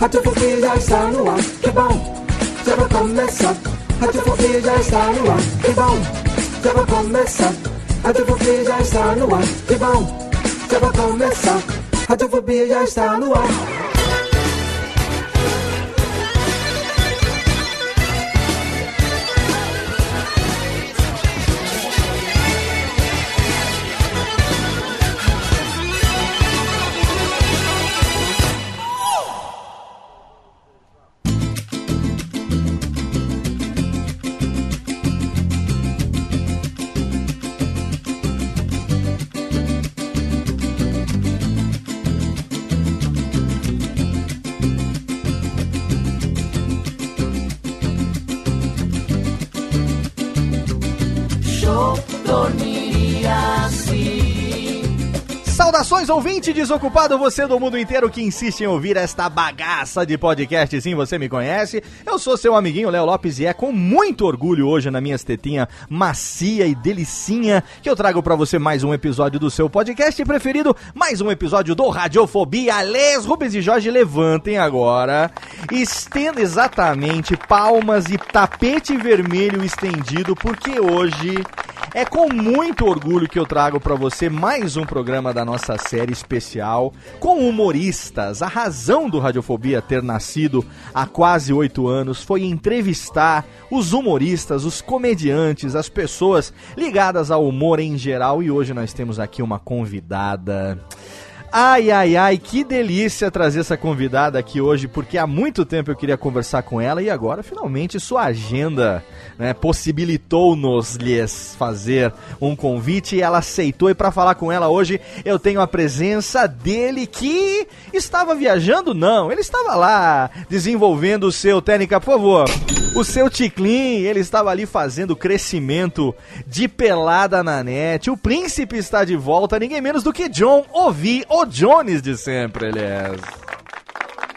Radiofobia já está no ar, que bom, já vai começar. Radiofobia já está no ar, que bom, já vai começar. Radiofobia já está no ar, que bom, já vai começar. Radiofobia já está no ar. Ouvinte desocupado, você do mundo inteiro que insiste em ouvir esta bagaça de podcast. Sim, você me conhece. Eu sou seu amiguinho Léo Lopes e é com muito orgulho hoje na minha estetinha macia e delicinha que eu trago para você mais um episódio do seu podcast preferido, mais um episódio do Radiofobia. Les Rubens e Jorge, levantem agora, estenda exatamente palmas e tapete vermelho estendido, porque hoje é com muito orgulho que eu trago para você mais um programa da nossa série especial com humoristas. A razão do Radiofobia ter nascido há quase oito anos foi entrevistar os humoristas, os comediantes, as pessoas ligadas ao humor em geral. E hoje nós temos aqui uma convidada. Ai, ai, ai, que delícia trazer essa convidada aqui hoje, porque há muito tempo eu queria conversar com ela e agora finalmente sua agenda né, possibilitou-nos lhes fazer um convite e ela aceitou. E para falar com ela hoje eu tenho a presença dele que estava viajando, não, ele estava lá desenvolvendo o seu técnica, por favor. O seu Ticlin, ele estava ali fazendo crescimento de pelada na net. O príncipe está de volta, ninguém menos do que John Ovi, o Jones de sempre, aliás.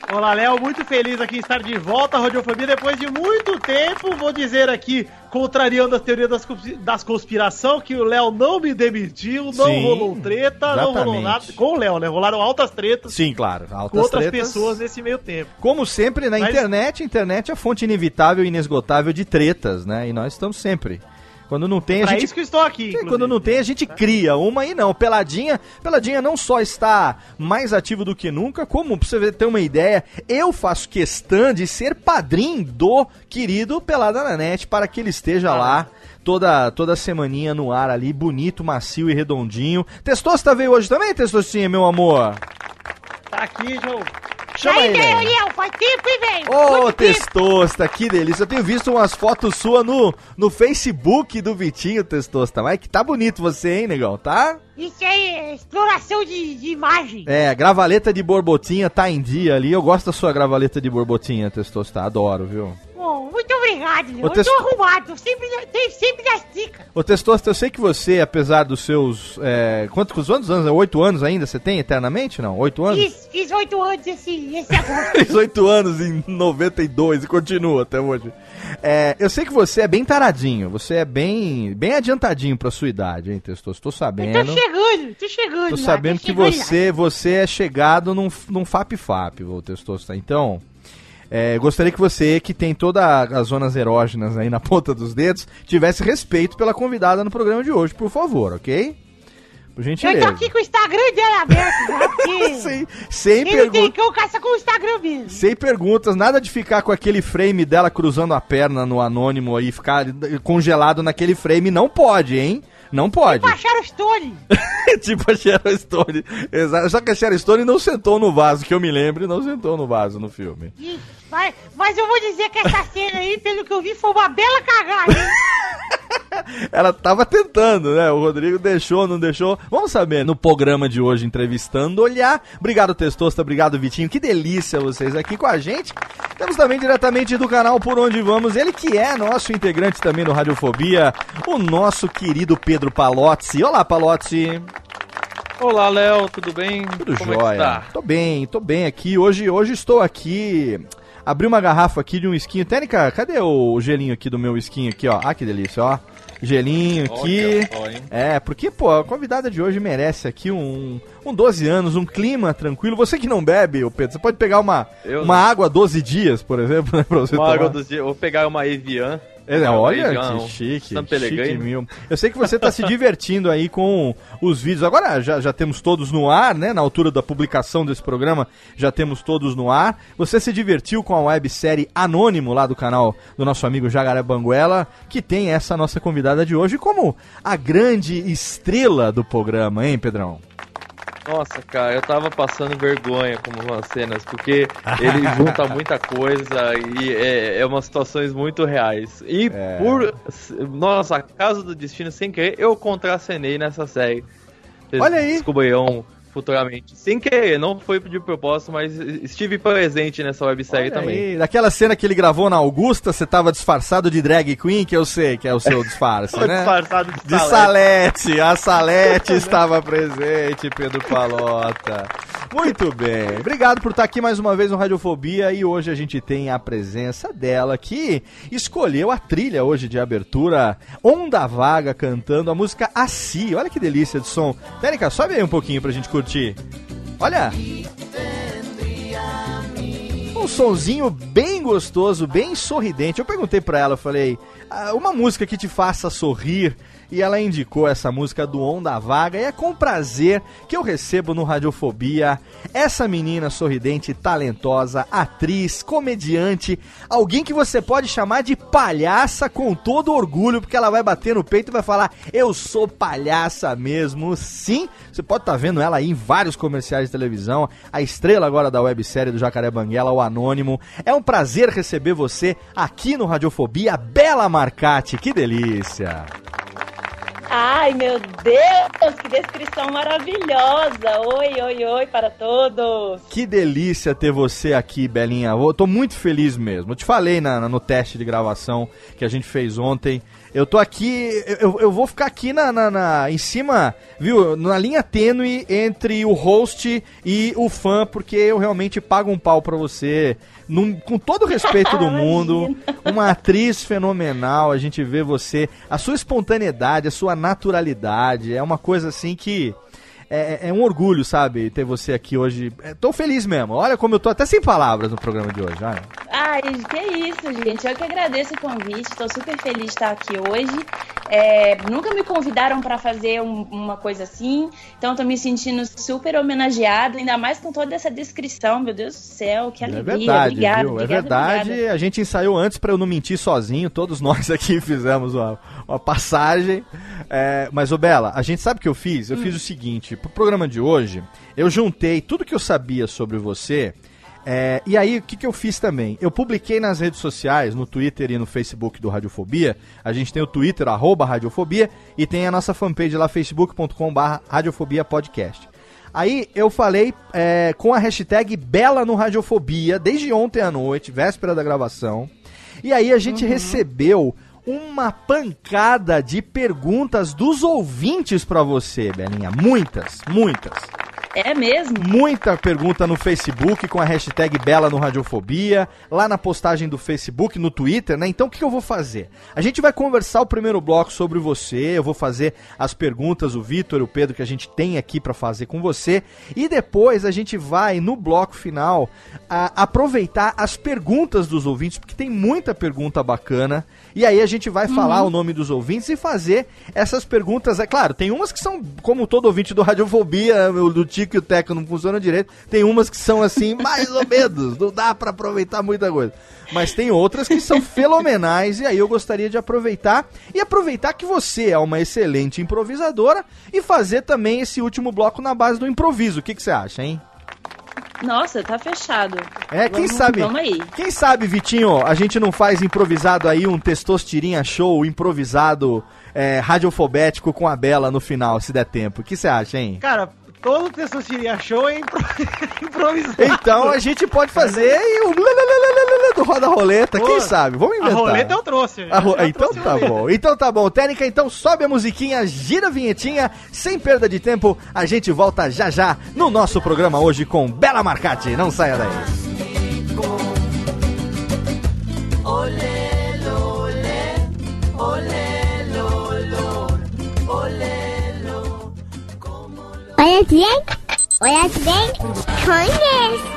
Olá, Léo, muito feliz aqui em estar de volta à Radiofobia depois de muito tempo. Vou dizer aqui, contrariando a teoria das, das conspiração, que o Léo não me demitiu, não Sim, rolou treta, exatamente. não rolou nada. Com o Léo, né? Rolaram altas tretas. Sim, claro. Altas com outras tretas. pessoas nesse meio tempo. Como sempre na Mas... internet, internet é a fonte inevitável e inesgotável de tretas, né? E nós estamos sempre quando não tem, a pra gente. isso que estou aqui. É, quando não tem, a gente cria uma e não. Peladinha, Peladinha não só está mais ativo do que nunca, como pra você ter uma ideia, eu faço questão de ser padrinho do querido Pelada na Net para que ele esteja ah. lá toda, toda semaninha no ar ali, bonito, macio e redondinho. Testosta veio hoje também, Testostinha, meu amor? Tá aqui, João. Chama aí, velho, Ariel, faz tempo, hein, velho? Ô, oh, Testosta, que delícia. Eu tenho visto umas fotos suas no, no Facebook do Vitinho, Testosta. Mas que tá bonito você, hein, negão, tá? Isso aí é exploração de, de imagem. É, gravaleta de borbotinha tá em dia ali. Eu gosto da sua gravaleta de borbotinha, Testosta. Adoro, viu? Bom, muito obrigado, Léo. Eu testo... tô arrumado, sempre, sempre das dicas. Ô, Testosta, eu sei que você, apesar dos seus. É, quantos anos? anos? Oito anos ainda você tem eternamente? Não? Oito anos? Fiz, fiz oito anos esse, esse agora. fiz oito anos em 92 e continua até hoje. É, eu sei que você é bem taradinho, você é bem, bem adiantadinho pra sua idade, hein, Testosta? Tô sabendo. Eu tô chegando, tô chegando. Tô sabendo que você, você é chegado num, num FAP-FAP, o Testosta. Então. É, gostaria que você, que tem todas as zonas erógenas aí na ponta dos dedos, tivesse respeito pela convidada no programa de hoje, por favor, ok? por Eu gentileza. tô aqui com o Instagram dela aberto, Sem, sem, ele tem pergun que eu caça com o Instagram mesmo. sem perguntas, nada de ficar com aquele frame dela cruzando a perna no anônimo aí, ficar congelado naquele frame, não pode, hein? Não pode. Baixaram o story. tipo a Sharon Stone. Exato. Só que a Sharon Stone não sentou no vaso, que eu me lembro, não sentou no vaso no filme. Mas, mas eu vou dizer que essa cena aí, pelo que eu vi, foi uma bela cagada? Ela tava tentando, né? O Rodrigo deixou, não deixou. Vamos saber no programa de hoje, entrevistando, olhar. Obrigado, Testosta. Obrigado, Vitinho. Que delícia vocês aqui com a gente. Temos também diretamente do canal Por Onde Vamos, ele que é nosso integrante também do Radiofobia, o nosso querido Pedro Palozzi. Olá, Palozzi. Olá, Léo, tudo bem? Tudo Como jóia. é tá? Tô bem, tô bem aqui. Hoje, hoje estou aqui. Abri uma garrafa aqui de um esquinho. Técnica, cadê o gelinho aqui do meu esquinho aqui, ó? Ah, que delícia, ó. Gelinho aqui. Olha? É, porque, pô, a convidada de hoje merece aqui um, um 12 anos, um clima tranquilo. Você que não bebe, ô Pedro, você pode pegar uma, Eu uma não. água 12 dias, por exemplo, né, pra você Uma tomar. água dos dias. Vou pegar uma Evian. É, Uma olha que chique, San chique mil. Eu sei que você tá se divertindo aí com os vídeos. Agora já, já temos todos no ar, né? Na altura da publicação desse programa, já temos todos no ar. Você se divertiu com a websérie Anônimo lá do canal do nosso amigo Jagaré Banguela, que tem essa nossa convidada de hoje como a grande estrela do programa, hein, Pedrão? Nossa, cara, eu tava passando vergonha com umas cenas, porque ele junta muita coisa e é, é umas situações muito reais. E É. por. Nossa, caso do destino, sem querer, eu contracenei nessa série. Olha aí. Futuramente. Sem querer, não foi de propósito, mas estive presente nessa websérie Olha também. aí, Daquela cena que ele gravou na Augusta, você tava disfarçado de drag queen, que eu sei que é o seu disfarce, né? Disfarçado de, De salete. Salete, a Salete estava presente, Pedro Palota. Muito bem, obrigado por estar aqui mais uma vez no Radiofobia e hoje a gente tem a presença dela que escolheu a trilha hoje de abertura, Onda Vaga cantando a música Assi. Olha que delícia de som. Térica, sobe aí um pouquinho pra gente curtir. Olha. Um sonzinho bem gostoso, bem sorridente. Eu perguntei pra ela, eu falei, "Ah, uma música que te faça sorrir. E ela indicou essa música do Onda Vaga. E é com prazer que eu recebo no Radiofobia essa menina sorridente, talentosa, atriz, comediante, alguém que você pode chamar de palhaça com todo orgulho, porque ela vai bater no peito e vai falar: Eu sou palhaça mesmo. Sim, você pode estar vendo ela aí em vários comerciais de televisão. A estrela agora da websérie do Jacaré Banguela, o Anônimo. É um prazer receber você aqui no Radiofobia, Bela Marcati. Que delícia! Ai, meu Deus, que descrição maravilhosa! Oi, oi, oi para todos! Que delícia ter você aqui, Belinha. Eu tô muito feliz mesmo. Eu te falei na- no teste de gravação que a gente fez ontem. Eu tô aqui, eu, eu vou ficar aqui na, na- na- em cima, viu? Na linha tênue entre o host e o fã, porque eu realmente pago um pau pra você. Num- com todo o respeito do mundo, uma atriz fenomenal. A gente vê você, a sua espontaneidade, a sua naturalidade. É uma coisa assim que é, é um orgulho, sabe, ter você aqui hoje. É, tô feliz mesmo. Olha como eu tô até sem palavras no programa de hoje. Olha. Ai, que isso, gente. Eu que agradeço o convite. Estou super feliz de estar aqui hoje. É, nunca me convidaram para fazer um- uma coisa assim, então estou me sentindo super homenageada, ainda mais com toda essa descrição. Meu Deus do céu, que É alegria. verdade, obrigada, viu? É obrigada, verdade. obrigada. A gente ensaiou antes pra eu não mentir sozinho. Todos nós aqui fizemos uma, uma passagem. É, mas, ô Bela, a gente sabe o que eu fiz? Eu fiz o seguinte: pro programa de hoje, eu juntei tudo que eu sabia sobre você. É, e aí, o que, que eu fiz também? Eu publiquei nas redes sociais, no Twitter e no Facebook do Radiofobia. A gente tem o Twitter, arroba Radiofobia, e tem a nossa fanpage lá, facebook.com.br Radiofobia Podcast. Aí eu falei é, com a hashtag Bela no Radiofobia desde ontem à noite, véspera da gravação. E aí a gente recebeu uma pancada de perguntas dos ouvintes pra você, Belinha. Muitas, muitas. É mesmo? Muita pergunta no Facebook com a hashtag Bela no Radiofobia, lá na postagem do Facebook, no Twitter, né? Então o que eu vou fazer? A gente vai conversar o primeiro bloco sobre você, eu vou fazer as perguntas, o Vitor e o Pedro que a gente tem aqui para fazer com você, e depois a gente vai no bloco final aproveitar as perguntas dos ouvintes, porque tem muita pergunta bacana. E aí a gente vai falar o nome dos ouvintes e fazer essas perguntas. É claro, tem umas que são, como todo ouvinte do Radiofobia, o do Tico e o Teco não funcionam direito. Tem umas que são assim, mais ou menos. Não dá para aproveitar muita coisa. Mas tem outras que são fenomenais e aí eu gostaria de aproveitar e aproveitar que você é uma excelente improvisadora e fazer também esse último bloco na base do improviso. O que, que você acha, hein? Nossa, tá fechado. É, quem Vamos- sabe. Vamos aí. Quem sabe, Vitinho, a gente não faz improvisado aí um testostirinha show improvisado é, radiofobético com a Bela no final, se der tempo. O que você acha, hein? Cara, todo Testosterinha Show é impro... improvisado. Então a gente pode fazer e o do roda roleta, quem sabe? Vamos A inventar. roleta eu trouxe. A ro- Já Então trouxe tá roleta. bom. Então tá bom. Técnica, então sobe a musiquinha, gira a vinhetinha, sem perda de tempo, a gente volta já já no nosso programa hoje com Bela Marcati. Não saia daí. Olha bem, olha bem, conhece.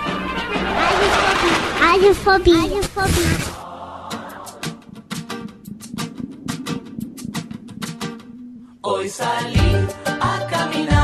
Radiofobia. Radiofobia. Hoy salí a caminar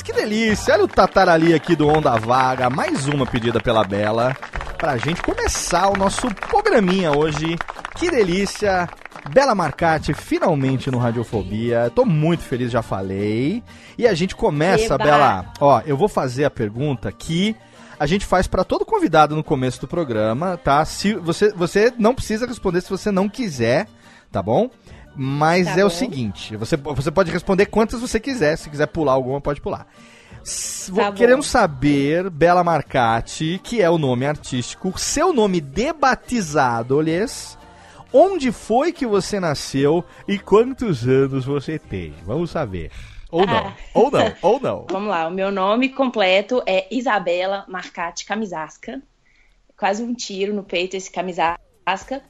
que delícia. Olha o tatarali aqui do Onda Vaga, mais uma pedida pela Bela, pra gente começar o nosso programinha hoje. Que delícia. Bela Marcati, finalmente no Radiofobia. Tô muito feliz, já falei. E a gente começa, Eba. Bela. Ó, eu vou fazer a pergunta que a gente faz pra todo convidado no começo do programa, tá? Se você, você não precisa responder se você não quiser, tá bom? Mas Tá é o bom. seguinte, você, você pode responder quantas você quiser, se quiser pular alguma, pode pular. Tá. Queremos saber, Bela Marcati, que é o nome artístico, seu nome debatizado, olhês, onde foi que você nasceu e quantos anos você tem? Vamos saber. Ou não, Ah. ou não, ou não. Vamos lá, o meu nome completo é Isabela Marcati Camisasca. Quase um tiro no peito esse Camisasca.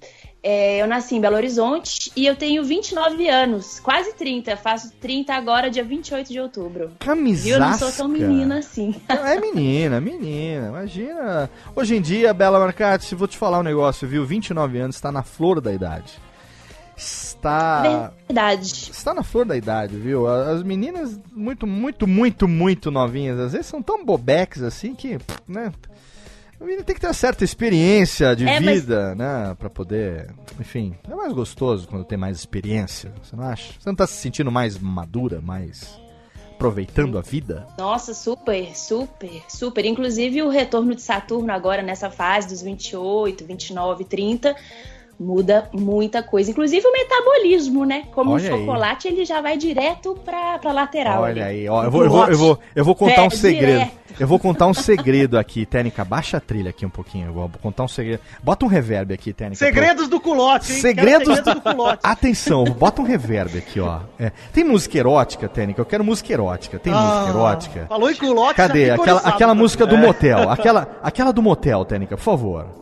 É, eu nasci em Belo Horizonte e eu tenho 29 anos, quase 30. Faço 30 agora, dia 28 de outubro. Camisasca. Viu? Eu não sou tão menina assim. É menina, menina. Imagina. Hoje em dia, Bela Marcati, vou te falar um negócio, viu? 29 anos, está na flor da idade. Está. Verdade. Está na flor da idade, viu? As meninas muito, muito, muito, muito novinhas, às vezes são tão bobeques assim que, né? A menina tem que ter uma certa experiência de É, mas- vida, né? Pra poder. Enfim, é mais gostoso quando tem mais experiência, você não acha? Você não tá se sentindo mais madura, mais. aproveitando a vida? Nossa, super, super, super. Inclusive o retorno de Saturno agora nessa fase dos 28, 29, 30 muda muita coisa. Inclusive o metabolismo, né? Como Olha o aí. chocolate, ele já vai direto pra, pra lateral. Olha ali. aí, ó, eu vou, eu vou, eu vou, eu vou contar É, um segredo. direto. Eu vou contar um segredo aqui, Técnica. Baixa a trilha aqui um pouquinho. Eu vou contar um segredo. Bota um reverb aqui, Técnica. Segredos do culote, hein? Segredos, segredos do culote. Atenção, bota um reverb aqui, ó. É, Tem música erótica, Técnica? Eu quero música erótica. Tem Ah, música erótica? Falou em culote, Cadê? Aquela, aquela música do motel. Aquela, aquela do motel, Técnica, por favor.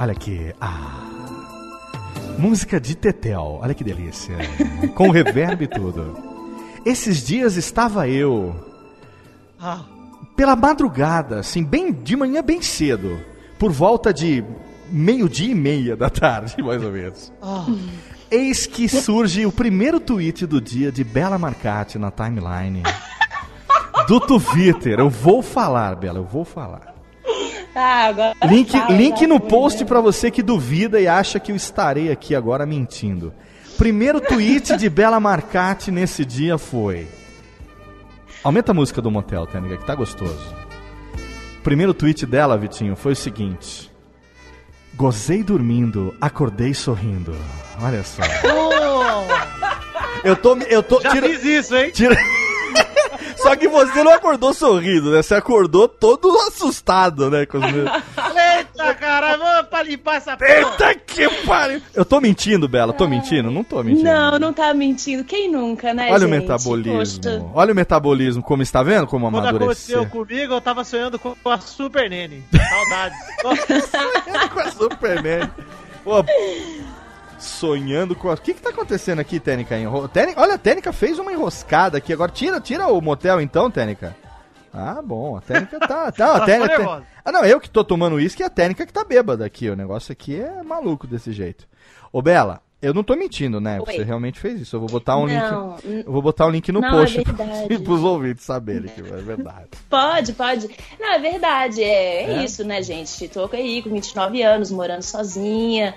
Olha aqui. Ah. Música de Tetel. Olha que delícia. Com reverb e tudo. Esses dias estava eu Ah, pela madrugada, assim, bem de manhã bem cedo, por volta de meio-dia e meia da tarde, mais ou menos. ah. Eis que surge o primeiro tweet do dia de Bela Marcati na timeline. Do Twitter. Eu vou falar, Bela, eu vou falar. Ah, agora Link, fala, link no post pra você que duvida e acha que eu estarei aqui agora mentindo. Primeiro tweet de Bela Marcati nesse dia foi. Aumenta a música do motel, Tênica, que tá gostoso. Primeiro tweet dela, Vitinho, foi o seguinte: Gozei dormindo, acordei sorrindo. Olha só. Eu tô. Eu tô. Já tira- fiz isso, hein? tira- Só que você não acordou sorrindo, né? Você acordou todo assustado, né? Com os meus... Eita, caralho, vamos pra limpar essa porra. Eita que pariu! Eu tô mentindo, Bela? Tô mentindo? Não tô mentindo. Não, não tá mentindo. Quem nunca, né, Olha o gente? metabolismo. Poxa. Olha o metabolismo, como está vendo? Como Quando amadureceu. aconteceu comigo, eu tava sonhando com a Super Nene. Saudades. com a Superman. Pô, sonhando com a... O que que tá acontecendo aqui, Tênica? Enro... Tênica- Olha, a Tênica fez uma enroscada aqui. Agora tira, tira o motel então, Tênica. Ah, bom. A Tênica tá... tá a ficou nervosa. Ah, não, eu que tô tomando uísque e a Tênica que tá bêbada aqui. O negócio aqui é maluco desse jeito. Ô, Bela, eu não tô mentindo, né? Você Oi. realmente fez isso. Eu vou botar um Não, link... Eu vou botar um link no Não, é post verdade. pros ouvintes saberem que é verdade. Pode, pode. Não, é verdade. É, é É? isso, né, gente? Tô aí com 29 anos, morando sozinha.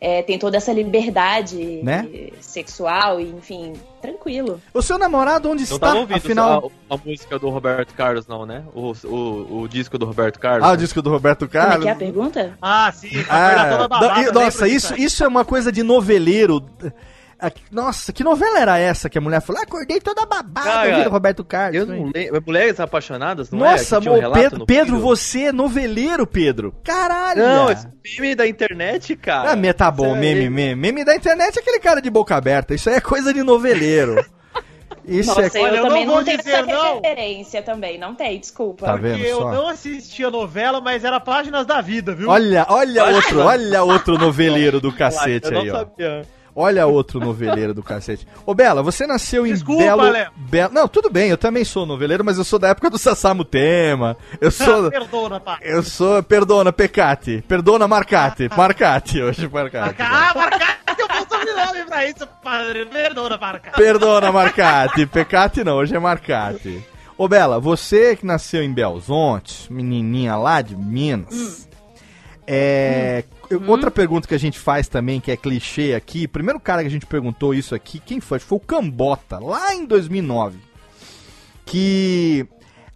É, tem toda essa liberdade Né? sexual e, enfim, tranquilo. O seu namorado onde Não está? Afinal... a, a música do Roberto Carlos, não, né? O, o, o disco do Roberto Carlos. Ah, o disco do Roberto Como é Carlos. que é a pergunta? Ah, sim. Ah, foi toda babada, nossa, isso, isso é uma coisa de noveleiro. Nossa, que novela era essa que a mulher falou? "Ah, Acordei toda babada Cara, ouvindo Roberto Carlos. Eu não lembro. Mulheres Apaixonadas, não Nossa, é? Tinha um Pedro, no Pedro você é noveleiro, Pedro. Caralho. Não, esse meme da internet, cara. Ah, me- tá bom, é- meme, meme. Meme da internet é aquele cara de boca aberta. Isso aí é coisa de noveleiro. Isso Nossa, é. Olha, eu eu também não não, vou tenho dizer essa não. referência também, não tem, desculpa. Tá vendo Porque eu só? não assistia novela, mas era Páginas da Vida, viu? Olha, olha outro, olha outro noveleiro do Eu cacete não aí, ó. sabia. Olha outro noveleiro do cacete. Ô, Bela, você nasceu em Desculpa, Belo... Léo. Belo... Não, tudo bem, eu também sou noveleiro, mas eu sou da época do Sassamo Tema. Eu sou... Perdona, pá. eu sou... Perdona, Pecati. Perdona, Marcati. Marcati, hoje, Marcati. Ah, Marcate, sobrenome pra isso, padre. Perdona, Marcate. Perdona, Marcati. Pecati não, hoje é Marcati. Ô, Bela, você que nasceu em Belzonte, menininha lá de Minas... É... eu- Outra pergunta que a gente faz também, que é clichê aqui. Primeiro cara que a gente perguntou isso aqui, quem foi? Foi o Cambota, lá em 2009. Que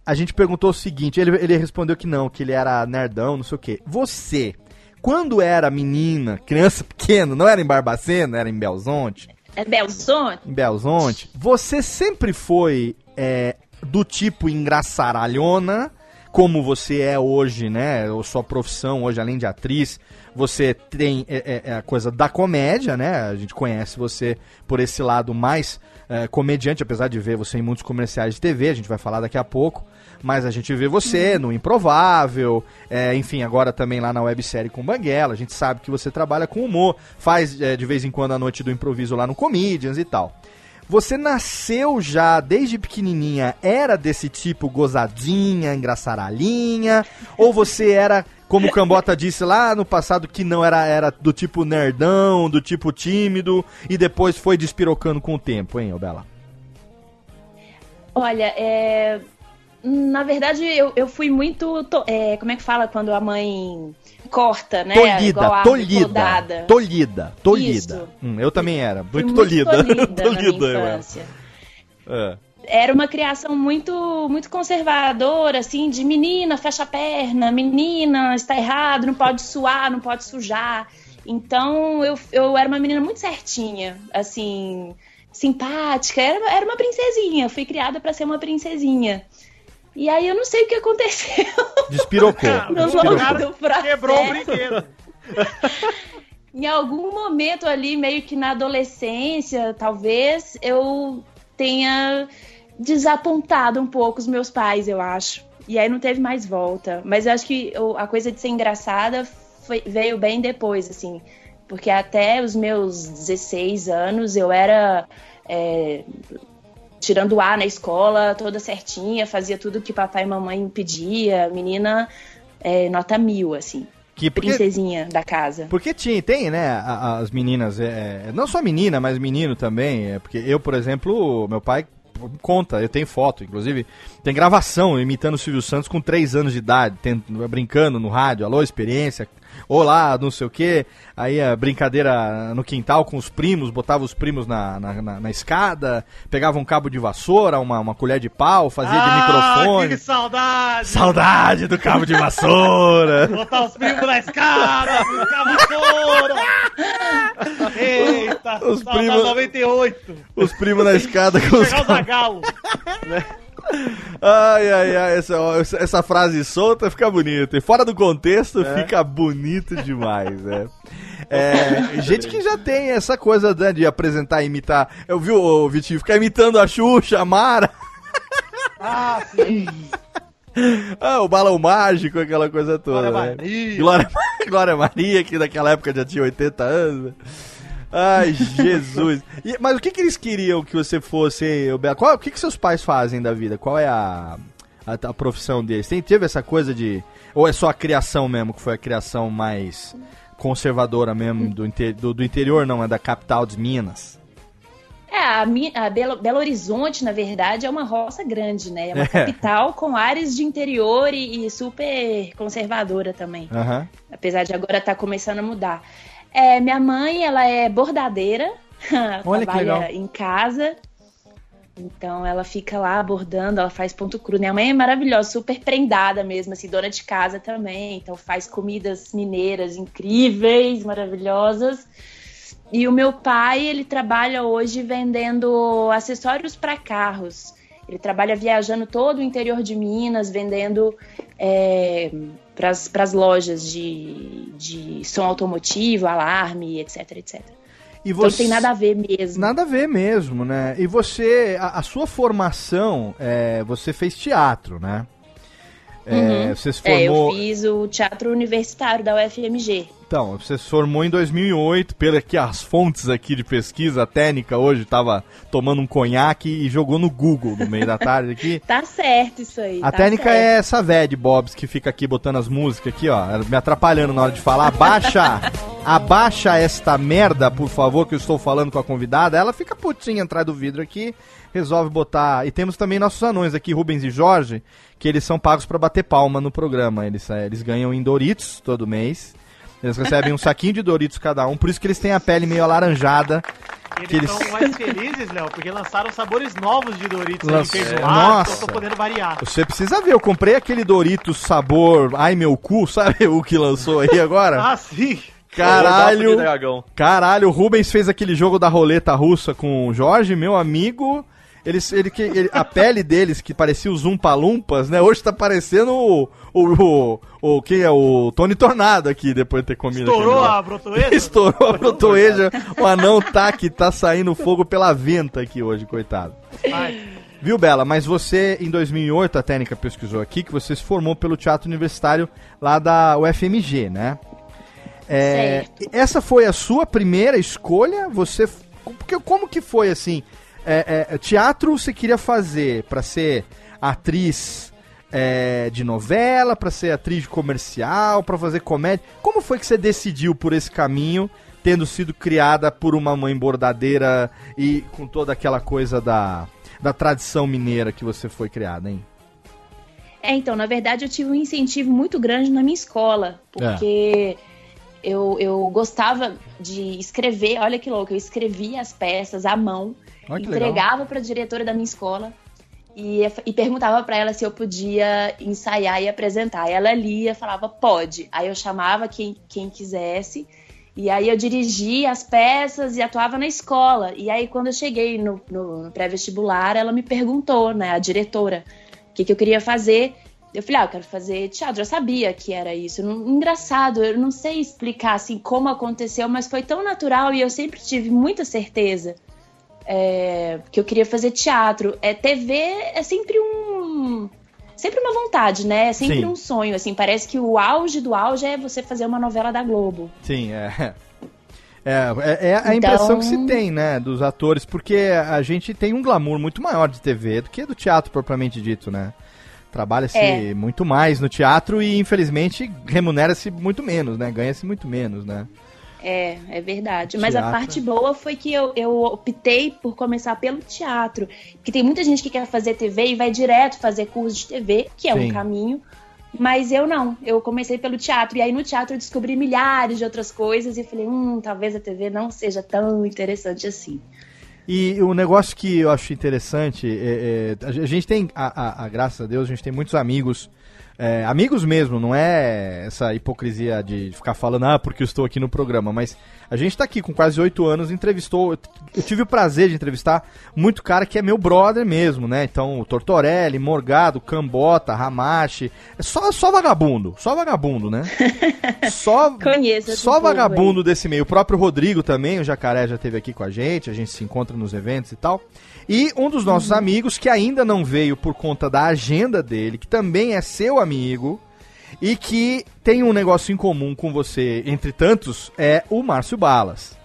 a gente perguntou o seguinte, ele, ele respondeu que não, que ele era nerdão, não sei o quê. Você, quando era menina, criança pequena, não era em Barbacena, era em Belzonte, É Belzonte? em Belzonte, você sempre foi é, do tipo engraçaralhona, como você é hoje, né? Ou sua profissão hoje, além de atriz, você tem é, é, é a coisa da comédia, né? A gente conhece você por esse lado mais é, comediante, apesar de ver você em muitos comerciais de TV, a gente vai falar daqui a pouco. Mas a gente vê você no Improvável, é, enfim, agora também lá na websérie com Banguela. A gente sabe que você trabalha com humor, faz é, de vez em quando a noite do improviso lá no Comedians e tal. Você nasceu já desde pequenininha, era desse tipo gozadinha, engraçaralhinha? ou você era, como o Cambota disse lá no passado, que não era, era do tipo nerdão, do tipo tímido, e depois foi despirocando com o tempo, hein, Bela? Olha, é... na verdade eu, eu fui muito. to- é, Como é que fala quando a mãe corta, né? Tolhida, tolhida, tolhida, tolhida. Isso. Hum, eu também era, Fui muito tolhida. tolhida na minha infância. É. Era uma criação muito muito conservadora, assim, de menina, fecha a perna, menina, está errado, não pode suar, não pode sujar. Então eu, eu era uma menina muito certinha, assim, simpática, era, era uma princesinha, fui criada para ser uma princesinha. E aí eu não sei o que aconteceu. Despirocou. No despirocou. Quebrou o brinquedo. Em algum momento ali, meio que na adolescência, talvez, eu tenha desapontado um pouco os meus pais, eu acho. E aí não teve mais volta. Mas eu acho que eu- a coisa de ser engraçada foi- veio bem depois, assim. Porque até os meus 16 anos eu era. é, tirando A na escola, toda certinha, fazia tudo que papai e mamãe pedia, menina é, nota mil, assim, Que porque, princesinha da casa. porque tinha, tem, né, as meninas, é, não só menina, mas menino também, é, porque eu, por exemplo, meu pai conta, eu tenho foto, inclusive, tem gravação imitando o Silvio Santos com 3 anos de idade, tem- brincando no rádio, alô, experiência, olá, não sei o que, aí a brincadeira no quintal com os primos, botava os primos na, na, na- na escada, pegava um cabo de vassoura, uma, uma colher de pau, fazia de Ah, microfone. que saudade. Saudade do cabo de vassoura! Botar os primos na escada, buscar vassoura. Eita, Os primos- 98. Os primos na escada com os Pegar o Zagalo. Ai, ai, ai, essa, essa- frase solta fica bonita. E fora do contexto, fica bonito demais, né? É, gente que já tem essa coisa né, de apresentar e imitar. Eu vi o Vitinho ficar imitando a Xuxa, a Mara. Ah, sim. Ah, o balão mágico, aquela coisa toda. Glória né? Maria. Glória, Glória Maria, que naquela época já tinha 80 anos. Ai, Jesus. E- mas o que, que eles queriam que você fosse? Qual, o que, que seus pais fazem da vida? Qual é a, a, a profissão deles? Tem, teve essa coisa de. Ou é só a criação mesmo, que foi a criação mais conservadora mesmo do, inte- do, do interior, não, é da capital de Minas? É, a, a Belo, Belo Horizonte, na verdade, é uma roça grande, né? É uma É. capital com áreas de interior e, e super conservadora também. Aham. Apesar de agora estar começando a mudar. É, minha mãe, ela é bordadeira, Olha trabalha em casa. Então ela fica lá bordando, ela faz ponto cru. Minha mãe é maravilhosa, super prendada mesmo, assim, dona de casa também. Então faz comidas mineiras incríveis, maravilhosas. E o meu pai, ele trabalha hoje vendendo acessórios para carros. Ele trabalha viajando todo o interior de Minas, vendendo para as lojas de, de som automotivo, alarme, etc, etc. E Então não tem nada a ver mesmo. Nada a ver mesmo, né? E você, a, a sua formação, é, você fez teatro, né? É, Uhum. Você se É, eu formou. fiz o teatro universitário da UFMG. Então, você se formou em 2008, pelo que as fontes aqui de pesquisa, a técnica hoje estava tomando um conhaque e jogou no Google no meio da tarde aqui. Tá certo isso aí. A tá técnica certo. é essa véia de Bobs que fica aqui botando as músicas aqui, ó, me atrapalhando na hora de falar. Abaixa, abaixa esta merda, por favor, que eu estou falando com a convidada. Ela fica putinha atrás do vidro aqui, resolve botar. E temos também nossos anões aqui, Rubens e Jorge, que eles são pagos para bater palma no programa. Eles, eh, eles ganham em Doritos todo mês. Eles recebem um saquinho de Doritos cada um, por isso que eles têm a pele meio alaranjada. Eles eles- estão mais felizes, Léo, porque lançaram sabores novos de Doritos. Lança- Lanç... É, então nossa. tô podendo variar. Você precisa ver, eu comprei aquele Doritos sabor ai meu cu, sabe o que lançou aí agora? Ah, sim. Caralho, caralho, o Rubens fez aquele jogo da roleta russa com o Jorge, meu amigo. Eles, ele, que- ele- a pele deles, que parecia os Umpalumpas, né? Hoje tá parecendo o. O, o, o- quem é? O Tony Tornado aqui, depois de ter comido Estourou a brotoesa? Estourou a brotoeja. O anão tá que tá saindo fogo pela venta aqui hoje, coitado. Ai, Viu, Bela? Mas você, em 2008, a técnica pesquisou aqui, que você se formou pelo Teatro Universitário lá da UFMG, né? É, essa foi a sua primeira escolha? Você. Porque, como que foi assim? É, é, teatro você queria fazer pra ser atriz é, de novela, pra ser atriz de comercial, pra fazer comédia? Como foi que você decidiu por esse caminho, tendo sido criada por uma mãe bordadeira e com toda aquela coisa da, da tradição mineira que você foi criada, hein? É, então, na verdade, eu tive um incentivo muito grande na minha escola, porque eu, eu gostava de escrever, olha que louco, eu escrevia as peças à mão, Olha entregava para a diretora da minha escola e, e perguntava para ela se eu podia ensaiar e apresentar. Ela lia, falava, pode. Aí eu chamava quem, quem quisesse. E aí eu dirigia as peças e atuava na escola. E aí quando eu cheguei no, no- no pré-vestibular, ela me perguntou, né, a diretora, o que, que eu queria fazer. Eu falei, ah, eu quero fazer teatro. Eu sabia que era isso. Engraçado, eu não sei explicar assim como aconteceu, mas foi tão natural e eu sempre tive muita certeza é, que eu queria fazer teatro. É, TV é sempre um. Sempre uma vontade, né? É sempre Sim. um sonho, assim. Parece que o auge do auge é você fazer uma novela da Globo. Sim, é. É, é, é a Então- impressão que se tem, né, dos atores, porque a gente tem um glamour muito maior de TV do que do teatro propriamente dito, né? Trabalha-se É. muito mais no teatro e, infelizmente, remunera-se muito menos, né? Ganha-se muito menos, né? É, é verdade. Mas a parte boa foi que eu, eu optei por começar pelo teatro. Porque tem muita gente que quer fazer TV e vai direto fazer curso de TV, que é Sim. um caminho. Mas eu não. Eu comecei pelo teatro. E aí no teatro eu descobri milhares de outras coisas. E falei, hum, talvez a TV não seja tão interessante assim. E o negócio que eu acho interessante, é, é, a gente tem, a, a- a- graças a Deus, a gente tem muitos amigos é, amigos mesmo, não é essa hipocrisia de ficar falando, ah, porque eu estou aqui no programa, mas a gente tá aqui com quase oito anos, entrevistou, eu tive o prazer de entrevistar muito cara que é meu brother mesmo, né? Então, o Tortorelli, Morgado, Cambota, Ramache, é só, só vagabundo, só vagabundo, né? Só, Conheço só vagabundo desse meio. O próprio Rodrigo também, o Jacaré já esteve aqui com a gente, a gente se encontra nos eventos e tal. E um dos nossos amigos, que ainda não veio por conta da agenda dele, que também é seu amigo, e que tem um negócio em comum com você, entre tantos, é o Márcio Balas.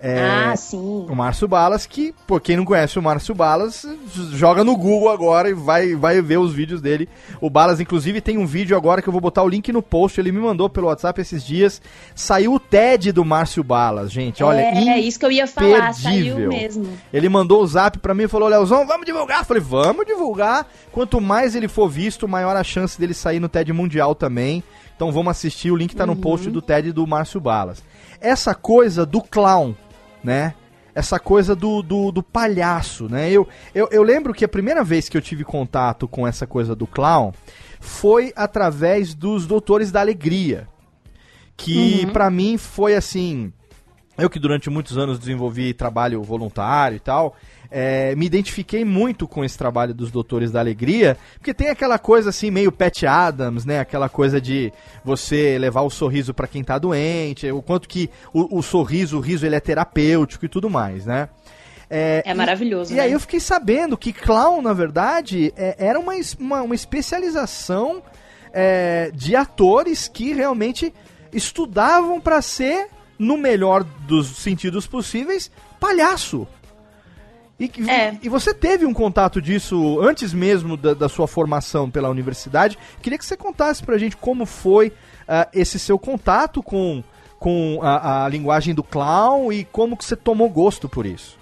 É, Ah, sim. o Márcio Balas, que, por quem não conhece o Márcio Balas, joga no Google agora e vai, vai ver os vídeos dele. O Balas, inclusive, tem um vídeo agora que eu vou botar o link no post. Ele me mandou pelo WhatsApp esses dias. Saiu o TED do Márcio Balas, gente. Olha, é, é isso que eu ia falar, saiu mesmo. Ele mandou o zap pra mim e falou: Leozão, vamos divulgar. Eu falei: vamos divulgar. Quanto mais ele for visto, maior a chance dele sair no TED Mundial também. Então vamos assistir. O link tá no post do TED do Márcio Balas. Essa coisa do clown, né? Essa coisa do, do, do palhaço, né? Eu, eu, eu lembro que a primeira vez que eu tive contato com essa coisa do clown foi através dos Doutores da Alegria. Que pra mim foi assim. Eu que durante muitos anos desenvolvi trabalho voluntário e tal, é, me identifiquei muito com esse trabalho dos Doutores da Alegria, porque tem aquela coisa assim, meio Pat Adams, né? Aquela coisa de você levar o sorriso pra quem tá doente, o quanto que o, o sorriso, o riso, ele é terapêutico e tudo mais, né? É, É maravilhoso, e né? aí eu fiquei sabendo que clown, na verdade, é- era uma, uma, uma especialização é, de atores que realmente estudavam pra ser, no melhor dos sentidos possíveis, palhaço. E, É. e você teve um contato disso antes mesmo da, da sua formação pela universidade. Queria que você contasse pra gente como foi ah, esse seu contato com, com a, a linguagem do clown e como que você tomou gosto por isso.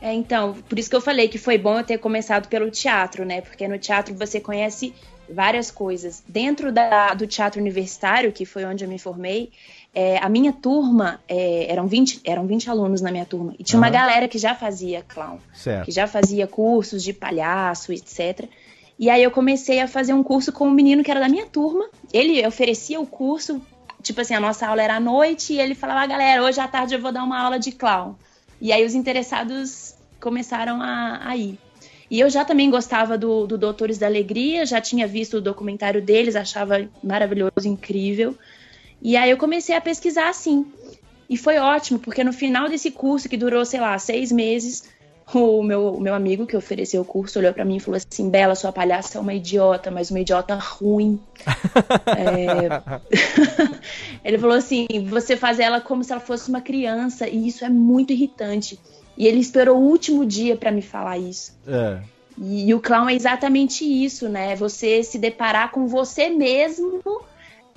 É, então, por isso que eu falei que foi bom eu ter começado pelo teatro, né? Porque no teatro você conhece várias coisas. Dentro da- do teatro universitário, que foi onde eu me formei, é, a minha turma, é, eram, 20, eram 20 alunos na minha turma, e tinha uma Aham. galera que já fazia clown, Certo. que já fazia cursos de palhaço, etc. E aí eu comecei a fazer um curso com um menino que era da minha turma. Ele oferecia o curso, tipo assim, a nossa aula era à noite, e ele falava, ah, galera, hoje à tarde eu vou dar uma aula de clown. E aí os interessados começaram a, a ir. E eu já também gostava do, do Doutores da Alegria, já tinha visto o documentário deles, achava maravilhoso, incrível. E aí eu comecei a pesquisar assim. E foi ótimo, porque no final desse curso, que durou, sei lá, seis meses, o meu, o meu amigo que ofereceu o curso olhou pra mim e falou assim: Bela, sua palhaça é uma idiota, mas uma idiota ruim. É, Ele falou assim: você faz ela como se ela fosse uma criança, e isso é muito irritante. E ele esperou o último dia pra me falar isso. É. E, e o clown é exatamente isso, né? Você se deparar com você mesmo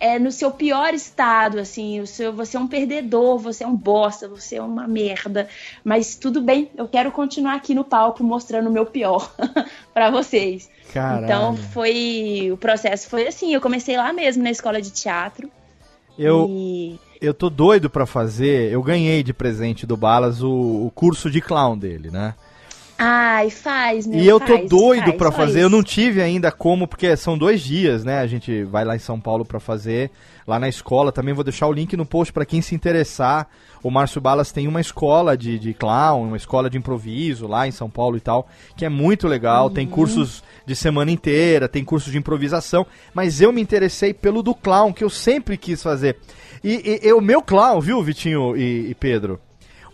é, no seu pior estado, assim, o seu, você é um perdedor, você é um bosta, você é uma merda. Mas tudo bem, eu quero continuar aqui no palco mostrando o meu pior pra vocês. Caralho. Então foi. O processo foi assim, eu comecei lá mesmo na escola de teatro. Eu, E eu tô doido pra fazer. Eu ganhei de presente do Balas o, o curso de clown dele, né? Ai, faz, meu e eu tô faz, doido faz, pra só fazer. Eu não tive ainda como, porque são dois dias, né? A gente vai lá em São Paulo pra fazer. Lá na escola também vou deixar o link no post pra quem se interessar. O Márcio Balas tem uma escola de, de clown, uma escola de improviso lá em São Paulo e tal, que é muito legal. Tem cursos de semana inteira, tem cursos de improvisação. Mas eu me interessei pelo do clown, que eu sempre quis fazer. E, e- e o meu clown, viu, Vitinho e, e Pedro?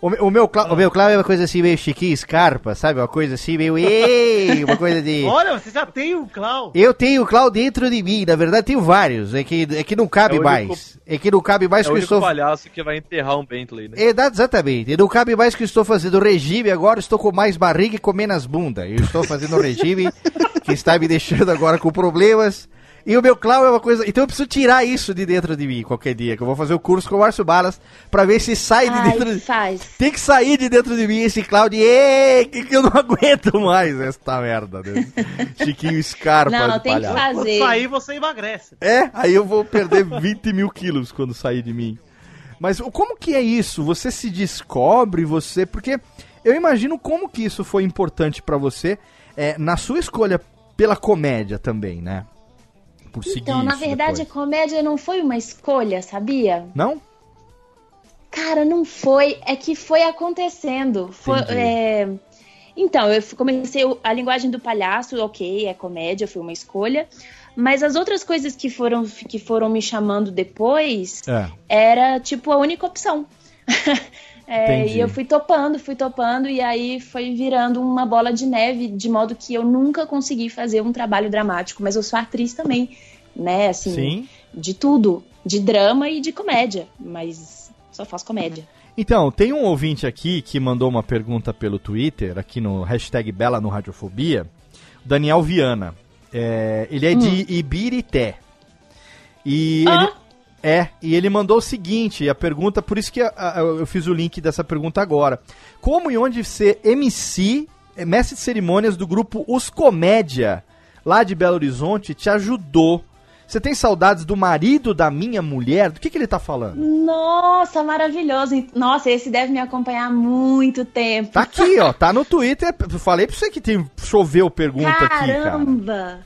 O, o meu clown, o meu clown é uma coisa assim meio chiquinho, scarpa, sabe? Uma coisa assim meio. Ei, uma coisa de. Olha, você já tem um clown. Eu tenho o clown dentro de mim, na verdade tenho vários, é que, é que não cabe É o único- mais. É que não cabe mais É que o eu estou. palhaço que vai enterrar um Bentley, né? É, dá- exatamente, não cabe mais que eu estou fazendo regime agora, estou com mais barriga e comendo as bundas. Eu estou fazendo um regime que está me deixando agora com problemas. E o meu clown é uma coisa. Então eu preciso tirar isso de dentro de mim qualquer dia, que eu vou fazer o curso com o Márcio Balas pra ver se sai de Ai, dentro de. faz. Tem que sair de dentro de mim esse clown de. Que, que eu não aguento mais essa merda. Né? Chiquinho Scarpa. Não, de tem que palhaço. Quando fazer. sair, você emagrece. É, aí eu vou perder 20 mil quilos quando sair de mim. Mas como que é isso? Você se descobre, você. Porque eu imagino como que isso foi importante pra você é, na sua escolha pela comédia também, né? Por seguir Então, na verdade, a depois. comédia não foi uma escolha, sabia? Não? Cara, não foi. É que foi acontecendo. Foi, é, Então, eu comecei a linguagem do palhaço, ok, é comédia, foi uma escolha. Mas as outras coisas que foram, que foram me chamando depois É. era tipo a única opção. É, e eu fui topando, fui topando, e aí foi virando uma bola de neve, de modo que eu nunca consegui fazer um trabalho dramático, mas eu sou atriz também, né? Assim, Sim. de tudo, de drama e de comédia, mas só faço comédia. Então, tem um ouvinte aqui que mandou uma pergunta pelo Twitter, aqui no hashtag Bela no Radiofobia, Daniel Viana. É, ele é de Ibirité. E Ah. ele, é, e ele mandou o seguinte, a pergunta, por isso que a- a- eu fiz o link dessa pergunta agora. Como e onde ser MC, é, mestre de cerimônias do grupo Os Comédia, lá de Belo Horizonte, te ajudou? Você tem saudades do marido da minha mulher? Do que, que ele tá falando? Nossa, maravilhoso. Nossa, esse deve me acompanhar há muito tempo. Tá aqui, ó. Tá no Twitter. Eu falei pra você que tem, choveu pergunta aqui, cara. Caramba!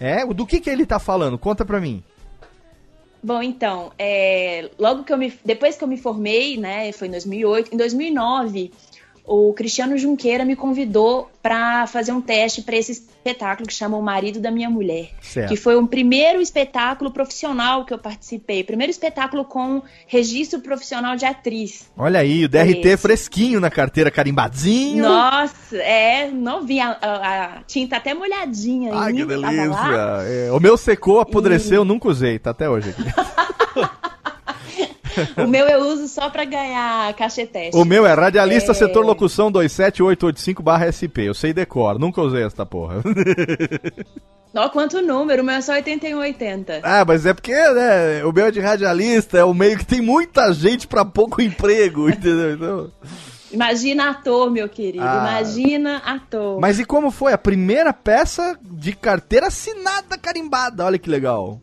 É? Do que que ele tá falando? Conta pra mim. Bom, então, é, logo que eu me, depois que eu me formei, né, foi em 2008, em 2009, o Cristiano Junqueira me convidou para fazer um teste para esse espetáculo que chama O Marido da Minha Mulher, Certo. que foi o primeiro espetáculo profissional que eu participei, primeiro espetáculo com registro profissional de atriz. Olha aí, o DRT Esse. fresquinho na carteira, carimbadinho. Nossa, é novinha, a, a- a tinta até molhadinha Ai, que delícia. É, o meu secou, apodreceu, nunca usei, tá até hoje aqui. O meu eu uso só para ganhar cacheteste. o meu é radialista É. setor locução 27885-SP. Eu sei decor, nunca usei essa porra. Ó, quanto número, o meu é só 8180. ah, mas é porque, né, o meu é de radialista, é o meio que tem muita gente pra pouco emprego, entendeu? Então... Imagina ator, meu querido. Ah. Imagina ator. Mas e como foi? A primeira peça de carteira assinada carimbada, olha que legal.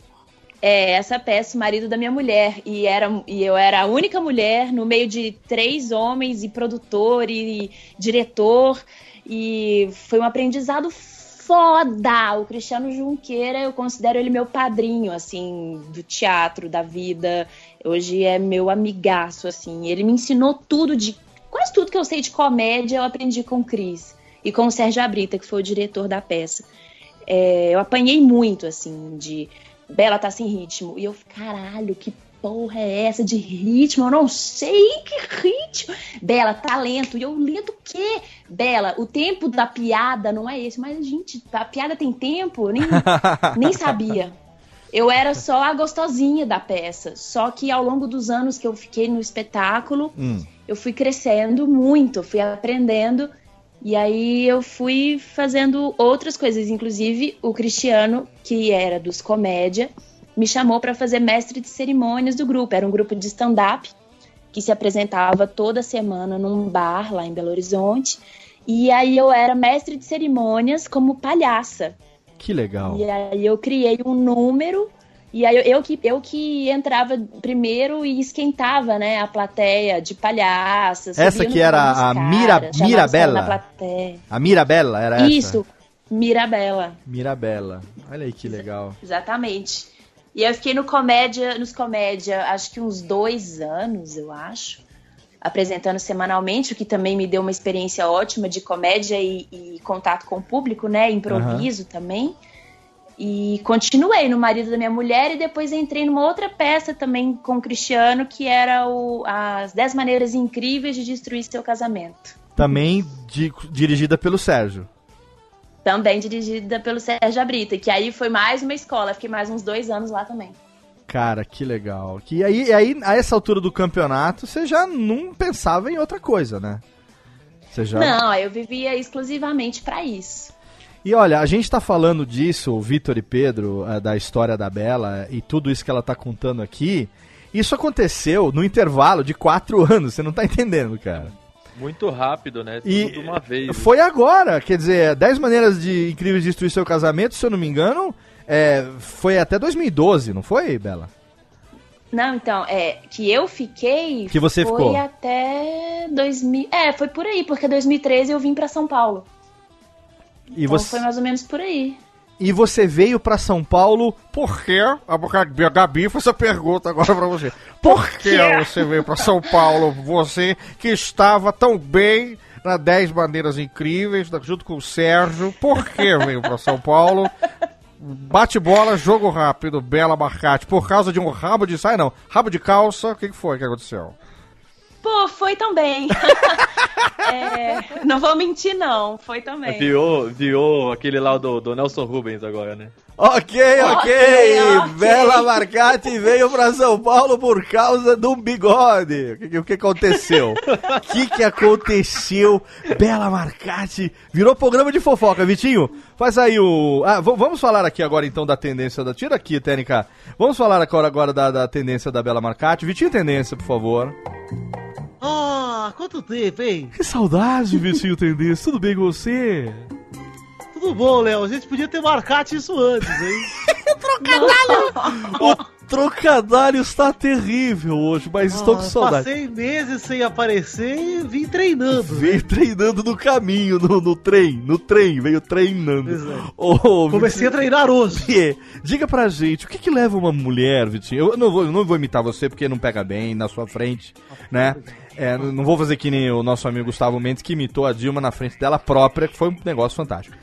É, essa peça, o marido da minha mulher. E, era, e eu era a única mulher no meio de três homens, e produtor, e diretor. E foi um aprendizado foda. O Cristiano Junqueira, eu considero ele meu padrinho, assim, do teatro, da vida. Hoje é meu amigaço, assim. Ele me ensinou tudo de. Quase tudo que eu sei de comédia eu aprendi com o Cris. E com o Sérgio Abrita, que foi o diretor da peça. É, eu apanhei muito, assim, de. Bela tá sem ritmo. E eu, caralho, que porra é essa de ritmo? Eu não sei que ritmo. Bela, talento. E eu, lento o quê? Bela, o tempo da piada não é esse. Mas, gente, a piada tem tempo? Eu nem, nem sabia. Eu era só a gostosinha da peça. Só que ao longo dos anos que eu fiquei no espetáculo, Hum. eu fui crescendo muito, fui aprendendo. E aí eu fui fazendo outras coisas, inclusive o Cristiano, que era dos comédia, me chamou para fazer mestre de cerimônias do grupo. Era um grupo de stand-up que se apresentava toda semana num bar lá em Belo Horizonte. E aí eu era mestre de cerimônias como palhaça. Que legal. E aí eu criei um número e aí eu, eu que, eu que entrava primeiro e esquentava, né, a plateia de palhaças. Essa que era a Mira- caras Mirabella? A Mirabella era essa? Isso, Mirabella, Mirabella. Olha aí que legal. exatamente. E eu fiquei no comédia, nos comédia, acho que uns dois anos, eu acho, apresentando semanalmente, o que também me deu uma experiência ótima de comédia e, e contato com o público, né? Improviso também. E continuei no Marido da Minha Mulher e depois entrei numa outra peça também com o Cristiano, que era o, As 10 Maneiras Incríveis de Destruir Seu Casamento. Também di- dirigida pelo Sérgio. Também dirigida pelo Sérgio Abrita, que aí foi mais uma escola, fiquei mais uns dois anos lá também. Cara, que legal. Que aí, aí, a essa altura do campeonato, você já não pensava em outra coisa, né? Você já... Não, eu vivia exclusivamente pra isso. E olha, a gente tá falando disso, o Vitor e Pedro, eh, da história da Bela e tudo isso que ela tá contando aqui. Isso aconteceu no intervalo de quatro anos, você não tá entendendo, cara. Muito rápido, né? Tudo E de uma vez. foi agora, quer dizer, 10 maneiras de incríveis de destruir seu casamento, se eu não me engano, é, foi até 2012, não foi, Bela? Não, então, é que eu fiquei. Que você foi ficou? até 2000. É, foi por aí, porque 2013 eu vim pra São Paulo. E Então você foi mais ou menos por aí. e você veio pra São Paulo por quê? A a Gabi fez essa pergunta agora pra você. Por que você veio pra São Paulo? Você que estava tão bem na 10 Bandeiras Incríveis, junto com o Sérgio. Por que veio pra São Paulo? Bate bola, jogo rápido, Bela Marcate. Por causa de um rabo de saia, não. Rabo de calça, o que foi que aconteceu? Pô, foi também. É, não vou mentir, não. Foi também. Viu, viu aquele lá do, do Nelson Rubens agora, né? Ok, ok. Ok, ok. Bela Marcati veio pra São Paulo por causa do bigode. O que, o que aconteceu? O que, que aconteceu? Bela Marcati virou programa de fofoca, Vitinho. Faz aí o. Ah, vamos falar aqui agora então da tendência da. Tira aqui, Tênica. Vamos falar agora, agora da, da tendência da Bela Marcati. Vitinho, tendência, por favor. Ah, quanto tempo, hein? Que saudade, Vitinho Tendência. Tudo bem com você? Tudo bom, Léo? A gente podia ter marcado isso antes, hein? O trocadilho está terrível hoje, mas estou com Ah, saudade. Passei meses sem aparecer e vim treinando. né? Veio treinando no caminho, no, no trem, no trem, veio treinando. É. Ô, Comecei a Vitinho, treinar hoje. Vitinho, diga pra gente, o que que leva uma mulher, Vitinho? Eu não vou, eu não vou imitar você porque não pega bem na sua frente, né? É, não vou fazer que nem o nosso amigo Gustavo Mendes que imitou a Dilma na frente dela própria, que foi um negócio fantástico.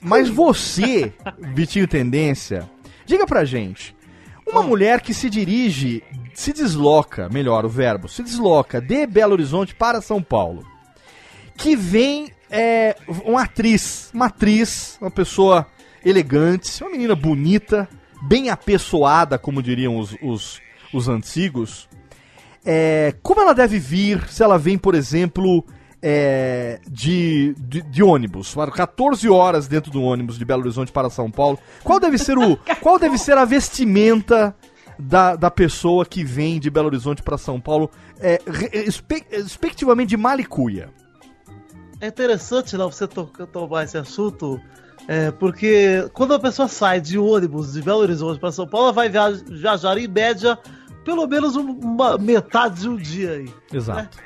Mas você, Vitinho Tendência, diga pra gente, uma mulher que se dirige, se desloca, melhor o verbo, se desloca de Belo Horizonte para São Paulo, que vem é, uma atriz, uma atriz, uma pessoa elegante, uma menina bonita, bem apessoada, como diriam os, os, os antigos. É, como ela deve vir se ela vem, por exemplo, é, de, de, de ônibus? Foram 14 horas dentro do ônibus de Belo Horizonte para São Paulo. Qual deve ser, o, qual deve ser a vestimenta da, da pessoa que vem de Belo Horizonte para São Paulo, é, re- espe- respectivamente de Malicuia? É interessante, Léo, você to tomar esse assunto, é, porque quando a pessoa sai de ônibus de Belo Horizonte para São Paulo, ela vai via- viajar em média pelo menos um- uma metade de um dia aí. Exato.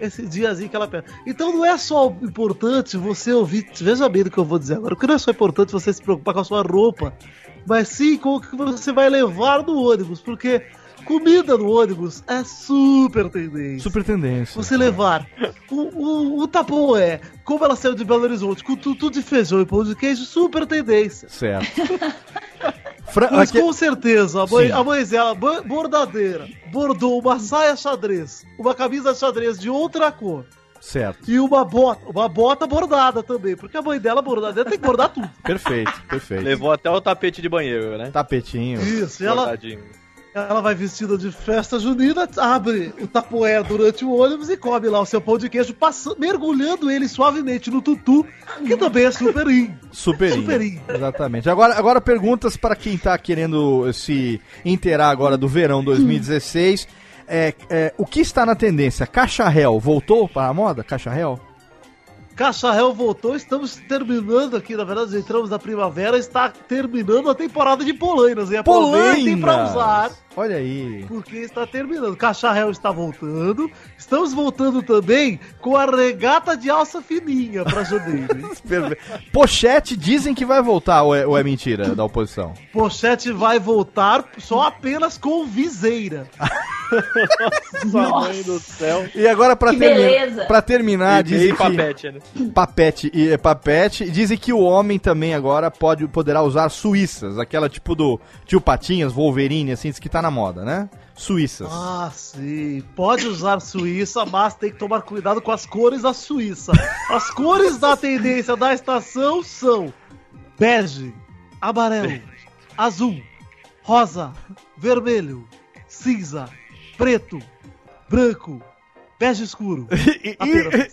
Esse diazinho que ela pega. Então não é só importante você ouvir. Veja bem do que eu vou dizer agora. Porque não é só importante você se preocupar com a sua roupa, mas sim com o que você vai levar no ônibus. Porque comida no ônibus é super tendência. Super tendência. Você levar o, o, o tapoé, como ela saiu de Belo Horizonte, com tudo de feijão e pão de queijo, super tendência. Certo. Fra- Mas aqui- com certeza, a mãe, Sim. a mãe dela, bo- bordadeira, bordou uma saia xadrez, uma camisa xadrez de outra cor Certo. e uma bota, uma bota bordada também, porque a mãe dela bordadeira tem que bordar tudo. Perfeito, perfeito. Levou até o tapete de banheiro, né? Tapetinho. Isso, e ela, Bordadinho. Ela vai vestida de festa junina, abre o tapoé durante o ônibus e come lá o seu pão de queijo, passa, mergulhando ele suavemente no tutu, que também é super in. Exatamente. Agora, agora perguntas para quem tá querendo se inteirar agora do verão 2016. É, é, o que está na tendência? Caixa Réu voltou para a moda? Caixa Réu voltou, estamos terminando aqui, na verdade, entramos na primavera, está terminando a temporada de polainas, e aproveitem para usar, Olha aí. porque está terminando. Caixa Réu está voltando, estamos voltando também com a regata de alça fininha para janeiro. Pochete dizem que vai voltar ou é, ou é mentira da oposição? Pochete vai voltar só apenas com viseira. Nossa, mãe do céu. E agora para terminar, para terminar, E dizem meio que papete, né? papete e é, papete, e dizem que o homem também agora pode poderá usar suíças, aquela tipo do tio Patinhas, Wolverine assim, diz que tá na moda, né? Suíças. Ah, sim. Pode usar Suíça, mas tem que tomar cuidado com as cores da Suíça. As cores da tendência da estação são bege, amarelo, azul, rosa, vermelho, cinza, preto, branco, bege escuro. E,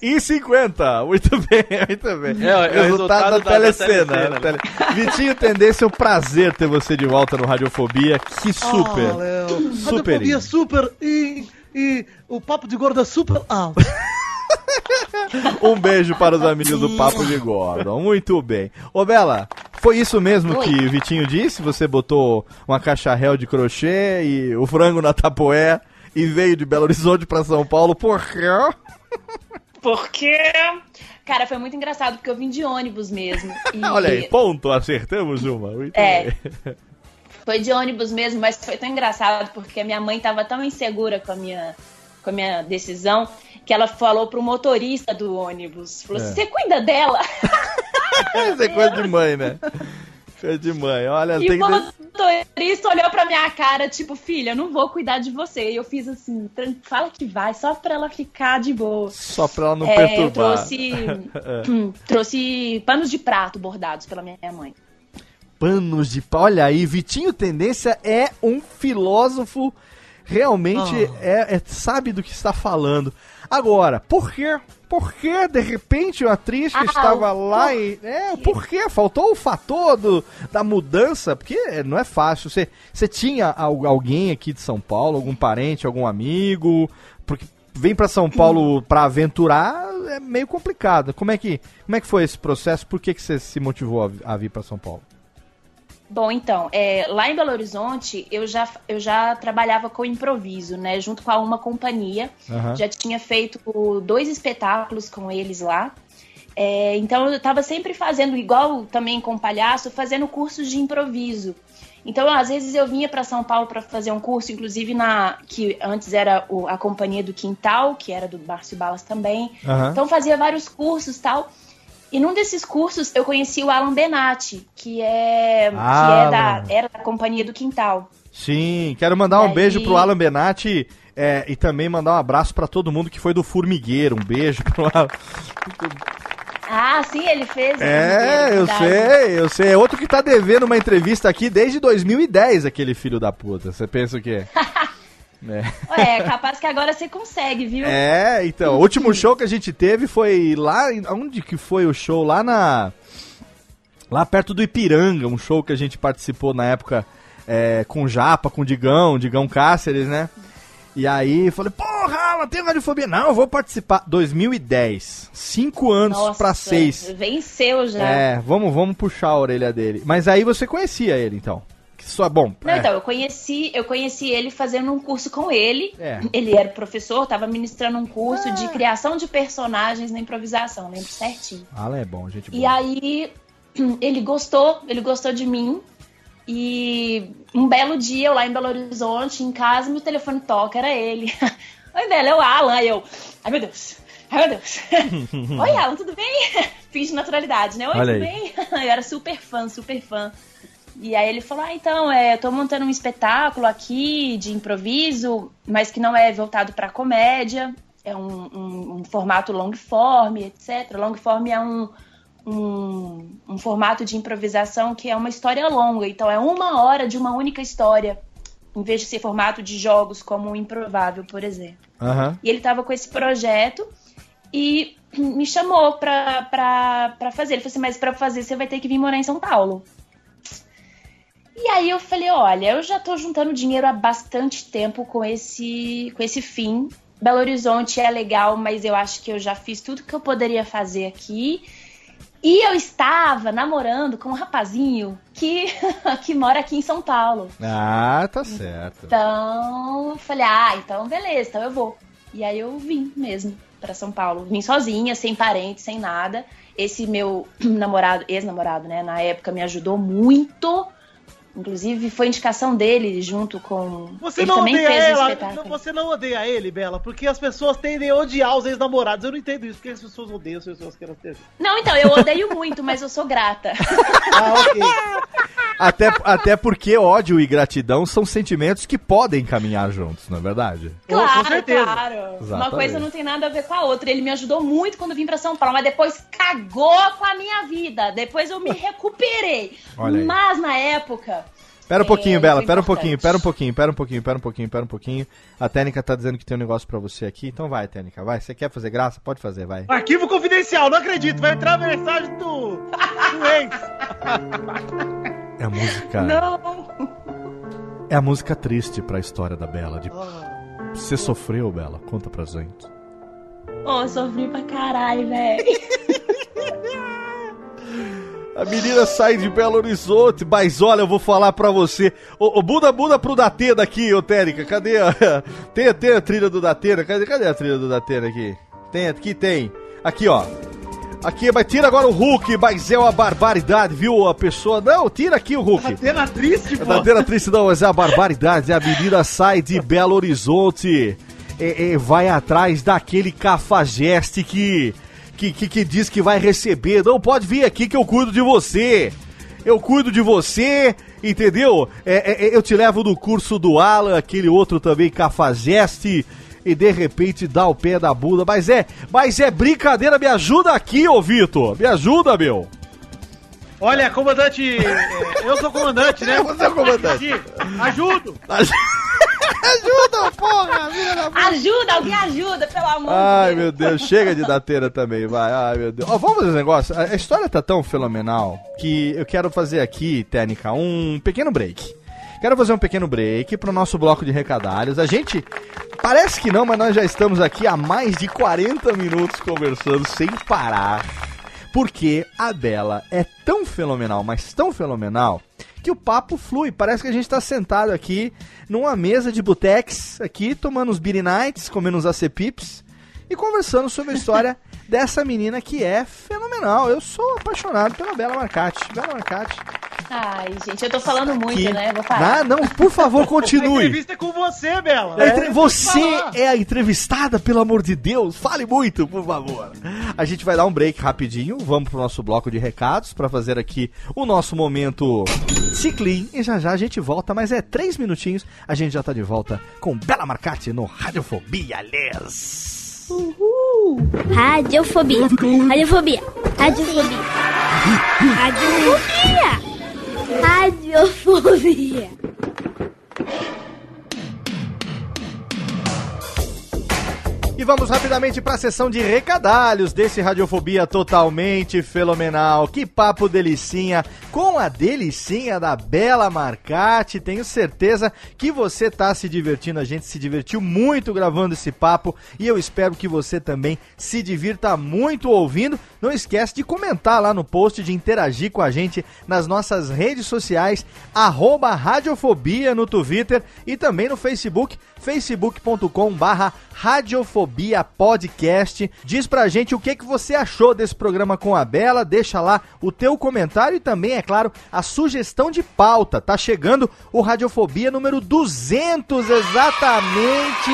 e, e 50, muito bem, muito bem. É, é o resultado, resultado da, da- da telecena. telecena. Tele... Vitinho Tendência, é um prazer ter você de volta no Radiofobia. Que super. Ah, Léo. Super Radiofobia super e, e o papo de gorda super alto. Um beijo para os amigos do Papo de Gordon. Muito bem. Ô, Bela, foi isso mesmo Oi. que o Vitinho disse? Você botou uma caixa réu de crochê e o frango na tapoé e veio de Belo Horizonte para São Paulo. Por quê? Porque. Cara, foi muito engraçado, porque eu vim de ônibus mesmo. E Olha aí, ponto, acertamos uma. Muito É. bem. Foi de ônibus mesmo, mas foi tão engraçado, porque a minha mãe tava tão insegura com a minha, com a minha decisão, que ela falou pro motorista do ônibus. Falou, É. você cuida dela? Isso é coisa de mãe, né? Coisa de mãe. Olha, E o motorista olhou pra minha cara, tipo, filha, eu não vou cuidar de você. E eu fiz assim, "Tran- fala que vai, só pra ela ficar de boa. Só pra ela não É, eu perturbar. trouxe, hum, trouxe panos de prato bordados pela minha mãe. Panos de pau. Olha aí, Vitinho Tendência é um filósofo. Realmente é, é- sabe do que está falando. Agora, por quê? Por que de repente uma atriz que Ah, estava lá por e. É, por quê? Faltou o fator do, da mudança? Porque não é fácil. Você, você tinha al- alguém aqui de São Paulo, algum parente, algum amigo? Porque vem pra São Paulo pra aventurar é meio complicado. Como é que, como é que foi esse processo? Por que, que você se motivou a, a vir pra São Paulo? Bom, então, é, lá em Belo Horizonte, eu já, eu já trabalhava com improviso, né? Junto com a uma companhia. Aham. Já tinha feito dois espetáculos com eles lá. É, então, eu estava sempre fazendo, igual também com o palhaço, fazendo cursos de improviso. Então, às vezes eu vinha para São Paulo para fazer um curso, inclusive na que antes era o- a companhia do Quintal, que era do Márcio Balas também. Aham. Então fazia vários cursos tal. E num desses cursos eu conheci o Alan Benatti, que é, que é da, era da companhia do Quintal. Sim, quero mandar um Daí- beijo pro Alan Benatti é, e também mandar um abraço pra todo mundo que foi do Formigueiro. Um beijo pro Alan. Ah, sim, ele fez. É, eu verdade. sei, eu sei. É outro que tá devendo uma entrevista aqui desde 2010, aquele filho da puta. Você pensa o quê? É. É capaz que agora você consegue, viu? É, então, o último show que a gente teve foi lá, onde que foi o show? Lá na, lá perto do Ipiranga, um show que a gente participou na época é, com Japa, com Digão, Digão Cáceres, né? E aí, falei, porra, Alan, tem radiofobia? Não, eu vou participar. 2010, cinco anos pra seis. Venceu já. É, vamos, vamos puxar a orelha dele. Mas aí você conhecia ele, então? Só, bom, Não, é, então, eu conheci, eu conheci ele fazendo um curso com ele. É. Ele era professor, estava ministrando um curso de criação de personagens na improvisação, lembro certinho. Alan é bom, gente E boa. aí ele gostou, ele gostou de mim. E um belo dia, eu lá em Belo Horizonte, em casa, meu telefone toca, era ele. Oi, Bela, é o Alan. Aí eu, ai meu Deus, ai meu Deus. Oi, Alan, tudo bem? Fiz de naturalidade, né? Oi, Olha tudo aí. bem? Eu era super fã, super fã. E aí ele falou: Ah, então, é, eu tô montando um espetáculo aqui de improviso, mas que não é voltado pra comédia. É um, um- um formato long form, etc. Long form é um, um, um formato de improvisação que é uma história longa. Então é uma hora de uma única história, em vez de ser formato de jogos como o Improvável, por exemplo. Aham. E ele tava com esse projeto e me chamou pra fazer. Ele falou assim, mas pra fazer você vai ter que vir morar em São Paulo. E aí eu falei, olha, eu já tô juntando dinheiro há bastante tempo com esse, com esse fim. Belo Horizonte é legal, mas eu acho que eu já fiz tudo que eu poderia fazer aqui. E eu estava namorando com um rapazinho que, que mora aqui em São Paulo. Ah, tá certo. Então, eu falei, ah, então beleza, então eu vou. E aí eu vim mesmo pra São Paulo. Vim sozinha, sem parente, sem nada. Esse meu namorado, ex-namorado, né, na época me ajudou muito. Inclusive, foi indicação dele junto com. Você ele não também odeia fez ela, espetáculo. não- você não odeia ele, Bela, porque as pessoas tendem a odiar os ex-namorados. Eu não entendo isso, porque as pessoas odeiam as pessoas que elas têm. Não, então, eu odeio muito, mas eu sou grata. Ah, ok. Até, até porque ódio e gratidão são sentimentos que podem caminhar juntos, não é verdade? Com Claro, certeza. claro. Uma Exatamente. coisa não tem nada a ver com a outra. Ele me ajudou muito quando vim pra São Paulo, mas depois cagou com a minha vida. Depois eu me recuperei. Mas na época. Pera um É, pouquinho, isso Bela, é pera um pouquinho, pera um pouquinho, pera um pouquinho, pera um pouquinho, pera um pouquinho. A técnica tá dizendo que tem um negócio pra você aqui, então vai, técnica, vai. Você quer fazer graça? Pode fazer, vai. Arquivo confidencial, não acredito. Vai entrar a mensagem do, do ex. É a música. Não. É a música triste pra história da Bela. De... Ah. Você sofreu, Bela? Conta pra gente. Ô, eu sofri pra caralho, velho. A menina sai de Belo Horizonte, mas olha, eu vou falar pra você. Ô, ô Buda, Buda pro Datena aqui, ô Térica. Cadê a. Tem, tem a trilha do Datena? Cadê, cadê a trilha do Datena aqui? Tem, aqui tem. Aqui, ó. Aqui, mas tira agora o Hulk, mas é uma barbaridade, viu? A pessoa. Não, tira aqui o Hulk. Antena triste, pô. Tá tendo a triste não, mas é a barbaridade. A menina sai de Belo Horizonte e, e vai atrás daquele cafajeste que, que, que, que diz que vai receber. Não pode vir aqui que eu cuido de você. Eu cuido de você, entendeu? É, é, eu te levo no curso do Alan, aquele outro também cafajeste. E de repente dá o pé da bunda. Mas é, mas é brincadeira. Me ajuda aqui, ô Vitor. Me ajuda, meu. Olha, comandante. é, Eu sou comandante, né? Você é o comandante. Aqui, ajudo. Ajuda, porra! Ajuda, alguém ajuda, pelo amor Ai, de Deus. meu Deus, chega de dar teira também, vai. Ai, meu Deus. Ó, vamos fazer um negócio. A a história tá tão fenomenal que eu quero fazer aqui, Técnica, um pequeno break. Quero fazer um pequeno break pro nosso bloco de recadalhos. A gente. Parece que não, mas nós já estamos aqui há mais de 40 minutos conversando sem parar. Porque a Bela é tão fenomenal, mas tão fenomenal, que o papo flui. Parece que a gente tá sentado aqui numa mesa de botex, aqui, tomando uns beer nights, comendo uns acepips e conversando sobre a história dessa menina que é fenomenal. Eu sou apaixonado pela Bela Marcati. Bela Marcati. Ai, gente, eu tô falando muito, que- né? Vou parar. Ah, não, por favor, A continue. entrevista é com você, Bela. A entre- Você é a entrevistada, pelo amor de Deus. Fale muito, por favor. A gente vai dar um break rapidinho. Vamos pro nosso bloco de recados para fazer aqui o nosso momento ciclim. E já já a gente volta, mas é três minutinhos. A gente já tá de volta com Bela Marcati no Radiofobia, Les. Radiofobia. Radiofobia. Radiofobia. Radiofobia. Radiofobia. E vamos rapidamente para a sessão de recadalhos desse Radiofobia totalmente fenomenal. Que papo delicinha com a delicinha da Bela Marcati. Tenho certeza que você tá se divertindo, a gente se divertiu muito gravando esse papo e eu espero que você também se divirta muito ouvindo. Não esquece de comentar lá no post, de interagir com a gente nas nossas redes sociais, arroba Radiofobia no Twitter e também no Facebook, facebook.com barra Radiofobia Podcast. Diz pra gente o que, que você achou desse programa com a Bela, deixa lá o teu comentário e também, é claro, a sugestão de pauta. Tá chegando o Radiofobia número 200, exatamente,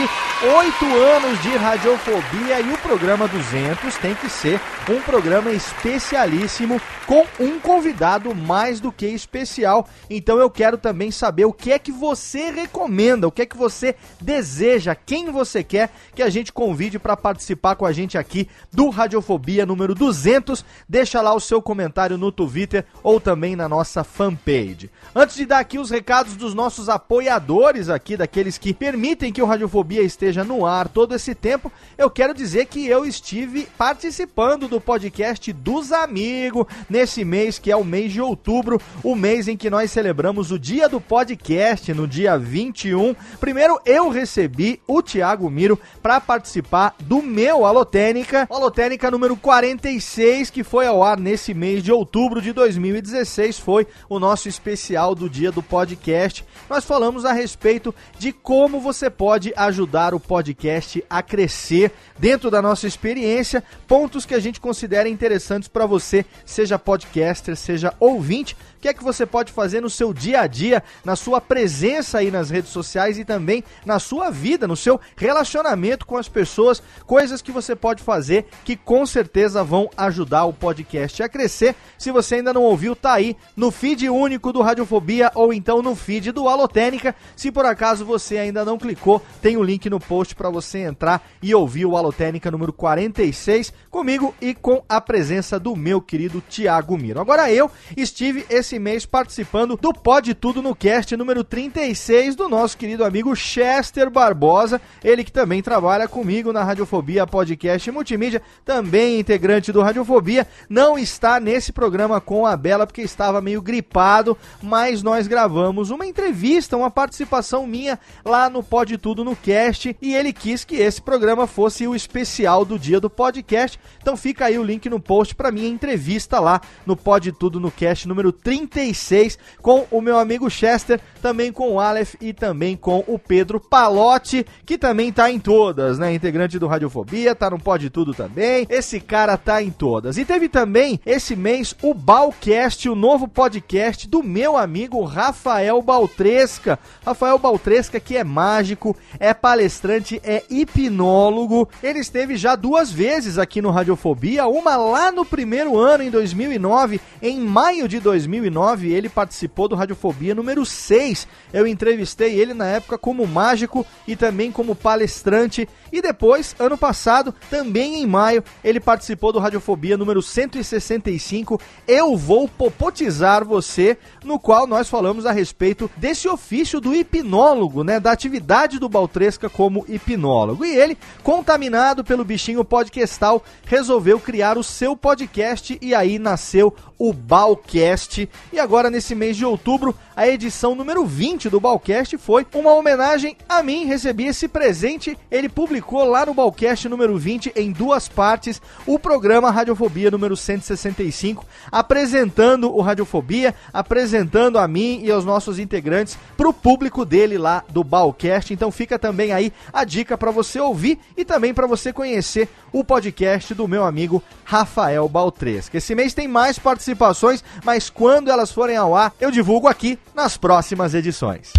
oito anos de Radiofobia e o programa 200 tem que ser um programa especialíssimo com um convidado mais do que especial. Então eu quero também saber o que é que você recomenda, o que é que você deseja, quem você quer que a gente convide para participar com a gente aqui do Radiofobia número 200. Deixa lá o seu comentário no Twitter ou também na nossa fanpage. Antes de dar aqui os recados dos nossos apoiadores aqui, daqueles que permitem que o Radiofobia esteja no ar todo esse tempo, eu quero dizer que eu estive participando do podcast dos amigos nesse mês que é o mês de outubro, o mês em que nós celebramos o dia do podcast, no dia 21. Primeiro eu recebi o Thiago Miro para participar do meu Alotênica, Alotênica número 46, que foi ao ar nesse mês de outubro de 2016, foi o nosso especial do dia do podcast. Nós falamos a respeito de como você pode ajudar o podcast a crescer dentro da nossa experiência, pontos que a gente considera interessantes para você, seja podcaster, seja ouvinte. Que é que você pode fazer no seu dia a dia, na sua presença aí nas redes sociais e também na sua vida, no seu relacionamento com as pessoas, coisas que você pode fazer que com certeza vão ajudar o podcast a crescer. Se você ainda não ouviu, tá aí no feed único do Radiofobia ou então no feed do Alotênica. Se por acaso você ainda não clicou, tem o link no post para você entrar e ouvir o Alotênica número 46 comigo e com a presença do meu querido Tiago Miro. Agora eu estive esse mês participando do Pode Tudo no Cast número 36 do nosso querido amigo Chester Barbosa, ele que também trabalha comigo na Radiofobia Podcast Multimídia, também integrante do Radiofobia, não está nesse programa com a Bela porque estava meio gripado, mas nós gravamos uma entrevista, uma participação minha lá no Pode Tudo no Cast e ele quis que esse programa fosse o especial do dia do podcast. Então fica aí o link no post para minha entrevista lá no Pode Tudo no Cast número 36 com o meu amigo Chester, também com o Aleph e também com o Pedro Palotti, que também tá em todas, né? Integrante do Radiofobia, tá no Pode Tudo também. Esse cara tá em todas. E teve também esse mês o Balcast, o novo podcast do meu amigo Rafael Baltresca. Rafael Baltresca que é mágico, é palestrante, é hipnólogo. Ele esteve já duas vezes aqui no Radiofobia, uma lá no primeiro ano, em 2009. Em maio de 2009, ele participou do Radiofobia número 6. Eu entrevistei ele na época como mágico e também como palestrante. E depois, ano passado, também em maio, ele participou do Radiofobia número 165. Eu vou popotizar você, no qual nós falamos a respeito desse ofício do hipnólogo, né? Da atividade do Baltresca como hipnólogo. E ele, contaminado pelo bichinho podcastal, resolveu criar o seu podcast e aí nasceu o Balcast. E agora, nesse mês de outubro, a edição número 20 do Balcast foi uma homenagem a mim. Recebi esse presente. Ele publicou lá no Balcast número 20, em duas partes, o programa Radiofobia número 165, apresentando o Radiofobia, apresentando a mim e aos nossos integrantes para o público dele lá do Balcast. Então fica também aí a dica para você ouvir e também para você conhecer o podcast do meu amigo Rafael Baltresca. Esse mês tem mais participações, mas quando elas forem ao ar, eu divulgo aqui nas próximas edições.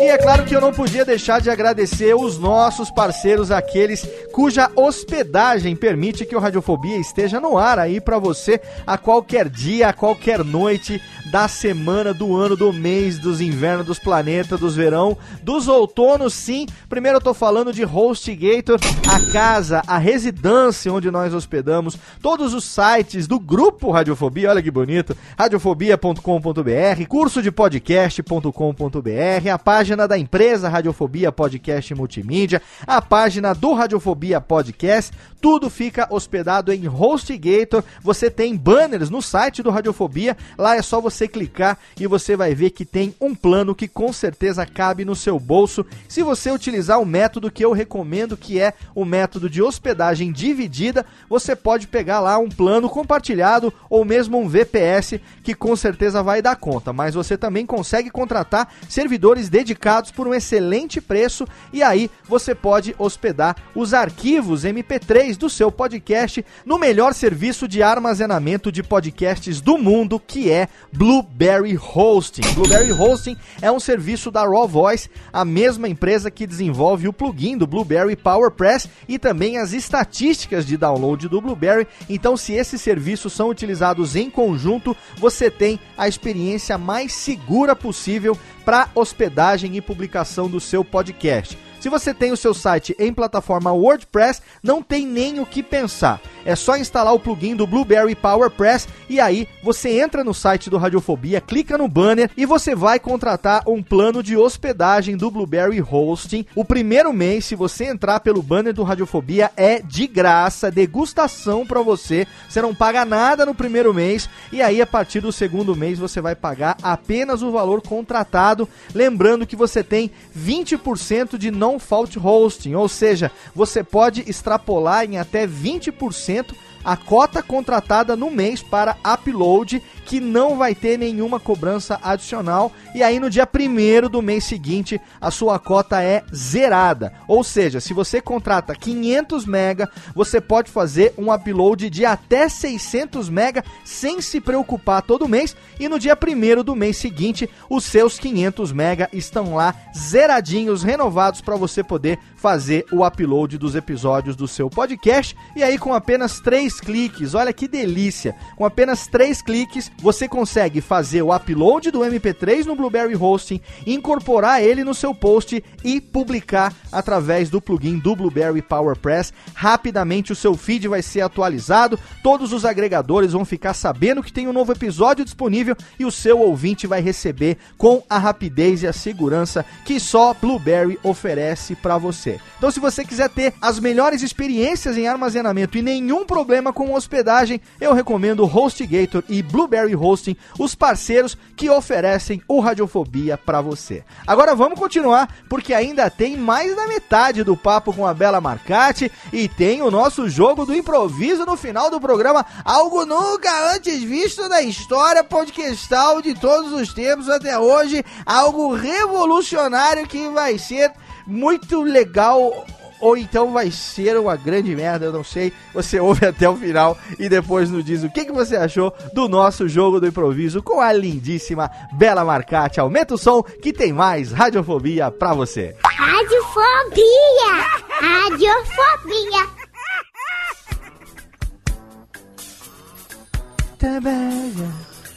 E é claro que eu não podia deixar de agradecer os nossos parceiros, aqueles cuja hospedagem permite que o Radiofobia esteja no ar aí para você a qualquer dia, a qualquer noite da semana, do ano, do mês, dos invernos, dos planetas, dos verão, dos outonos, sim. Primeiro eu tô falando de HostGator, a casa, a residência onde nós hospedamos todos os sites do grupo Radiofobia, olha que bonito, radiofobia.com.br, curso de podcast.com.br, a página da empresa Radiofobia Podcast Multimídia, a página do Radiofobia Podcast, tudo fica hospedado em HostGator. Você tem banners no site do Radiofobia, lá é só você clicar e você vai ver que tem um plano que com certeza cabe no seu bolso. Se você utilizar o método que eu recomendo, que é o método de hospedagem dividida, você pode pegar lá um plano compartilhado ou mesmo um VPS que com certeza vai dar conta. Mas você também consegue contratar servidores dedicados por um excelente preço e aí você pode hospedar os arquivos MP3 do seu podcast no melhor serviço de armazenamento de podcasts do mundo, que é Blueberry Hosting. Blueberry Hosting é um serviço da Raw Voice, a mesma empresa que desenvolve o plugin do Blueberry PowerPress e também as estatísticas de download do Blueberry. Então, se esses serviços são utilizados em conjunto, você tem a experiência mais segura possível para hospedagem e publicação do seu podcast. Se você tem o seu site em plataforma WordPress, não tem nem o que pensar. É só instalar o plugin do Blueberry PowerPress e aí você entra no site do Radiofobia, clica no banner e você vai contratar um plano de hospedagem do Blueberry Hosting. O primeiro mês, se você entrar pelo banner do Radiofobia, é de graça, degustação para você. Você não paga nada no primeiro mês e aí a partir do segundo mês você vai pagar apenas o valor contratado. Lembrando que você tem 20% de não fault hosting, ou seja, você pode extrapolar em até 20% a cota contratada no mês para upload, que não vai ter nenhuma cobrança adicional. E aí no dia primeiro do mês seguinte, a sua cota é zerada. Ou seja, se você contrata 500 mega, você pode fazer um upload de até 600 mega sem se preocupar todo mês. E no dia primeiro do mês seguinte, os seus 500 mega estão lá zeradinhos, renovados para você poder fazer o upload dos episódios do seu podcast. E aí com apenas 3 cliques, olha que delícia! Com apenas 3 cliques, você consegue fazer o upload do MP3 no Blueberry Hosting, incorporar ele no seu post e publicar através do plugin do Blueberry PowerPress. Rapidamente o seu feed vai ser atualizado, todos os agregadores vão ficar sabendo que tem um novo episódio disponível e o seu ouvinte vai receber com a rapidez e a segurança que só Blueberry oferece para você. Então se você quiser ter as melhores experiências em armazenamento e nenhum problema com hospedagem, eu recomendo HostGator e Blueberry Cherry Hosting, os parceiros que oferecem o Radiofobia pra você. Agora vamos continuar, porque ainda tem mais da metade do papo com a Bela Marcati e tem o nosso jogo do improviso no final do programa, algo nunca antes visto na história podcastal de todos os tempos até hoje, algo revolucionário que vai ser muito legal ou então vai ser uma grande merda, eu não sei. Você ouve até o final e depois nos diz o que, que você achou do nosso jogo do improviso com a lindíssima Bela Marcati. Aumenta o som que tem mais radiofobia pra você. Radiofobia! Radiofobia!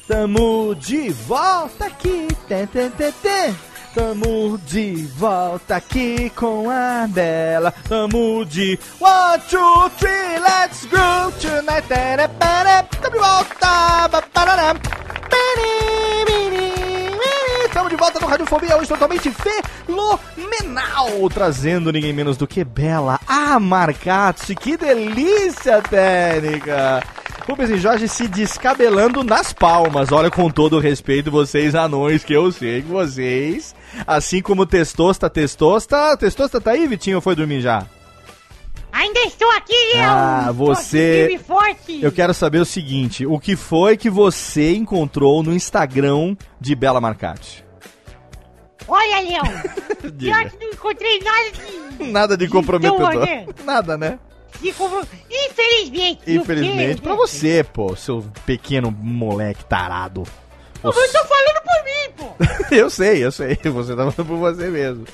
Tamo de volta aqui. Tê, tê, tê, tê. Tamo de volta aqui com a Bela. Tamo de one, two, three, let's go tonight. Tamo de volta. Estamos de volta no Radiofobia, hoje totalmente fenomenal, trazendo ninguém menos do que Bela a Marcati. Que delícia, técnica! Rubens e Jorge se descabelando nas palmas. Olha, com todo o respeito, vocês anões, que eu sei que vocês, assim como Testosta, Testosta, Testosta tá aí, Vitinho, ou foi dormir já? Ainda estou aqui, Léo. Ah, você- forte. Eu quero saber o seguinte, o que foi que você encontrou no Instagram de Bela Marcati? Olha, Léo. Pior que não encontrei nada de... Nada de comprometedor. Então, né? Nada, né? Infelizmente. Infelizmente, pra você, pô, seu pequeno moleque tarado. Eu tô falando por mim, pô. eu sei, eu sei, você tá falando por você mesmo.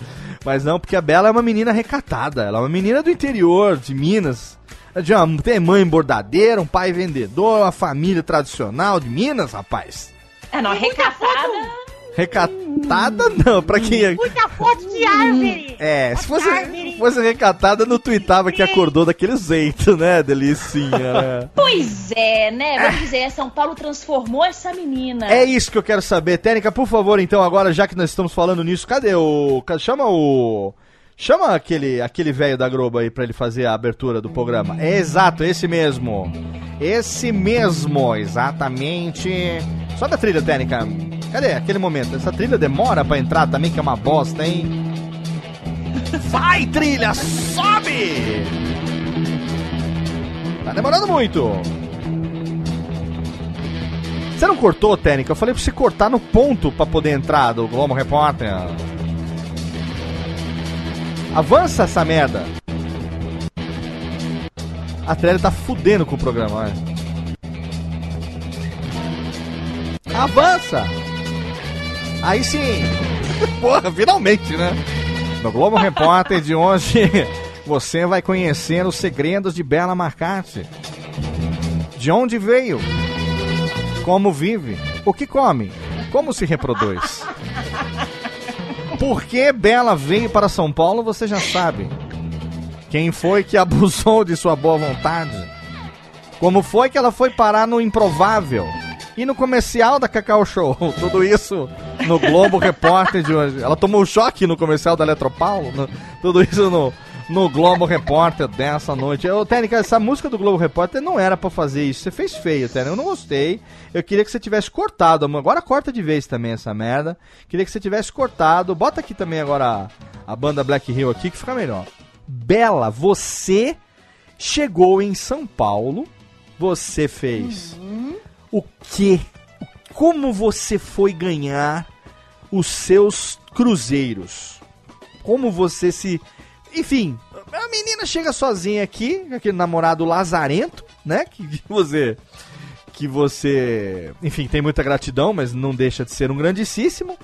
Mas não, porque a Bela é uma menina recatada. Ela é uma menina do interior, de Minas. De uma, tem mãe bordadeira, um pai vendedor, uma família tradicional de Minas, rapaz. É, não, recatada. Recatada não, pra quem é. Muita foto de árvore. É, se fosse, Árvore. fosse recatada, não tweetava que acordou daquele jeito, né, delicinha, né? Pois é, né? Vamos dizer, São Paulo transformou essa menina. É isso que eu quero saber. Técnica, por favor, então, agora, já que nós estamos falando nisso, cadê o. Chama o. Chama aquele aquele velho da Globo aí pra ele fazer a abertura do programa. É exato, esse mesmo. Esse mesmo, exatamente. Sobe a trilha, técnica. Cadê aquele momento? Essa trilha demora pra entrar também, que é uma bosta, hein? Vai, trilha, sobe! Tá demorando muito. Você não cortou, Técnica? Eu falei pra você cortar no ponto pra poder entrar do Globo Repórter. Avança essa merda. A trilha tá fudendo com o programa, olha. Avança! Aí sim! Porra, finalmente, né? No Globo Repórter de hoje, você vai conhecer os segredos de Bela Marcati. De onde veio? Como vive? O que come? Como se reproduz? Por que Bela veio para São Paulo, você já sabe. Quem foi que abusou de sua boa vontade? Como foi que ela foi parar no improvável? E no comercial da Cacau Show? Tudo isso no Globo Repórter de hoje. Ela tomou um choque no comercial da Eletropaulo? No- tudo isso no, no Globo Repórter dessa noite. Ô, Técnica, essa música do Globo Repórter não era pra fazer isso. Você fez feio, Técnica. Eu não gostei. Eu queria que você tivesse cortado. Agora corta de vez também essa merda. Queria que você tivesse cortado. Bota aqui também agora a, a banda Black Hill aqui que fica melhor. Bela, você chegou em São Paulo. Você fez o quê? Como você foi ganhar os seus cruzeiros? Como você se. Enfim, a menina chega sozinha aqui, aquele namorado lazarento, né? Que você. Que você. Enfim, tem muita gratidão, mas não deixa de ser um grandíssimo.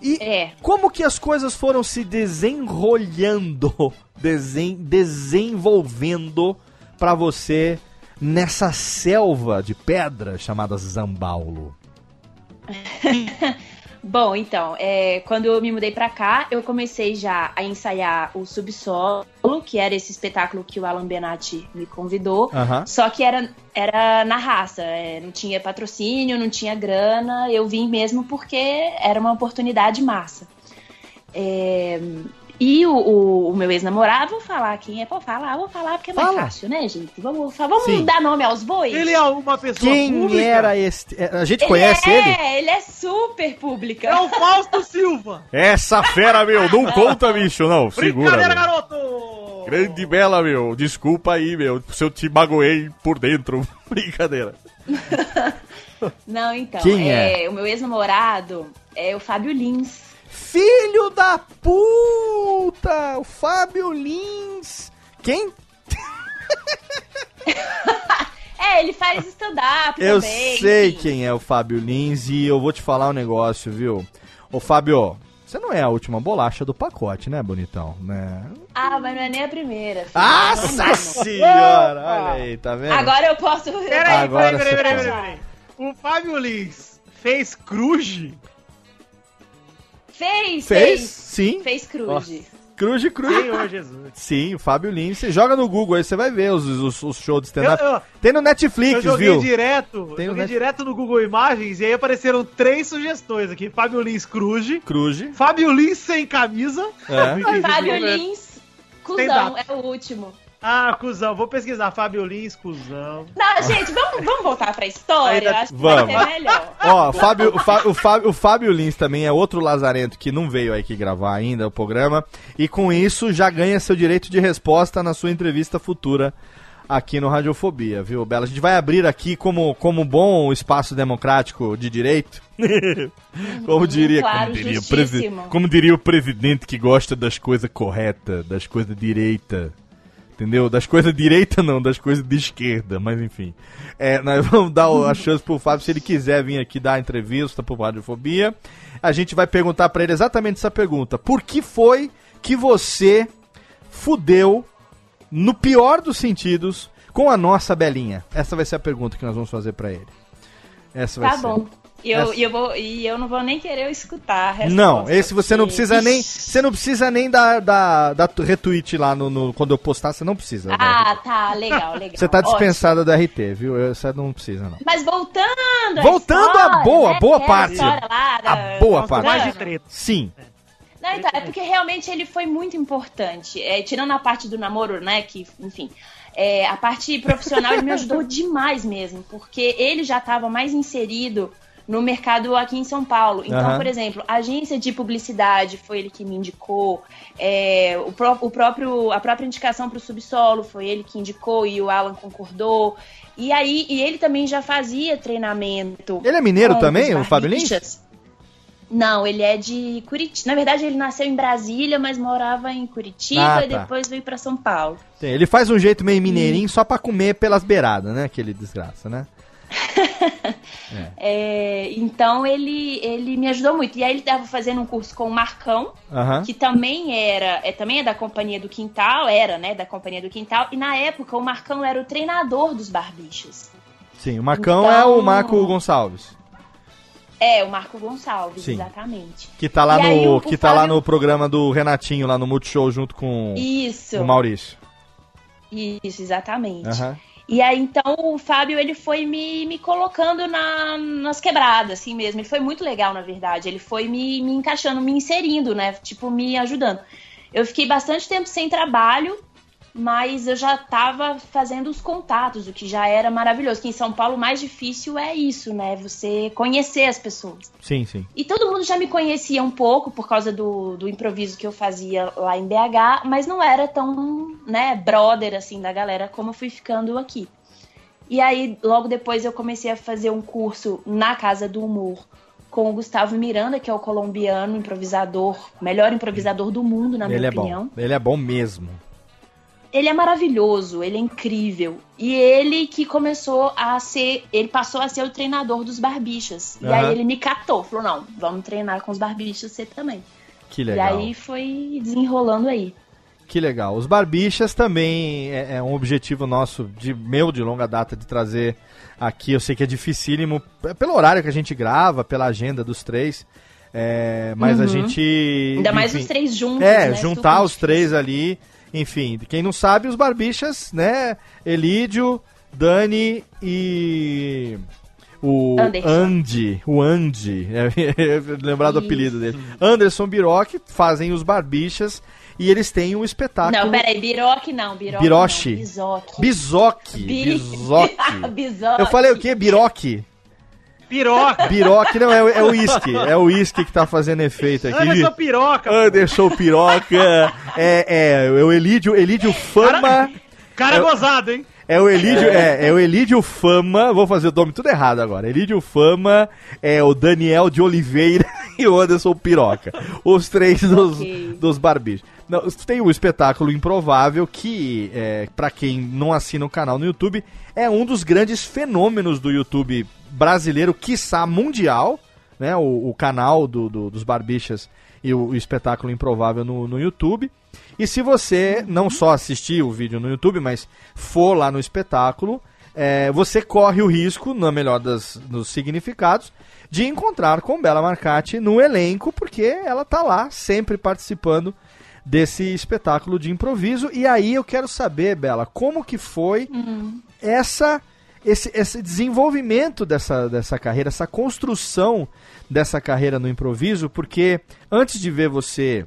E É. como que as coisas foram se desenrolhando, desen- desenvolvendo pra você nessa selva de pedra chamada Zambaulo? Bom, então, é, quando eu me mudei pra cá, eu comecei já a ensaiar o Subsolo, que era esse espetáculo que o Alan Benatti me convidou. Só que era, era na raça, é, não tinha patrocínio, não tinha grana, eu vim mesmo porque era uma oportunidade massa. É, E o, o, o meu ex-namorado, vou falar quem é, pode falar, vou falar porque é mais Fala. fácil, né, gente? Vamos, vamos Sim. dar nome aos bois? Ele é uma pessoa Quem pública. era este? é, A gente Ele conhece é, ele? ele é super pública. É o Fausto Silva. Essa fera, meu, não conta, bicho, não. Segura, Brincadeira, meu. garoto! Grande bela, meu. Desculpa aí, meu, se eu te magoei por dentro. Brincadeira. Não, então, Quem é? o meu ex-namorado é o Fábio Lins. Filho da puta! O Fábio Lins. Quem? É, ele faz stand-up Eu também. sei enfim. quem é o Fábio Lins e eu vou te falar um negócio, viu? Ô, Fábio, você não é a última bolacha do pacote, né, bonitão? Né? Ah, mas não é nem a primeira. filho. Nossa Não, não. senhora! Olha aí, tá vendo? Agora eu posso... Peraí, peraí, peraí, peraí. O Fábio Lins fez Cruz? Fez, Fez? fez. Sim. Fez cruz. Cruz de cruz. Senhor Jesus. Sim, o Fábio Lins. Você joga no Google aí, você vai ver os, os, os shows de stand-up. Eu- eu- Tem no Eu Netflix, joguei viu? direto, Tem joguei Net- direto no Google Imagens e aí apareceram três sugestões aqui. Fábio Lins Cruz, Cruz. Fábio Lins sem camisa. É. Fábio Lins, cuzão, é o último. Ah, cuzão, vou pesquisar. Fábio Lins, cuzão. Não, gente, vamos, vamos voltar pra história. Ainda- Eu acho que Vamos. vai ser melhor. Ó, o Fábio, o, Fá- o Fábio, o Fábio Lins também é outro lazarento que não veio aqui gravar ainda o programa. E com isso já ganha seu direito de resposta na sua entrevista futura aqui no Radiofobia, viu, Bela? A gente vai abrir aqui como, como bom espaço democrático de direito. como diria, claro, como, diria como diria o presidente que gosta das coisas corretas, das coisas direita. Entendeu? Das coisas direita não, das coisas de esquerda, mas enfim. É, nós vamos dar a chance pro Fábio, se ele quiser vir aqui dar a entrevista pro Radiofobia. A gente vai perguntar pra ele exatamente essa pergunta. Por que foi que você fudeu, no pior dos sentidos, com a nossa Belinha? Essa vai ser a pergunta que nós vamos fazer pra ele. Essa vai Tá ser. bom. E eu, e, eu vou, e eu não vou nem querer escutar. Não, esse você não precisa nem. Você não precisa nem dar, dar, dar retweet lá no, no- quando eu postar, você não precisa. dar Ah, tá, legal, legal. Você tá Ótimo. dispensada do RT, viu? Você não precisa, não. Mas voltando Voltando à boa, né, boa aquela parte. lá da- A boa parte. mais de treta. Sim. Não, então, é porque realmente ele foi muito importante. É, tirando a parte do namoro, né, que, enfim, é, a parte profissional ele me ajudou demais mesmo, porque ele já estava mais inserido no mercado aqui em São Paulo. Então, Aham. por exemplo, a agência de publicidade foi ele que me indicou, é, o, pró- o próprio, a própria indicação para o subsolo foi ele que indicou e o Alan concordou. E aí, e ele também já fazia treinamento. Ele é mineiro também, o Fábio Lins? barbichas. Não, ele é de Curitiba. Na verdade, ele nasceu em Brasília, mas morava em Curitiba Ah, e tá. depois veio pra São Paulo. Sim, Ele faz um jeito meio mineirinho só pra comer pelas beiradas, né? Aquele desgraça, né? É, então ele, ele me ajudou muito. E aí ele estava fazendo um curso com o Marcão, que também era, é, também é da Companhia do Quintal, era, né, da Companhia do Quintal. E na época o Marcão era o treinador dos barbichos. Sim, o Marcão Então- é o Marco Gonçalves. É, o Marco Gonçalves, Sim. exatamente. Que tá lá E aí no. o- o que tá lá no programa do Renatinho, lá no Multishow, junto com Isso, o Maurício. isso, exatamente. Aham. E aí, então, o Fábio, ele foi me, me colocando na, nas quebradas, assim mesmo. Ele foi muito legal, na verdade. Ele foi me, me encaixando, me inserindo, né? Tipo, me ajudando. Eu fiquei bastante tempo sem trabalho, mas eu já tava fazendo os contatos, o que já era maravilhoso. Que em São Paulo o mais difícil é isso, né? Você conhecer as pessoas. Sim, sim. E todo mundo já me conhecia um pouco por causa do, do improviso que eu fazia lá em BH, mas não era tão, né, brother assim da galera como eu fui ficando aqui. E aí, logo depois, eu comecei a fazer um curso na Casa do Humor com o Gustavo Miranda, que é o colombiano improvisador, melhor improvisador do mundo, na ele minha é opinião. bom. Ele é bom mesmo. Ele é maravilhoso, ele é incrível. E ele que começou a ser. Ele passou a ser o treinador dos barbichas. E Aham. aí ele me catou, falou: não, vamos treinar com os barbichas você também. Que legal. E aí foi desenrolando aí. Que legal. Os Barbichas também é, é um objetivo nosso, de meu, de longa data, de trazer aqui. Eu sei que é dificílimo, pelo horário que a gente grava, pela agenda dos três. é, mas a Uhum. gente. Ainda mais enfim, os três juntos. É, né? juntar Super os três ali. Enfim, quem não sabe, os Barbichas, né? Elídio, Dani e. o Anderson. Andy, o Andy, é, lembrar do apelido dele. Anderson Biroc fazem os Barbichas e eles têm um espetáculo. Não, peraí, Biroque não, Biroque Biroche. Bizoque. Bizoque. Bi- Bizoque. Bizoque. Eu falei o quê? Biroque. Piroca. Biroque não, é, o- é o uísque. É o uísque que tá fazendo efeito aqui. Anderson Piroca. Anderson Piroca. É, é, é o Elídio, Elídio Fama. Cara Eu- gozado, hein? É o Elídio, é, é o Elídio Fama. Vou fazer o nome tudo errado agora. Elídio Fama, é o Daniel de Oliveira e o Anderson Piroca. Os três dos, Ok. dos barbichos. Não, tem o espetáculo Improvável, que, é, para quem não assina o canal no YouTube, é um dos grandes fenômenos do YouTube brasileiro, quiçá mundial, né? O, o canal do, do- dos Barbichas e o, o espetáculo Improvável no, no YouTube. E se você não só assistir o vídeo no YouTube, mas for lá no espetáculo, é, você corre o risco, na melhor das, dos significados, de encontrar com Bela Marcati no elenco, porque ela tá lá sempre participando desse espetáculo de improviso. E aí eu quero saber, Bela, como que foi essa esse, esse desenvolvimento dessa, dessa carreira, essa construção dessa carreira no improviso, porque antes de ver você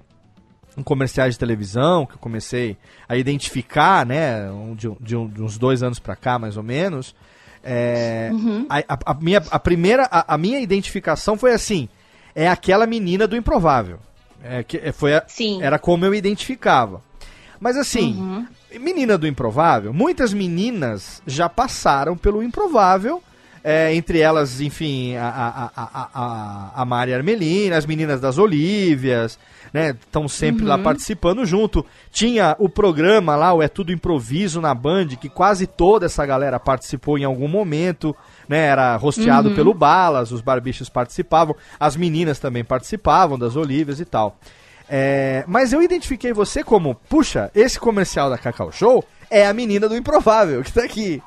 em comerciais de televisão, que eu comecei a identificar, né, de, de de uns dois anos pra cá, mais ou menos, é, a, a- a minha, a primeira, a, a minha identificação foi assim, é aquela menina do improvável. É, que, é, foi a- Sim. Era como eu identificava. Mas assim, menina do improvável, muitas meninas já passaram pelo improvável. é, entre elas, enfim, a, a, a, a, a, Mari Armelina, as meninas das Olívias, né? Estão sempre lá participando junto. Tinha o programa lá, o É Tudo Improviso na Band, que quase toda essa galera participou em algum momento, né? Era rosteado pelo Balas, os barbichos participavam, as meninas também participavam das Olívias e tal. É, mas eu identifiquei você como, puxa, esse comercial da Cacau Show é a menina do improvável que tá aqui.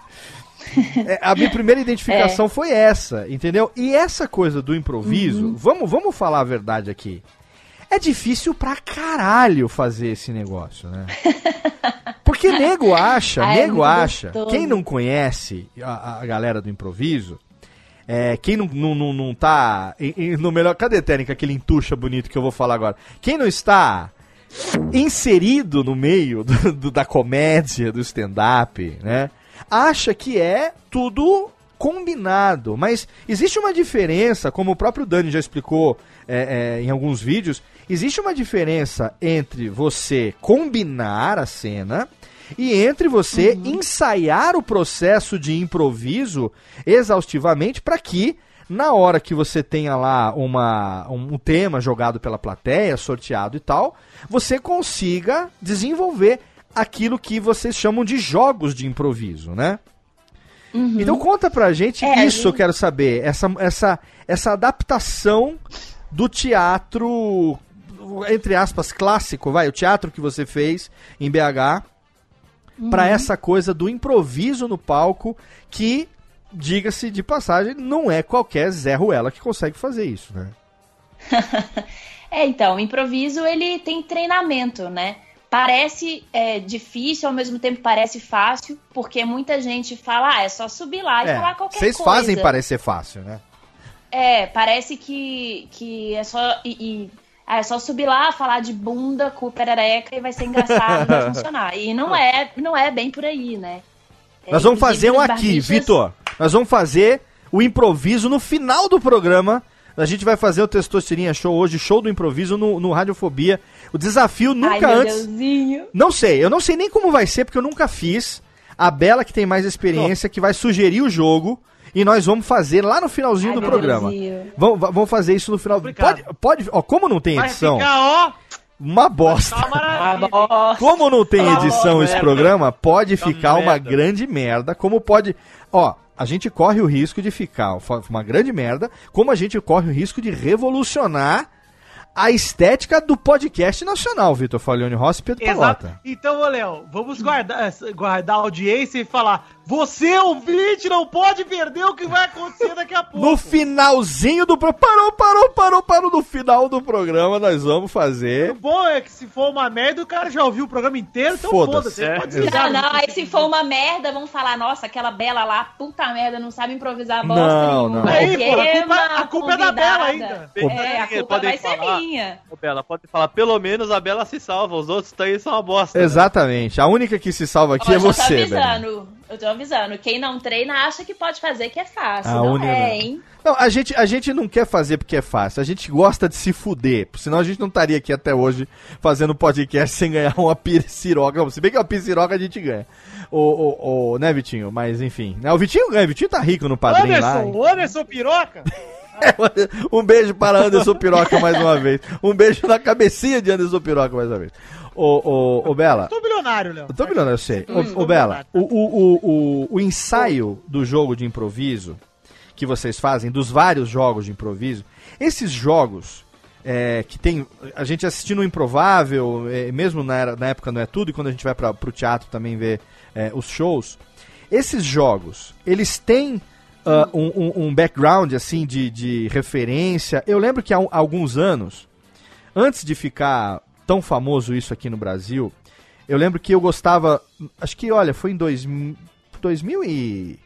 É, a minha primeira identificação foi essa, entendeu? E essa coisa do improviso, vamos, vamos falar a verdade aqui. É difícil pra caralho fazer esse negócio, né? Porque nego acha, Ah, é nego muito acha. gostoso. Quem não conhece a, a galera do improviso, é, quem não, não, não, não tá em- em- no melhor. Cadê, Técnica, aquele entuxa bonito que eu vou falar agora? Quem não está inserido no meio do- do- da comédia, do stand-up, né? Acha que é tudo combinado. Mas existe uma diferença, como o próprio Dani já explicou é, é, em alguns vídeos, existe uma diferença entre você combinar a cena e entre você ensaiar o processo de improviso exaustivamente para que na hora que você tenha lá uma, um, um tema jogado pela plateia, sorteado e tal, você consiga desenvolver aquilo que vocês chamam de jogos de improviso, né? Então conta pra gente É, isso, eu gente- quero saber, essa, essa, essa adaptação do teatro, entre aspas, clássico, vai, o teatro que você fez em BH, pra Uhum. essa coisa do improviso no palco, que, diga-se de passagem, não é qualquer Zé Ruela que consegue fazer isso, né? É, então, o improviso ele tem treinamento, né? Parece é, difícil, ao mesmo tempo parece fácil, porque muita gente fala, ah, é só subir lá e falar qualquer vocês coisa. fazem parecer fácil, né? É, parece que, que é só. E, e- ah, é só subir lá, falar de bunda com perereca e vai ser engraçado, vai funcionar. E não é, não é bem por aí, né? É, Nós vamos fazer um aqui, barbichas- Vitor. Nós vamos fazer o improviso no final do programa. A gente vai fazer o Testosterinha Show hoje, show do improviso no, no Radiofobia. O desafio Ai, nunca meu antes. Deusinho. Não sei, eu não sei nem como vai ser, porque eu nunca fiz. A Bela, que tem mais experiência, que vai sugerir o jogo. E nós vamos fazer lá no finalzinho Ai, do programa. Vamos, va- vamos fazer isso no final. Complicado. Pode, pode, ó, como não tem Vai edição, ficar, ó, uma bosta. uma. Como não tem edição esse programa, pode ficar uma grande merda. Como pode. Ó, a gente corre o risco de ficar uma grande merda. Como a gente corre o risco de revolucionar a estética do podcast nacional, Vitor Falione Rossi e Pedro Exato. Palota. Então, ô Léo, vamos guardar, guardar a audiência e falar: você, ouvinte, não pode perder o que vai acontecer daqui a pouco. No finalzinho do pro- parou, parou, parou, parou no final do programa nós vamos fazer O bom é que se for uma merda, o cara já ouviu o programa inteiro, então Foda-se. ele É. Não, não, aí se for uma merda, vão falar, nossa, aquela Bela lá, puta merda, não sabe improvisar bosta Não, nenhuma. não. Aí, Porque porra, a culpa- a culpa é da Bela ainda. É, a culpa vai ser falar. Minha. Ô, Bela, pode falar, pelo menos a Bela se salva, os outros aí são uma bosta. né? Exatamente. A única que se salva aqui Ó, é você, avisando, eu tô avisando. Quem não treina acha que pode fazer que é fácil. A não única é, não. hein? Não, a gente, a gente não quer fazer porque é fácil. A gente gosta de se fuder. Senão a gente não estaria aqui até hoje fazendo podcast sem ganhar uma piriciroca. Não, Se bem que uma piriciroca a gente ganha. O, o, o, né, Vitinho? Mas enfim. Né, O Vitinho ganha. O Vitinho tá rico no padrinho lá. Anderson, Anderson Piroca. um beijo para Anderson Piroca mais uma vez. Um beijo na cabecinha de Anderson Piroca mais uma vez. Ô, ô, ô Bela. Tô bilionário, Léo. Eu tô bilionário, eu sei. Ô, Hum. ô, Bela, o, o, o, o, o ensaio do jogo de improviso que vocês fazem, dos vários jogos de improviso, esses jogos é, que tem. A gente assistindo o Improvável, é, mesmo na, era- na época não é tudo, e quando a gente vai para pro teatro também ver é, os shows, esses jogos, eles têm. Ah, um, um- um background assim de, de referência. Eu lembro que há, um- alguns anos, antes de ficar tão famoso isso aqui no Brasil, eu lembro que eu gostava. Acho que, olha, foi em 2000, 2000 e.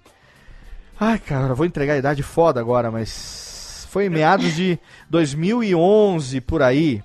Ai, cara, vou entregar a idade foda agora, mas. Foi em meados de 2011 por aí.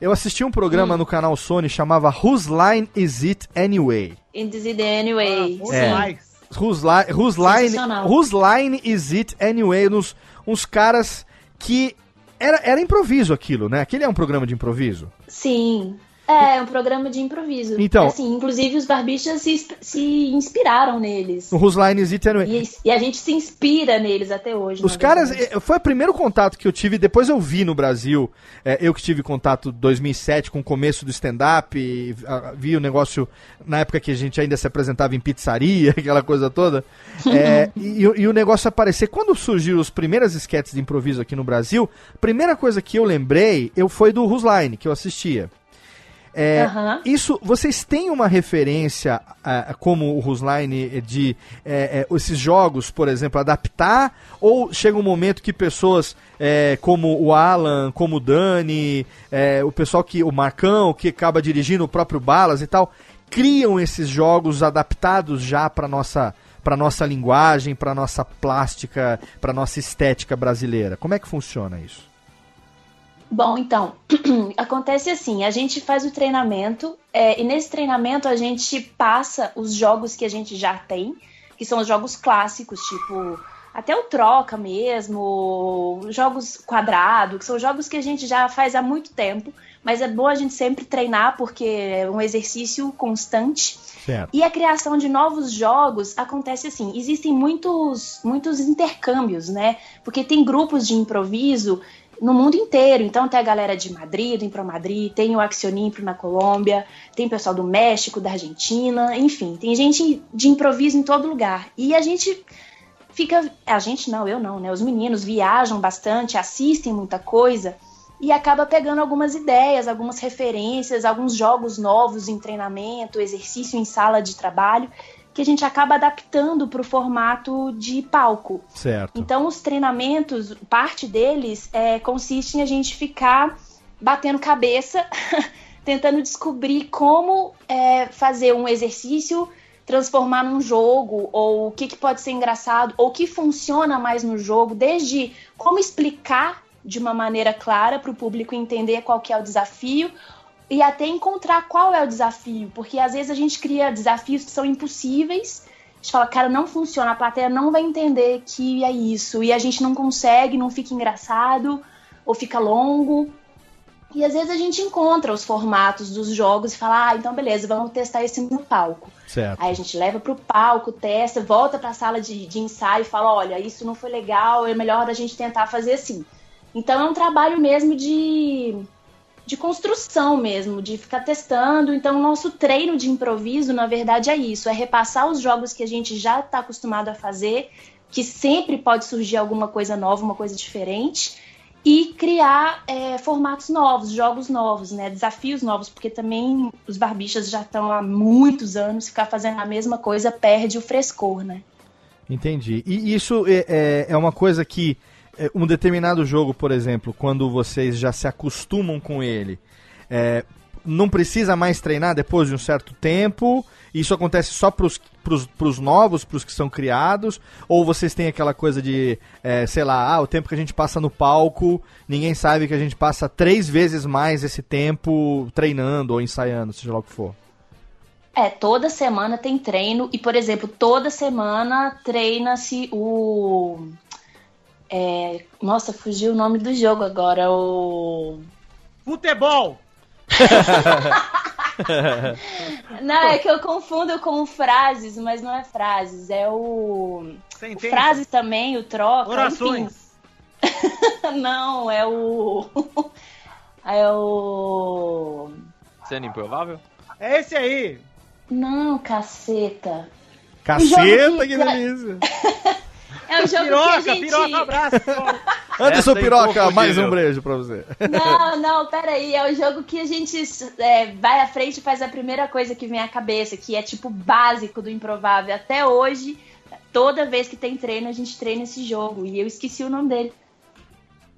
Eu assisti um programa no canal Sony chamava Whose Line Is It Anyway? In this it anyway. Muito É. mais. Whose, li whose, line, whose Line Is It Anyway? Nos, uns caras que. Era, era improviso aquilo, né? Aquele é um programa de improviso. Sim. É, um programa de improviso. Então- Assim, inclusive os barbichas se, se inspiraram neles. No Whose Line Is It Anyway? E, e a gente se inspira neles até hoje. Os caras, verdade. eh, foi o primeiro contato que eu tive, depois eu vi no Brasil, eh, eu que tive contato em 2007 com o começo do stand-up, vi o negócio na época que a gente ainda se apresentava em pizzaria, aquela coisa toda, Eh, e, e o negócio aparecer. Quando surgiram os primeiros esquetes de improviso aqui no Brasil, a primeira coisa que eu lembrei eu foi do Whose Line, que eu assistia. É. Isso, vocês têm uma referência ah, como o Rusline de eh, eh, esses jogos, por exemplo, adaptar? Ou chega um momento que pessoas eh, como o Alan, como o Dani, eh, o pessoal que. o Marcão, que acaba dirigindo o próprio Balas e tal, criam esses jogos adaptados já para nossa para nossa linguagem, para nossa plástica, para nossa estética brasileira. Como é que funciona isso? Bom, então, acontece assim, a gente faz o treinamento, é, e nesse treinamento a gente passa os jogos que a gente já tem, que são os jogos clássicos, tipo, até o troca mesmo, jogos quadrado, que são jogos que a gente já faz há muito tempo, mas é bom a gente sempre treinar, porque é um exercício constante. Certo. E a criação de novos jogos acontece assim, existem muitos, muitos intercâmbios, né? Porque tem grupos de improviso no mundo inteiro. Então tem a galera de Madrid, do Impro Madrid, tem o Accionimpro na Colômbia, tem pessoal do México, da Argentina, enfim, tem gente de improviso em todo lugar. E a gente fica, a gente não, eu não, né? Os meninos viajam bastante, assistem muita coisa e acaba pegando algumas ideias, algumas referências, alguns jogos novos em treinamento, exercício em sala de trabalho, que a gente acaba adaptando para o formato de palco. Certo. Então, os treinamentos, parte deles é, consiste em a gente ficar batendo cabeça, tentando descobrir como é, fazer um exercício transformar num jogo, ou o que, que pode ser engraçado, ou o que funciona mais no jogo, desde como explicar de uma maneira clara para o público entender qual que é o desafio, e até encontrar qual é o desafio, porque às vezes a gente cria desafios que são impossíveis, a gente fala, cara, não funciona, a plateia não vai entender que é isso, e a gente não consegue, não fica engraçado, ou fica longo. E às vezes a gente encontra os formatos dos jogos e fala, ah, então beleza, vamos testar esse no palco. Certo. Aí a gente leva pro palco, testa, volta pra sala de, de ensaio e fala, olha, isso não foi legal, é melhor a gente tentar fazer assim. Então é um trabalho mesmo de, de construção mesmo, de ficar testando. Então o nosso treino de improviso, na verdade, é isso, é repassar os jogos que a gente já está acostumado a fazer, que sempre pode surgir alguma coisa nova, uma coisa diferente, e criar é, formatos novos, jogos novos, né? Desafios novos, porque também os barbichas já estão há muitos anos, ficar fazendo a mesma coisa perde o frescor, né? Entendi. E isso é, é, é uma coisa que um determinado jogo, por exemplo, quando vocês já se acostumam com ele, é, não precisa mais treinar depois de um certo tempo? Isso acontece só para os novos, para os que são criados? Ou vocês têm aquela coisa de, é, sei lá, ah, o tempo que a gente passa no palco, ninguém sabe que a gente passa três vezes mais esse tempo treinando ou ensaiando, seja lá o que for? É, toda semana tem treino e, por exemplo, toda semana treina-se o. É, nossa, fugiu o nome do jogo agora, o. Futebol! não, é que eu confundo com frases, mas não é frases, é o. Sentença. Frases também, o troca. Orações. Não, é o. é o. Sendo improvável? É esse aí. Não, caceta. Caceta, que- que delícia! É o jogo Piroca, que a gente. piroca, abraço. Anderson é Piroca, mais um beijo pra você. Não, não, peraí. É o jogo que a gente é, vai à frente e faz a primeira coisa que vem à cabeça, que é tipo básico do improvável. Até hoje, toda vez que tem treino, a gente treina esse jogo. E eu esqueci o nome dele.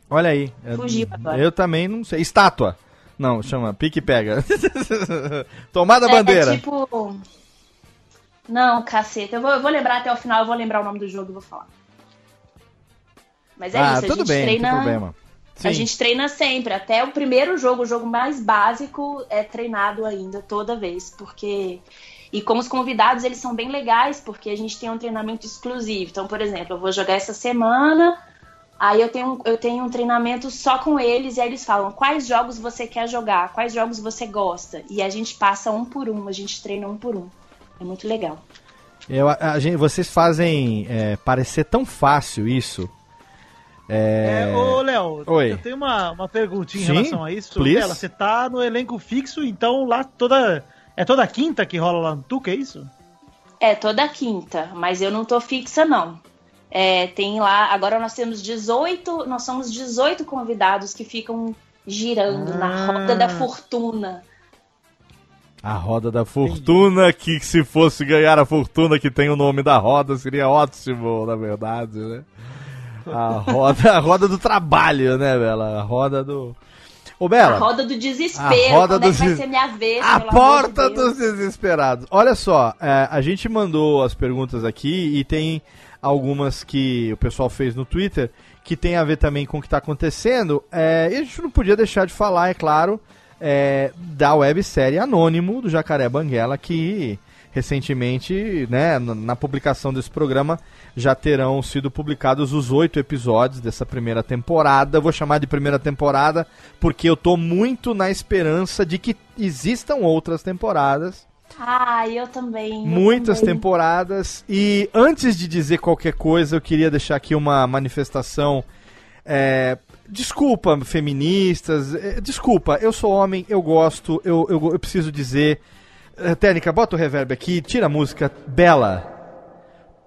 Olha aí. Fugiu agora. Eu também não sei. Estátua. Não, chama pique e pega. Tomada É- bandeira. É, tipo. Não, caceta. Eu vou, eu vou lembrar até o final, eu vou lembrar o nome do jogo e vou falar. Mas é ah, isso, a gente bem, treina. A gente treina sempre, até o primeiro jogo, o jogo mais básico, é treinado ainda toda vez, porque e como os convidados eles são bem legais, porque a gente tem um treinamento exclusivo. Então, por exemplo, eu vou jogar essa semana, aí eu tenho eu tenho um treinamento só com eles e aí eles falam quais jogos você quer jogar, quais jogos você gosta e a gente passa um por um, a gente treina um por um. É muito legal. Eu, a- a gente, vocês fazem é, parecer tão fácil isso. É, ô, Léo, Oi. eu tenho uma, uma perguntinha em Sim, relação a isso. please. Bela, você tá no elenco fixo, então lá toda. É toda quinta que rola lá no Tuca, é isso? É, toda quinta, mas eu não tô fixa, não. É, tem lá, agora nós temos 18, nós somos 18 convidados que ficam girando na Ah. roda da fortuna. A roda da fortuna, que se fosse ganhar a fortuna que tem o nome da roda, seria ótimo, na verdade, né? A roda, a roda do trabalho, né, Bela? A roda do. Ô, Bela. A roda do desespero, A roda quando é do que vai ser minha vez, A de porta Deus. dos desesperados. Olha só, é, a gente mandou as perguntas aqui e tem algumas que o pessoal fez no Twitter que tem a ver também com o que está acontecendo. É, e a gente não podia deixar de falar, é claro, é, da websérie Anônimo do Jacaré Banguela, que recentemente, né, na, publicação desse programa, já terão sido publicados os oito episódios dessa primeira temporada. Vou chamar de primeira temporada porque eu tô muito na esperança de que existam outras temporadas. Ah, eu também. eu Muitas também. temporadas. E antes de dizer qualquer coisa, eu queria deixar aqui uma manifestação. é, desculpa, feministas. é, desculpa, eu sou homem, eu gosto, eu, eu, eu preciso dizer. É, Técnica, bota o reverb aqui, tira a música. Bela.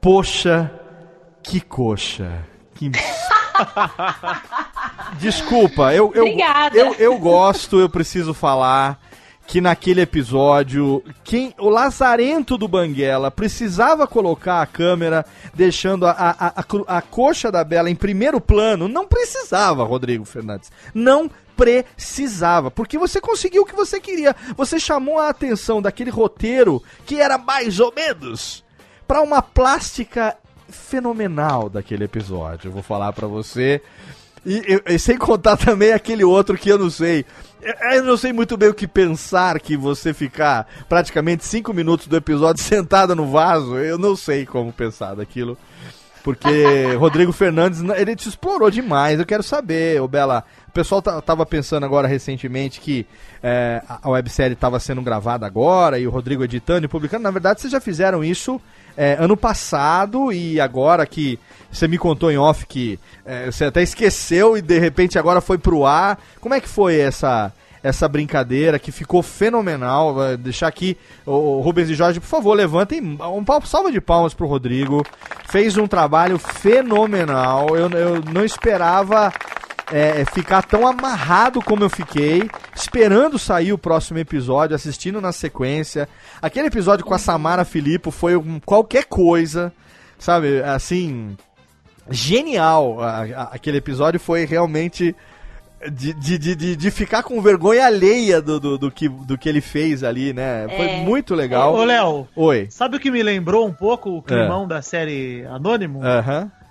Poxa, que coxa. Que... Desculpa, eu, eu, Obrigada. eu, eu gosto, eu preciso falar que naquele episódio, quem o Lazarento do Banguela precisava colocar a câmera deixando a, a, a, a coxa da Bela em primeiro plano. Não precisava, Rodrigo Fernandes. Não precisava, porque você conseguiu o que você queria. Você chamou a atenção daquele roteiro que era mais ou menos para uma plástica fenomenal daquele episódio. Eu vou falar pra você. E, e- e sem contar também aquele outro que eu não sei. Eu- Eu não sei muito bem o que pensar que você ficar praticamente cinco minutos do episódio sentada no vaso. Eu não sei como pensar daquilo. Porque Rodrigo Fernandes, ele te explorou demais. Eu quero saber, ô Bela. O pessoal ta- tava pensando agora recentemente que é, a a websérie estava sendo gravada agora e o Rodrigo editando e publicando. Na verdade, vocês já fizeram isso é, ano passado e agora que você me contou em off que é, você até esqueceu e de repente agora foi pro ar. Como é que foi essa essa brincadeira que ficou fenomenal? Vou deixar aqui o Rubens e Jorge, por favor, levantem um pau- salva de palmas pro Rodrigo. Fez um trabalho fenomenal. Eu, eu não esperava é, ficar tão amarrado como eu fiquei, esperando sair o próximo episódio, assistindo na sequência. Aquele episódio com a Samara Filippo foi um, qualquer coisa, sabe? Assim, genial. A- a- aquele episódio foi realmente de, de, de, de, ficar com vergonha alheia do, do, do que, do que ele fez ali, né? Foi É. muito legal. Ô, Léo, Oi. sabe o que me lembrou um pouco o climão da série Anônimo? Aham. É,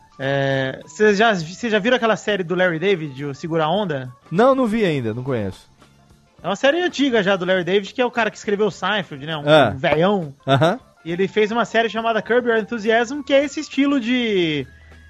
Vocês já, vocês já viram aquela série do Larry David, o Segura a Onda? Não, não vi ainda, não conheço. É uma série antiga já do Larry David, que é o cara que escreveu Seinfeld, né? Um, Ah. um velhão. Aham. E ele fez uma série chamada Curb Your Enthusiasm, que é esse estilo de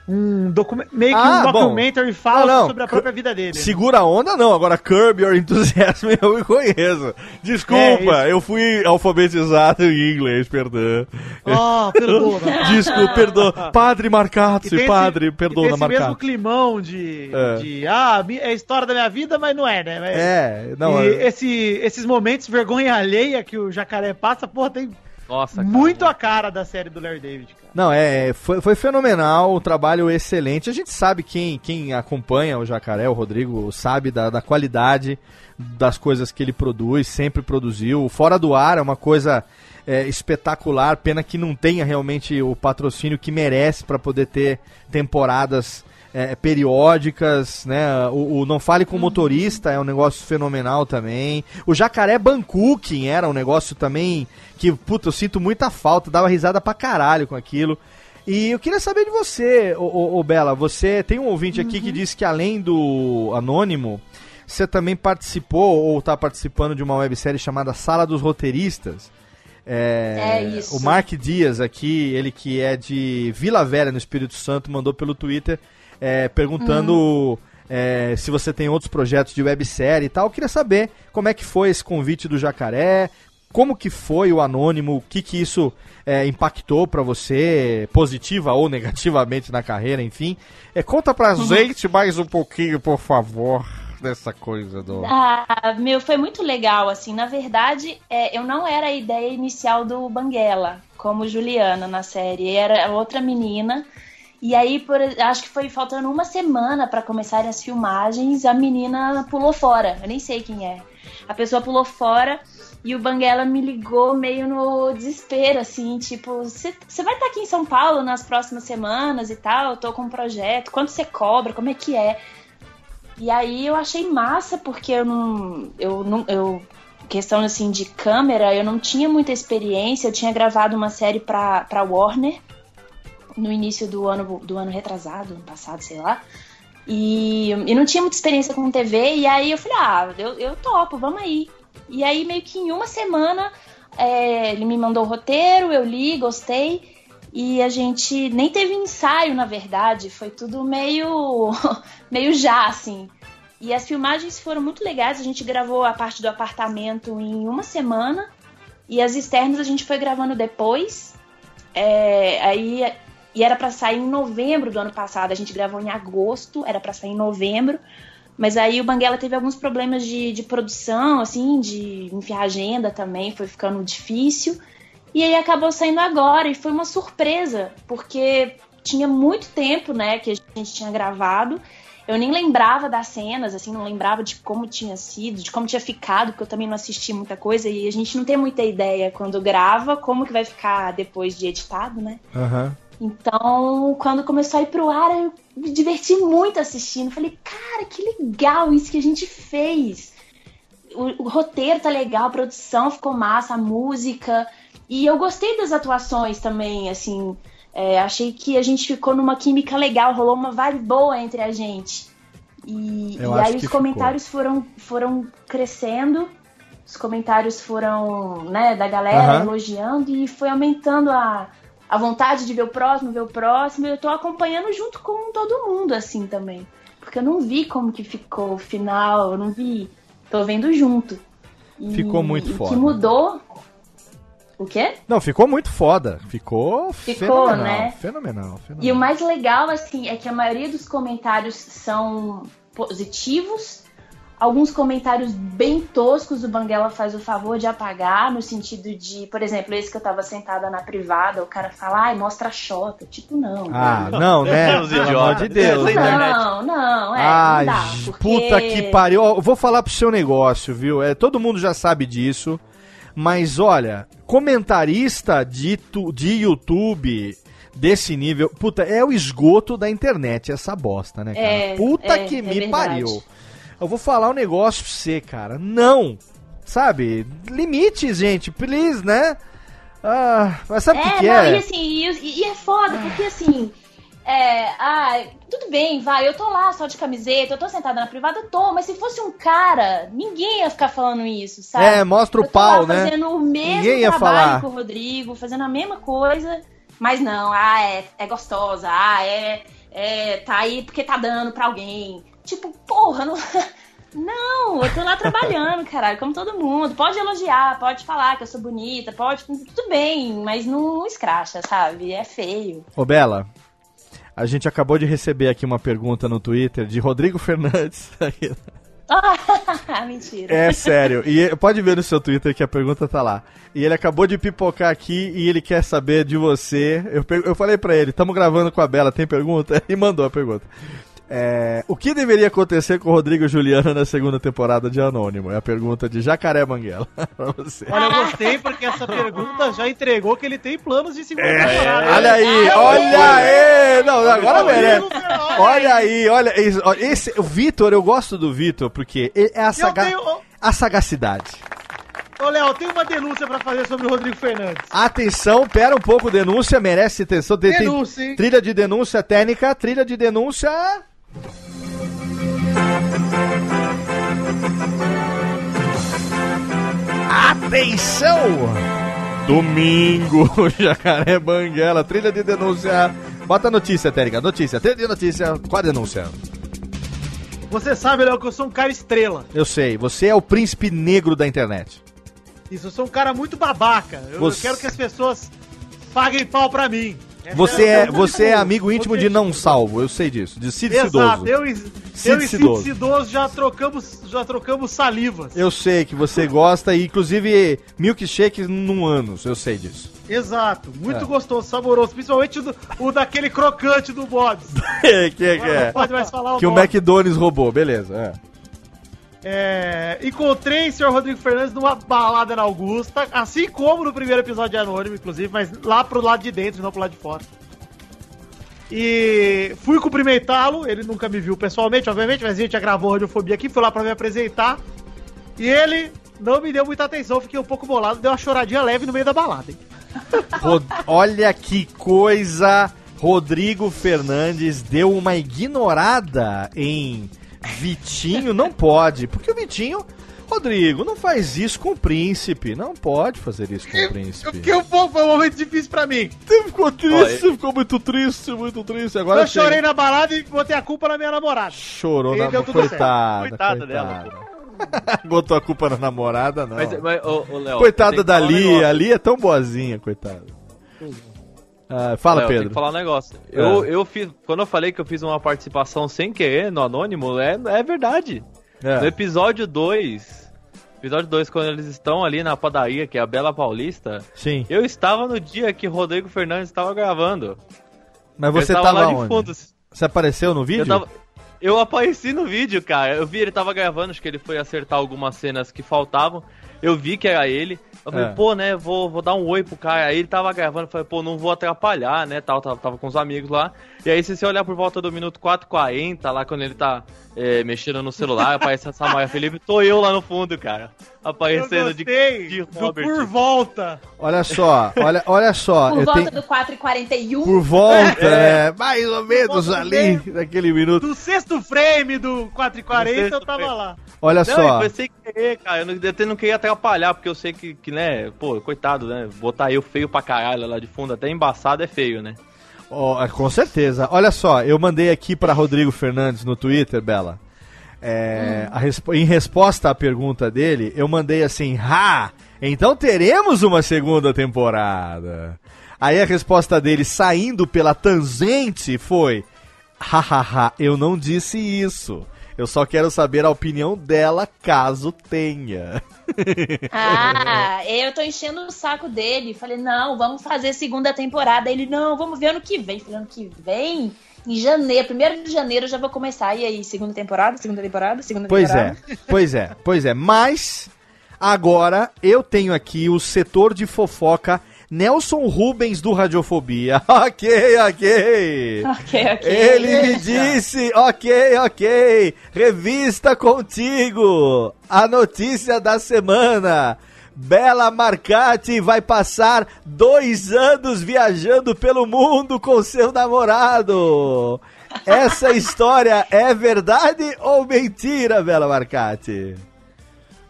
um document, meio que Ah, um bom. documentary falso Não, não. sobre a própria vida dele. Segura a onda não, agora Curb Your Enthusiasm eu me conheço. Desculpa, É, eu fui alfabetizado em inglês, perdão. Oh, perdona. Desculpa, perdão. Padre Marcazzi, esse- padre, e tem perdona esse mesmo climão de, É. de ah, é a história da minha vida, mas não é, né? Mas- É, não, e é- esse, esses momentos vergonha alheia que o jacaré passa, porra, tem Nossa, cara, muito a cara da série do Larry David, cara. Não, é, foi, foi fenomenal, o trabalho excelente. A gente sabe quem, quem acompanha o Jacaré, o Rodrigo, sabe da, da qualidade das coisas que ele produz, sempre produziu. O Fora do Ar é uma coisa é, espetacular, pena que não tenha realmente o patrocínio que merece para poder ter temporadas é, periódicas, né? O, o Não Fale com o Motorista é um negócio fenomenal também. O Jacaré Bangkok era um negócio também que, puta, eu sinto muita falta, dava risada pra caralho com aquilo. E eu queria saber de você, ô, ô, ô, Bela, você tem um ouvinte aqui que disse que além do Anônimo, você também participou ou está participando de uma websérie chamada Sala dos Roteiristas. É, É isso. O Mark Dias aqui, ele que é de Vila Velha, no Espírito Santo, mandou pelo Twitter é, perguntando é, se você tem outros projetos de websérie e tal. Eu queria saber como é que foi esse convite do Jacaré, como que foi o Anônimo, o que que isso é, impactou pra você, positiva ou negativamente na carreira, enfim. É, conta pra gente mais um pouquinho, por favor, dessa coisa do... Ah, meu, foi muito legal, assim. Na verdade, é, eu não era a ideia inicial do Banguela, como Juliana na série. Era outra menina. E aí, por, acho que foi faltando uma semana para começarem as filmagens, a menina pulou fora. Eu nem sei quem é. A pessoa pulou fora e o Banguela me ligou meio no desespero, assim, tipo, você vai estar aqui em São Paulo nas próximas semanas e tal, eu tô com um projeto, quanto você cobra, como é que é? E aí eu achei massa, porque eu não. Eu não. Eu, questão assim de câmera, eu não tinha muita experiência. Eu tinha gravado uma série pra, pra Warner no início do ano, do ano retrasado, ano passado, sei lá. E, e não tinha muita experiência com TV. E aí eu falei, ah, eu, eu topo, vamos aí. E aí, meio que em uma semana, é, ele me mandou o roteiro, eu li, gostei. E a gente nem teve ensaio, na verdade. Foi tudo meio, meio já, assim. E as filmagens foram muito legais. A gente gravou a parte do apartamento em uma semana. E as externas a gente foi gravando depois. É, aí e era para sair em novembro do ano passado. A gente gravou em agosto, era para sair em novembro. Mas aí o Banguela teve alguns problemas de, de produção, assim, de enfiar agenda também, foi ficando difícil. E aí acabou saindo agora e foi uma surpresa, porque tinha muito tempo, né, que a gente tinha gravado. Eu nem lembrava das cenas, assim, não lembrava de como tinha sido, de como tinha ficado, porque eu também não assisti muita coisa e a gente não tem muita ideia quando grava como que vai ficar depois de editado, né? Aham. Então, quando começou a ir pro ar, eu me diverti muito assistindo. Falei, cara, que legal isso que a gente fez. O, o roteiro tá legal, a produção ficou massa, a música. E eu gostei das atuações também, assim. é, achei que a gente ficou numa química legal, rolou uma vibe boa entre a gente. E, e aí os ficou. comentários foram, foram crescendo, os comentários foram, né, da galera Aham. elogiando e foi aumentando a, a vontade de ver o próximo, ver o próximo. E eu tô acompanhando junto com todo mundo, assim, também. Porque eu não vi como que ficou o final, eu não vi. Tô vendo junto. E- Ficou muito e foda. que mudou. O quê? Não, ficou muito foda. Ficou, Ficou, fenomenal, né? fenomenal. Fenomenal. E o mais legal, assim, é que a maioria dos comentários são positivos. Alguns comentários bem toscos o Banguela faz o favor de apagar, no sentido de, por exemplo, esse que eu tava sentada na privada, o cara fala, ai, mostra a xota. Tipo, não. Ah, não, né? Os Pelo idiotas. amor de Deus. Essa internet. Não, não, é, Ai, não dá. Porque... puta que pariu. Eu vou falar pro seu negócio, viu? É, todo mundo já sabe disso. Mas olha, comentarista de, tu- de YouTube desse nível. Puta, é o esgoto da internet essa bosta, né, cara? É, puta é, que é me verdade. pariu. Eu vou falar um negócio pra você, cara. Não! Sabe? Limites, gente, please, né? Ah, mas sabe o que, É, que não, é? e assim, e, e é foda, porque assim, é, ah, tudo bem, vai, eu tô lá só de camiseta, eu tô sentada na privada, eu tô, mas se fosse um cara, ninguém ia ficar falando isso, sabe? É, mostra o pau, né? fazendo o mesmo Ninguém ia trabalho falar. com o Rodrigo, fazendo a mesma coisa, mas não, ah, é, é gostosa, ah, é, é, tá aí porque tá dando pra alguém. Tipo, porra, não... Não, eu tô lá trabalhando, caralho, como todo mundo. Pode elogiar, pode falar que eu sou bonita, pode. Tudo bem, mas não escracha, sabe? É feio. Ô, Bela, a gente acabou de receber aqui uma pergunta no Twitter de Rodrigo Fernandes. Ah, mentira. É sério. E pode ver no seu Twitter que a pergunta tá lá. E ele acabou de pipocar aqui e ele quer saber de você. Eu, eu falei pra ele, tamo gravando com a Bela, tem pergunta? E mandou a pergunta. É, o que deveria acontecer com o Rodrigo Juliano na segunda temporada de Anônimo? É a pergunta de Jacaré Banguela pra você. Olha, eu gostei porque essa pergunta já entregou que ele tem planos de segunda É, temporada. olha aí, olha aí! Não, agora merece. Olha Olha aí, olha Esse, o Vitor, eu gosto do Vitor porque é a, saga- tenho, a sagacidade. ô, Léo, tenho uma denúncia pra fazer sobre o Rodrigo Fernandes. Atenção, pera um pouco, denúncia, merece atenção. Tem- tem Denúncia, hein? Trilha de denúncia técnica, trilha de denúncia. Atenção! Domingo, Jacaré Banguela, trilha de denúncia. Bota a notícia, técnica, notícia, trilha de notícia, qual a denúncia? Você sabe, Léo, que eu sou um cara estrela. Eu sei, você é o príncipe negro da internet. Isso, eu sou um cara muito babaca. Eu, eu Você- quero que as pessoas paguem pau pra mim. Você é, você é única- amigo íntimo de não salvo, eu sei disso, de Cid Exato, Cidoso. eu, e- Cid eu e Cid Cidoso. Cidoso já trocamos, já trocamos salivas. Eu sei que você gosta, e inclusive milkshake num anos, eu sei disso. Exato, muito É. gostoso, saboroso, principalmente o, do- o daquele crocante do Bob's. que que Não é? pode mais falar o Que o nome. McDonald's roubou, beleza. é. É, encontrei o senhor Rodrigo Fernandes numa balada na Augusta, assim como no primeiro episódio de Anônimo, inclusive, mas lá pro lado de dentro, não pro lado de fora. E fui cumprimentá-lo, ele nunca me viu pessoalmente, obviamente, mas a gente já gravou Radiofobia aqui, fui lá pra me apresentar. E ele não me deu muita atenção, fiquei um pouco bolado, deu uma choradinha leve no meio da balada, hein? Rod- Olha que coisa! Rodrigo Fernandes deu uma ignorada em Vitinho. Não pode, porque o Vitinho. Rodrigo, não faz isso com o príncipe. Não pode fazer isso com o Eu príncipe. um pouco, foi um momento difícil pra mim. Você ficou triste, Olha. você ficou muito triste, muito triste. Agora eu chorei na balada e botei a culpa na minha namorada. Chorou E na tudo coitada. Coitada dela, Botou a culpa na namorada, não. Mas, mas ô, ô, Léo, Coitada da Lia, a Lia é tão boazinha, coitada. Ah, fala, Tem Pedro. que falar um negócio. Eu, eu fiz. Quando eu falei que eu fiz uma participação sem querer no Anônimo, é, é verdade. No É. episódio 2. Episódio 2, quando eles estão ali na padaria, que é a Bela Paulista, Sim. eu estava no dia que Rodrigo Fernandes estava gravando. Mas você eu tava, lá de onde? fundo. Você apareceu no vídeo? Eu, tava... eu apareci no vídeo, cara. Eu vi ele tava gravando, acho que ele foi acertar algumas cenas que faltavam. Eu vi que era ele. Eu falei, É. pô, né, vou, vou dar um oi pro cara. Aí ele tava gravando, falei, pô, não vou atrapalhar, né, tal, tava, tava com os amigos lá. E aí, se você olhar por volta do minuto 4h40, lá quando ele tá é, mexendo no celular, aparece a Samara Felipe, tô eu lá no fundo, cara. Eu Aparecendo de, gostei de do Robert. por volta. Olha só, olha, olha só. Por eu volta tenho... do 4h41. Por volta, é, mais ou menos ali, meio. naquele minuto. Do sexto frame do 4h40 eu sexto tava frame. lá. Olha Não, só. e foi sem querer, cara. Eu não, eu até não queria atrapalhar, porque eu sei que, que, né, pô, coitado, né? Botar eu feio pra caralho lá de fundo, até embaçado é feio, né? Ó, com certeza. Olha só, eu mandei aqui para Rodrigo Fernandes no Twitter, Bela. É, a respo- em resposta à pergunta dele, eu mandei assim: Ha! Então teremos uma segunda temporada. Aí a resposta dele, saindo pela tangente, foi: Hahaha, eu não disse isso. Eu só quero saber a opinião dela, caso tenha. Ah, eu tô enchendo o saco dele. Falei, não, vamos fazer segunda temporada. Ele, não, vamos ver ano que vem. Falei, ano que vem? Em janeiro, primeiro de janeiro eu já vou começar. E aí, segunda temporada, segunda temporada, segunda Pois temporada. é, pois é, pois é. Mas agora eu tenho aqui o setor de fofoca Nelson Rubens do Radiofobia. ok, ok. Ok, ok. Ele me disse, ok, ok. Revista contigo. A notícia da semana. Bela Marcati vai passar dois anos viajando pelo mundo com seu namorado. Essa história é verdade ou mentira, Bela Marcati?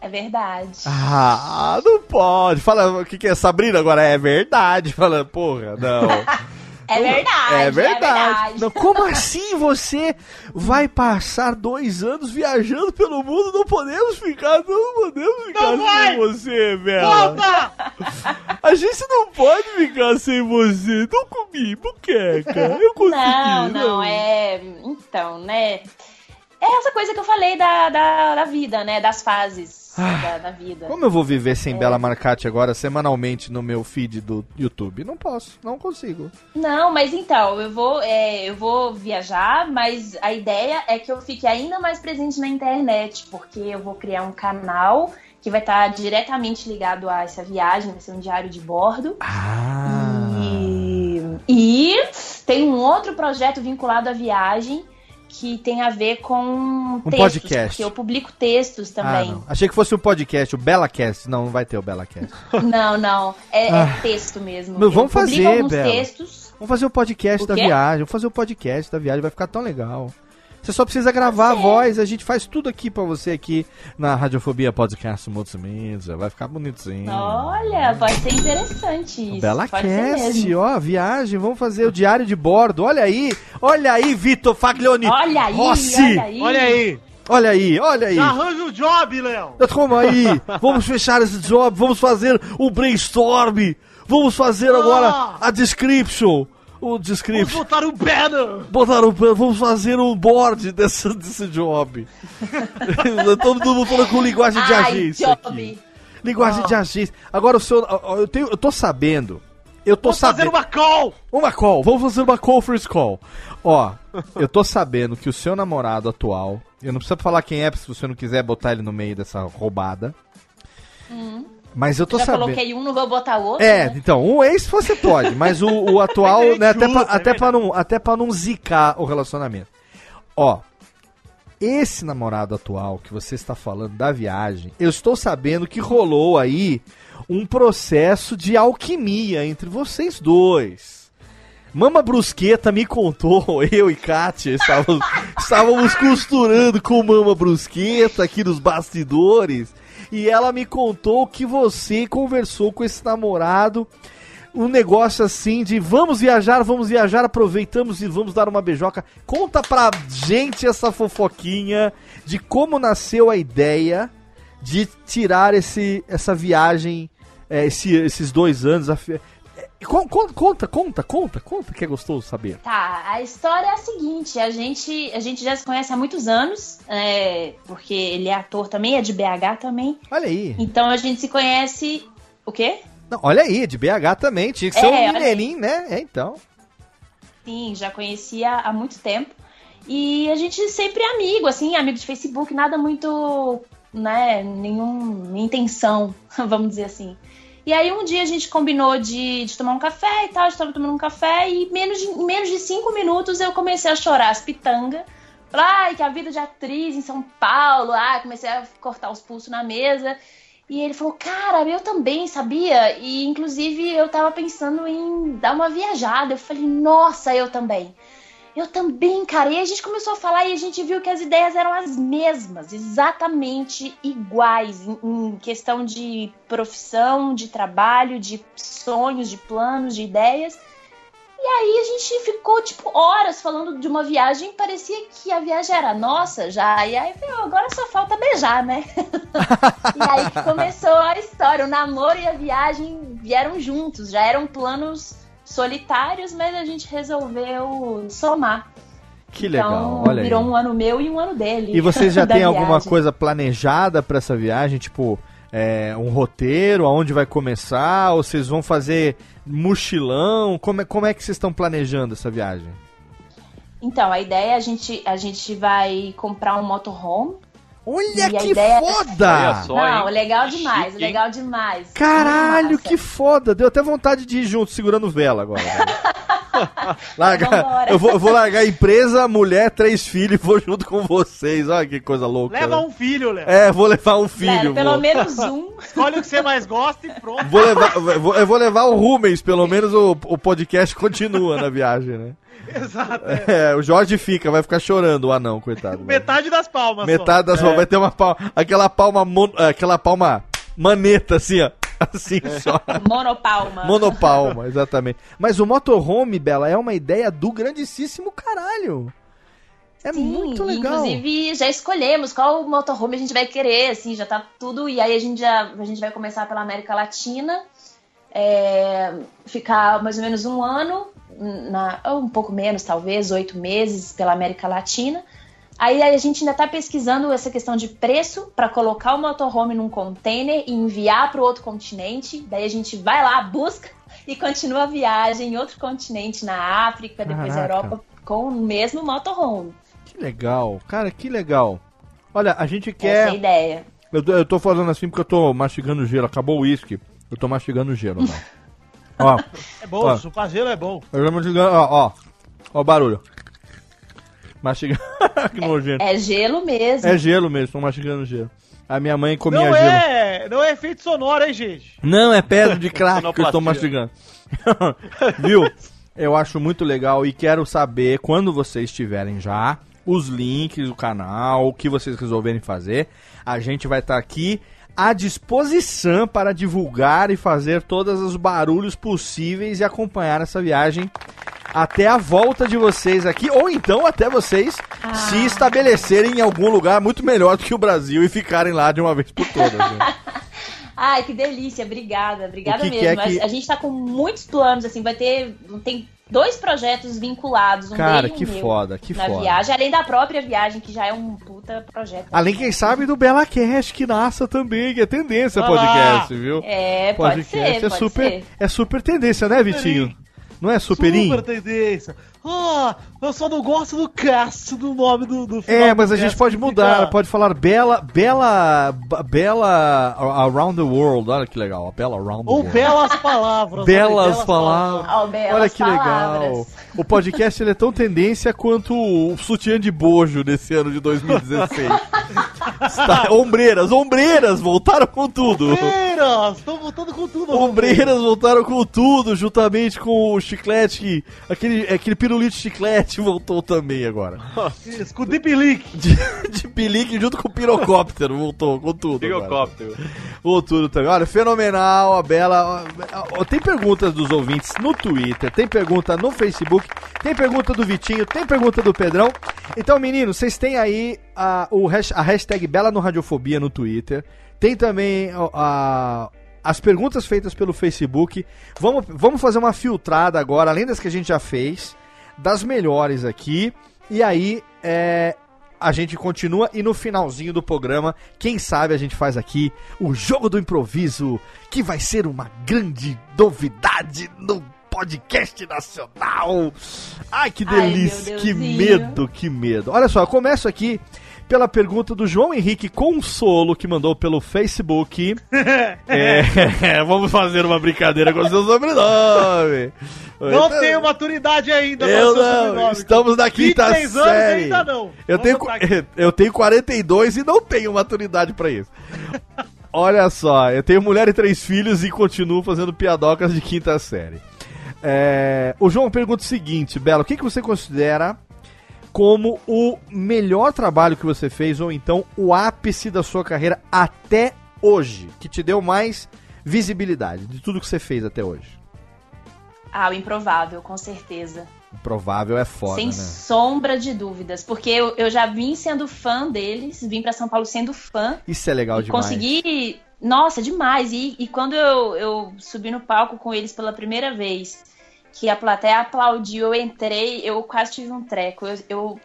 É verdade. Ah, não pode. Fala, o que, que é Sabrina agora? É verdade. Fala, porra, não. É verdade. É verdade. Não, como assim você vai passar dois anos viajando pelo mundo? Não podemos ficar, não podemos ficar Não vai! sem você, Bela. Volta! A gente não pode ficar sem você. Não comi, buqueca. Eu consegui. Não, não, é. Então, né? É essa coisa que eu falei da, da, da vida, né? Das fases da, da vida. Como eu vou viver É. sem Bela Marcati agora semanalmente no meu feed do YouTube? Não posso, não consigo. Não, mas então, eu vou, é, eu vou viajar, mas a ideia é que eu fique ainda mais presente na internet, porque eu vou criar um canal que vai estar diretamente ligado a essa viagem, vai ser um diário de bordo. Ah. E, e tem um outro projeto vinculado à viagem que tem a ver com textos, podcast. porque eu publico textos Ah, também. não. Achei que fosse um podcast, o BelaCast. Não, não vai ter o BelaCast. não, não, é, é Ah. texto mesmo. Mas vamos fazer, alguns Bela. textos. Vamos fazer o podcast O da viagem. Vamos fazer o podcast da viagem, vai ficar tão legal. Você só precisa gravar a voz, a gente faz tudo aqui pra você aqui na Radiofobia Podcast Multimídia. Vai ficar bonitinho. Olha, pode ser interessante isso. Bela pode ser Cast, mesmo. ó, viagem, vamos fazer o diário de bordo. Olha aí, olha aí, Vitor Faglioni. Olha aí, Rossi. olha aí. Olha aí. Olha aí, olha aí. Arranja o job, Léo. Toma aí, vamos fechar esse job, vamos fazer o brainstorm. Vamos fazer agora Ah. a description. O Vamos description. botar o banner. Botaram, vamos fazer um board desse, desse job. Todo mundo falando com linguagem de Ai, agência job. aqui. Linguagem de agência. Agora o senhor, ó, eu, tenho, eu tô sabendo. Eu tô Vamos fazer sabendo. uma call. Uma call, vamos fazer uma conference call. Ó, eu tô sabendo que o seu namorado atual, eu não preciso falar quem é, se você não quiser botar ele no meio dessa roubada. Mas eu tô. Já sabendo. coloquei um, não vou botar outro. É, né? então, um ex você pode, mas o, o atual, Mas né, até, pra, é até, pra não, até pra não zicar o relacionamento. Ó, esse namorado atual que você está falando da viagem, eu estou sabendo que rolou aí um processo de alquimia entre vocês dois. Mama Brusqueta me contou, eu e Kátia estávamos, estávamos costurando com Mama Brusqueta aqui nos bastidores, e ela me contou que você conversou com esse namorado, um negócio assim de vamos viajar, vamos viajar, aproveitamos e vamos dar uma beijoca. Conta pra gente essa fofoquinha de como nasceu a ideia de tirar esse, essa viagem, é, esse- esses dois anos. a con- con- Conta, conta, conta, conta, que é gostoso saber. Tá, a história é a seguinte, a gente, a gente já se conhece há muitos anos, é, porque ele é ator também, é de BH também. Olha aí. Então a gente se conhece. O quê? Não, olha aí, de BH também, tinha que ser É, um mineirinho, né? É, então. Sim, já conhecia há muito tempo. E a gente sempre é amigo, assim, amigo de Facebook, nada muito, né, nenhuma intenção, vamos dizer assim. E aí um dia a gente combinou de, de tomar um café e tal, a gente tava tomando um café e menos de, em menos de cinco minutos eu comecei a chorar as pitangas. Ai, que a vida de atriz em São Paulo, ai, comecei a cortar os pulsos na mesa. E ele falou, cara, eu também, sabia? E inclusive eu tava pensando em dar uma viajada. Eu falei, nossa, eu também. Eu também, cara. E a gente começou a falar e a gente viu que as ideias eram as mesmas, exatamente iguais, em, em questão de profissão, de trabalho, de sonhos, de planos, de ideias. E aí a gente ficou, tipo, horas falando de uma viagem, parecia que a viagem era nossa já. E aí, meu, agora só falta beijar, né? e aí que começou a história. O namoro e a viagem vieram juntos, já eram planos solitários, mas a gente resolveu somar. Que legal, então, olha aí. virou um ano meu e um ano dele. E vocês já têm alguma coisa planejada pra essa viagem? Tipo, é, um roteiro, aonde vai começar? Ou vocês vão fazer mochilão? Como é, como é que vocês estão planejando essa viagem? Então, a ideia é a gente, a gente vai comprar um motorhome. Olha E que ideia- foda! Olha só. Não, hein? legal demais, Chique, legal demais. Caralho, que foda! Deu até vontade de ir junto, segurando vela agora. Larga, Vambora. eu, vou, eu vou largar a empresa, mulher, três filhos e vou junto com vocês. Olha que coisa louca. Leva né? um filho, Léo. É, vou levar um Léo, filho. pelo vou. menos um. Escolhe o que você mais gosta e pronto. Vou levar, eu vou, eu vou levar o Rumens, pelo menos o, o podcast continua na viagem, né? Exato. é. É, o Jorge fica, vai ficar chorando, o anão, coitado. Metade das palmas. Metade das palmas, vai ter uma palma, aquela palma, mon- aquela palma maneta, assim, ó. Assim só. Monopalma. Monopalma, exatamente. Mas o motorhome, Bela, é uma ideia do grandíssimo caralho. É Sim, muito legal. Inclusive, já escolhemos qual motorhome a gente vai querer, assim, já tá tudo. E aí a gente já a gente vai começar pela América Latina, é, ficar mais ou menos um ano, na, um pouco menos, talvez, oito meses pela América Latina. Aí a gente ainda tá pesquisando essa questão de preço para colocar o motorhome num container e enviar para o outro continente. Daí a gente vai lá, busca e continua a viagem em outro continente, na África, depois Caraca. Europa, com o mesmo motorhome. Que legal, cara, que legal. Olha, a gente Essa é quer. ideia. Eu, tô- eu tô falando assim porque eu tô mastigando gelo. Acabou o uísque. Eu tô mastigando gelo, não. Ó, É bom, Ó. chupar gelo é bom. eu tô mastigando. Ó, ó. Ó o barulho. Mastigando. que nojento. É gelo mesmo. É gelo mesmo, tô mastigando gelo. A minha mãe comia Não gelo. é, não é efeito sonoro, hein, gente? Não, é pedra de crack que eu tô mastigando. Viu? Eu acho muito legal e quero saber, quando vocês tiverem já, os links do canal, o que vocês resolverem fazer. A gente vai estar aqui à disposição para divulgar e fazer todos os barulhos possíveis e acompanhar essa viagem até a volta de vocês aqui, ou então até vocês se estabelecerem em algum lugar muito melhor do que o Brasil e ficarem lá de uma vez por todas. né? Ai, que delícia. Obrigada, obrigada que que mesmo. é que- A gente tá com muitos planos, assim, vai ter. Tem dois projetos vinculados, um Cara, dele um que meu, foda, que na foda. viagem, além da própria viagem, que já é um puta projeto. Além, quem sabe, do Bela Cash, que nasça também, que é tendência podcast, viu? É, pode podcast ser, é, pode super, ser. é super tendência, né, Vitinho? Não é superinho? Super tendência. Ah, eu só não gosto do cast do nome do, do É, mas a gente pode mudar, fica- pode falar Bela, Bela, Bela Around the World, olha que legal, a Bela Around the Ou World. belas palavras. Belas né? palavras. Ó, belas Olha que palavras. legal. O podcast ele é tão tendência quanto o sutiã de bojo desse ano de 2016. Está- ombreiras, ombreiras voltaram com tudo. Ombreiras, estão voltando com tudo. Ombreiras voltaram com tudo, juntamente com o chiclete, aquele, aquele pirulito chiclete voltou também agora. Isso, com o Deep Leak. De, de pelique junto com o pirocóptero, voltou com tudo. agora. Bigocóptero. Voltou tudo também. Olha, fenomenal, a Bela. Tem perguntas dos ouvintes no Twitter, tem pergunta no Facebook, tem pergunta do Vitinho, tem pergunta do Pedrão. Então, meninos, vocês têm aí a, o, a hashtag Bela no Radiofobia no Twitter. Tem também a- as perguntas feitas pelo Facebook. Vamos, vamos fazer uma filtrada agora, além das que a gente já fez, das melhores aqui. E aí, é, a gente continua e no finalzinho do programa, quem sabe a gente faz aqui o jogo do improviso, que vai ser uma grande novidade no podcast nacional. Ai, que Ai, delícia, meu que medo, que medo. Olha só, eu começo aqui pela pergunta do João Henrique Consolo, que mandou pelo Facebook. É, vamos fazer uma brincadeira com o seu sobrenome. Não Então- tenho maturidade ainda eu seu não, sobrenome. estamos na quinta 26 anos série. ainda não. Eu Vamos tenho, eu tenho 42 e não tenho maturidade pra isso. Olha só, eu tenho mulher e três filhos e continuo fazendo piadocas de quinta série. É, o João pergunta o seguinte, Belo, o que, que você considera como o melhor trabalho que você fez ou então o ápice da sua carreira até hoje, que te deu mais visibilidade de tudo que você fez até hoje? Ah, o improvável, com certeza. Provável é foda, Sem né? sombra de dúvidas. Porque eu, eu já vim sendo fã deles, vim pra São Paulo sendo fã. Isso é legal demais. consegui. Nossa, demais. E, e quando eu, eu subi no palco com eles pela primeira vez que a plateia aplaudiu, eu entrei, eu quase tive um treco. Eu, eu,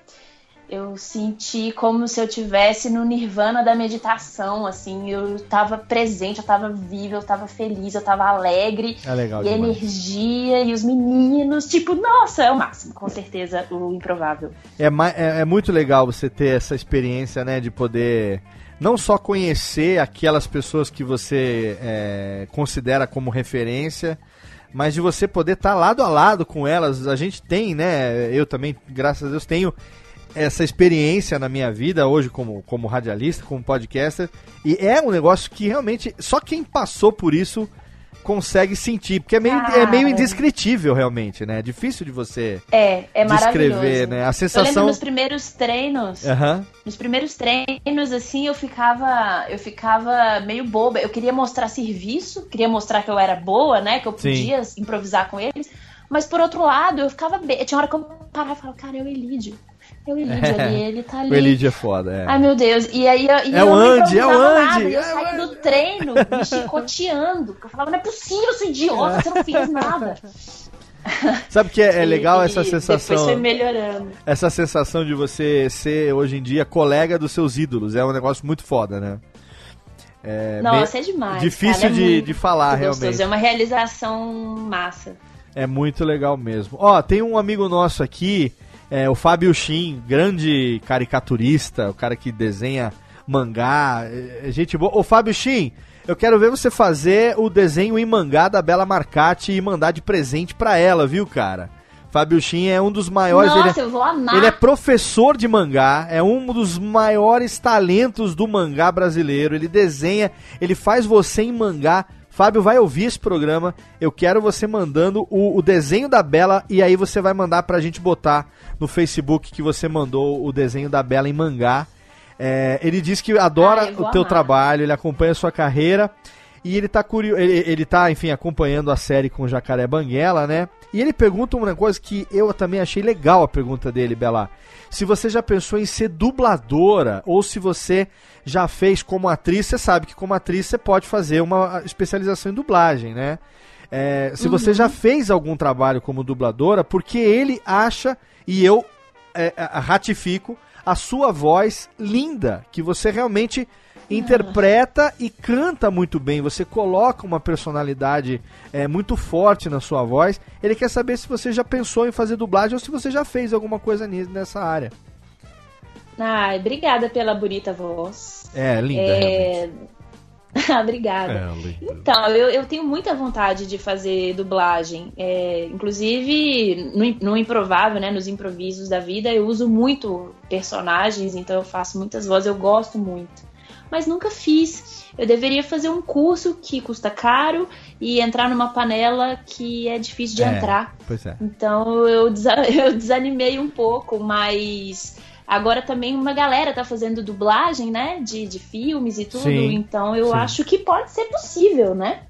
eu senti como se eu tivesse no nirvana da meditação, assim, eu tava presente, eu tava viva, eu tava feliz, eu tava alegre. É legal E a energia, e os meninos, tipo, nossa, é o máximo, com certeza, o improvável. É, é, é muito legal você ter essa experiência, né, de poder não só conhecer aquelas pessoas que você é, considera como referência, mas de você poder estar lado a lado com elas. A gente tem, né, eu também, graças a Deus, tenho essa experiência na minha vida hoje como, como radialista, como podcaster, e é um negócio que realmente só quem passou por isso consegue sentir, porque é meio, é meio indescritível realmente, né? É difícil de você É, é descrever, né? A Eu lembro sensação. nos primeiros treinos, Aham. nos primeiros treinos, assim, eu ficava, eu ficava meio boba. Eu queria mostrar serviço, queria mostrar que eu era boa, né? Que eu Sim. podia improvisar com eles. Mas por outro lado, eu ficava bem. Tinha hora que eu parava e falava, cara, é o Elídio. É ali, ele tá ali. O Elidio é foda, é. Ai, meu Deus. E aí eu, e É eu o Andy, é o Andy, nada, eu é saí do treino me chicoteando. Eu falava, não é possível, seu idiota, você não fez nada. Sabe que é, é legal e essa Depois sensação, foi melhorando. essa sensação de você ser hoje em dia colega dos seus ídolos, é um negócio muito foda, né? É Nossa, é demais. difícil cara, é de, de falar gostoso, realmente. É uma realização massa. É muito legal mesmo. Ó, tem um amigo nosso aqui, é, o Fábio Shin, grande caricaturista, o cara que desenha mangá, é, é gente boa. Ô Fábio Shin, eu quero ver você fazer o desenho em mangá da Bela Marcati e mandar de presente pra ela, viu, cara? Fábio Shin é um dos maiores. ele é- Nossa, eu vou amar. Ele é professor de mangá, é um dos maiores talentos do mangá brasileiro. Ele desenha, ele faz você em mangá. Fábio vai ouvir esse programa. Eu quero você mandando o, o desenho da Bela e aí você vai mandar pra gente botar no Facebook que você mandou o desenho da Bela em mangá. É, ele diz que adora Ah, o teu amar. trabalho, ele acompanha a sua carreira. E ele tá curioso, ele, ele tá, enfim, acompanhando a série com o Jacaré Banguela, né? E ele pergunta uma coisa que eu também achei legal a pergunta dele, Bela. Se você já pensou em ser dubladora ou se você já fez como atriz, você sabe que como atriz você pode fazer uma especialização em dublagem, né? É, se você já fez algum trabalho como dubladora, porque ele acha, e eu é, é, ratifico, a sua voz linda, que você realmente interpreta e canta muito bem. Você coloca uma personalidade é, muito forte na sua voz. Ele quer saber se você já pensou em fazer dublagem ou se você já fez alguma coisa nessa área. Ai, obrigada pela bonita voz. É, linda. É... Ah, obrigada. É, linda. Então, eu, eu tenho muita vontade de fazer dublagem. É, inclusive, no, no improvável, né? Nos improvisos da vida, eu uso muito personagens, então eu faço muitas vozes, eu gosto muito. Mas nunca fiz. Eu deveria fazer um curso que custa caro e entrar numa panela que é difícil de É. entrar. Pois é. Então eu, desa- eu desanimei um pouco, mas agora também uma galera tá fazendo dublagem, né? De, de filmes e tudo. Sim, então eu sim. acho que pode ser possível, né?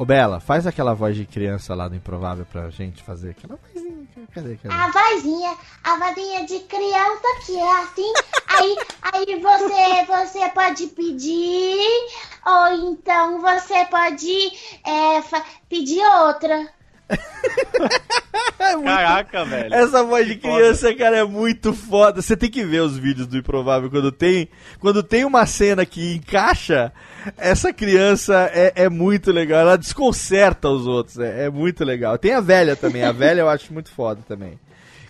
Ô Bela, faz aquela voz de criança lá do Improvável pra gente fazer. Aquela vozinha. Cadê, cadê? A vozinha, a vozinha de criança que é assim. Aí, aí você, você pode pedir, ou então você pode é, pedir outra. É muito- Caraca, velho. Essa voz de Que foda. criança, cara, é muito foda. Você tem que ver os vídeos do Improvável quando tem, quando tem uma cena que encaixa. Essa criança é, é muito legal. Ela desconcerta os outros. É, é muito legal. Tem a velha também. A velha eu acho muito foda também.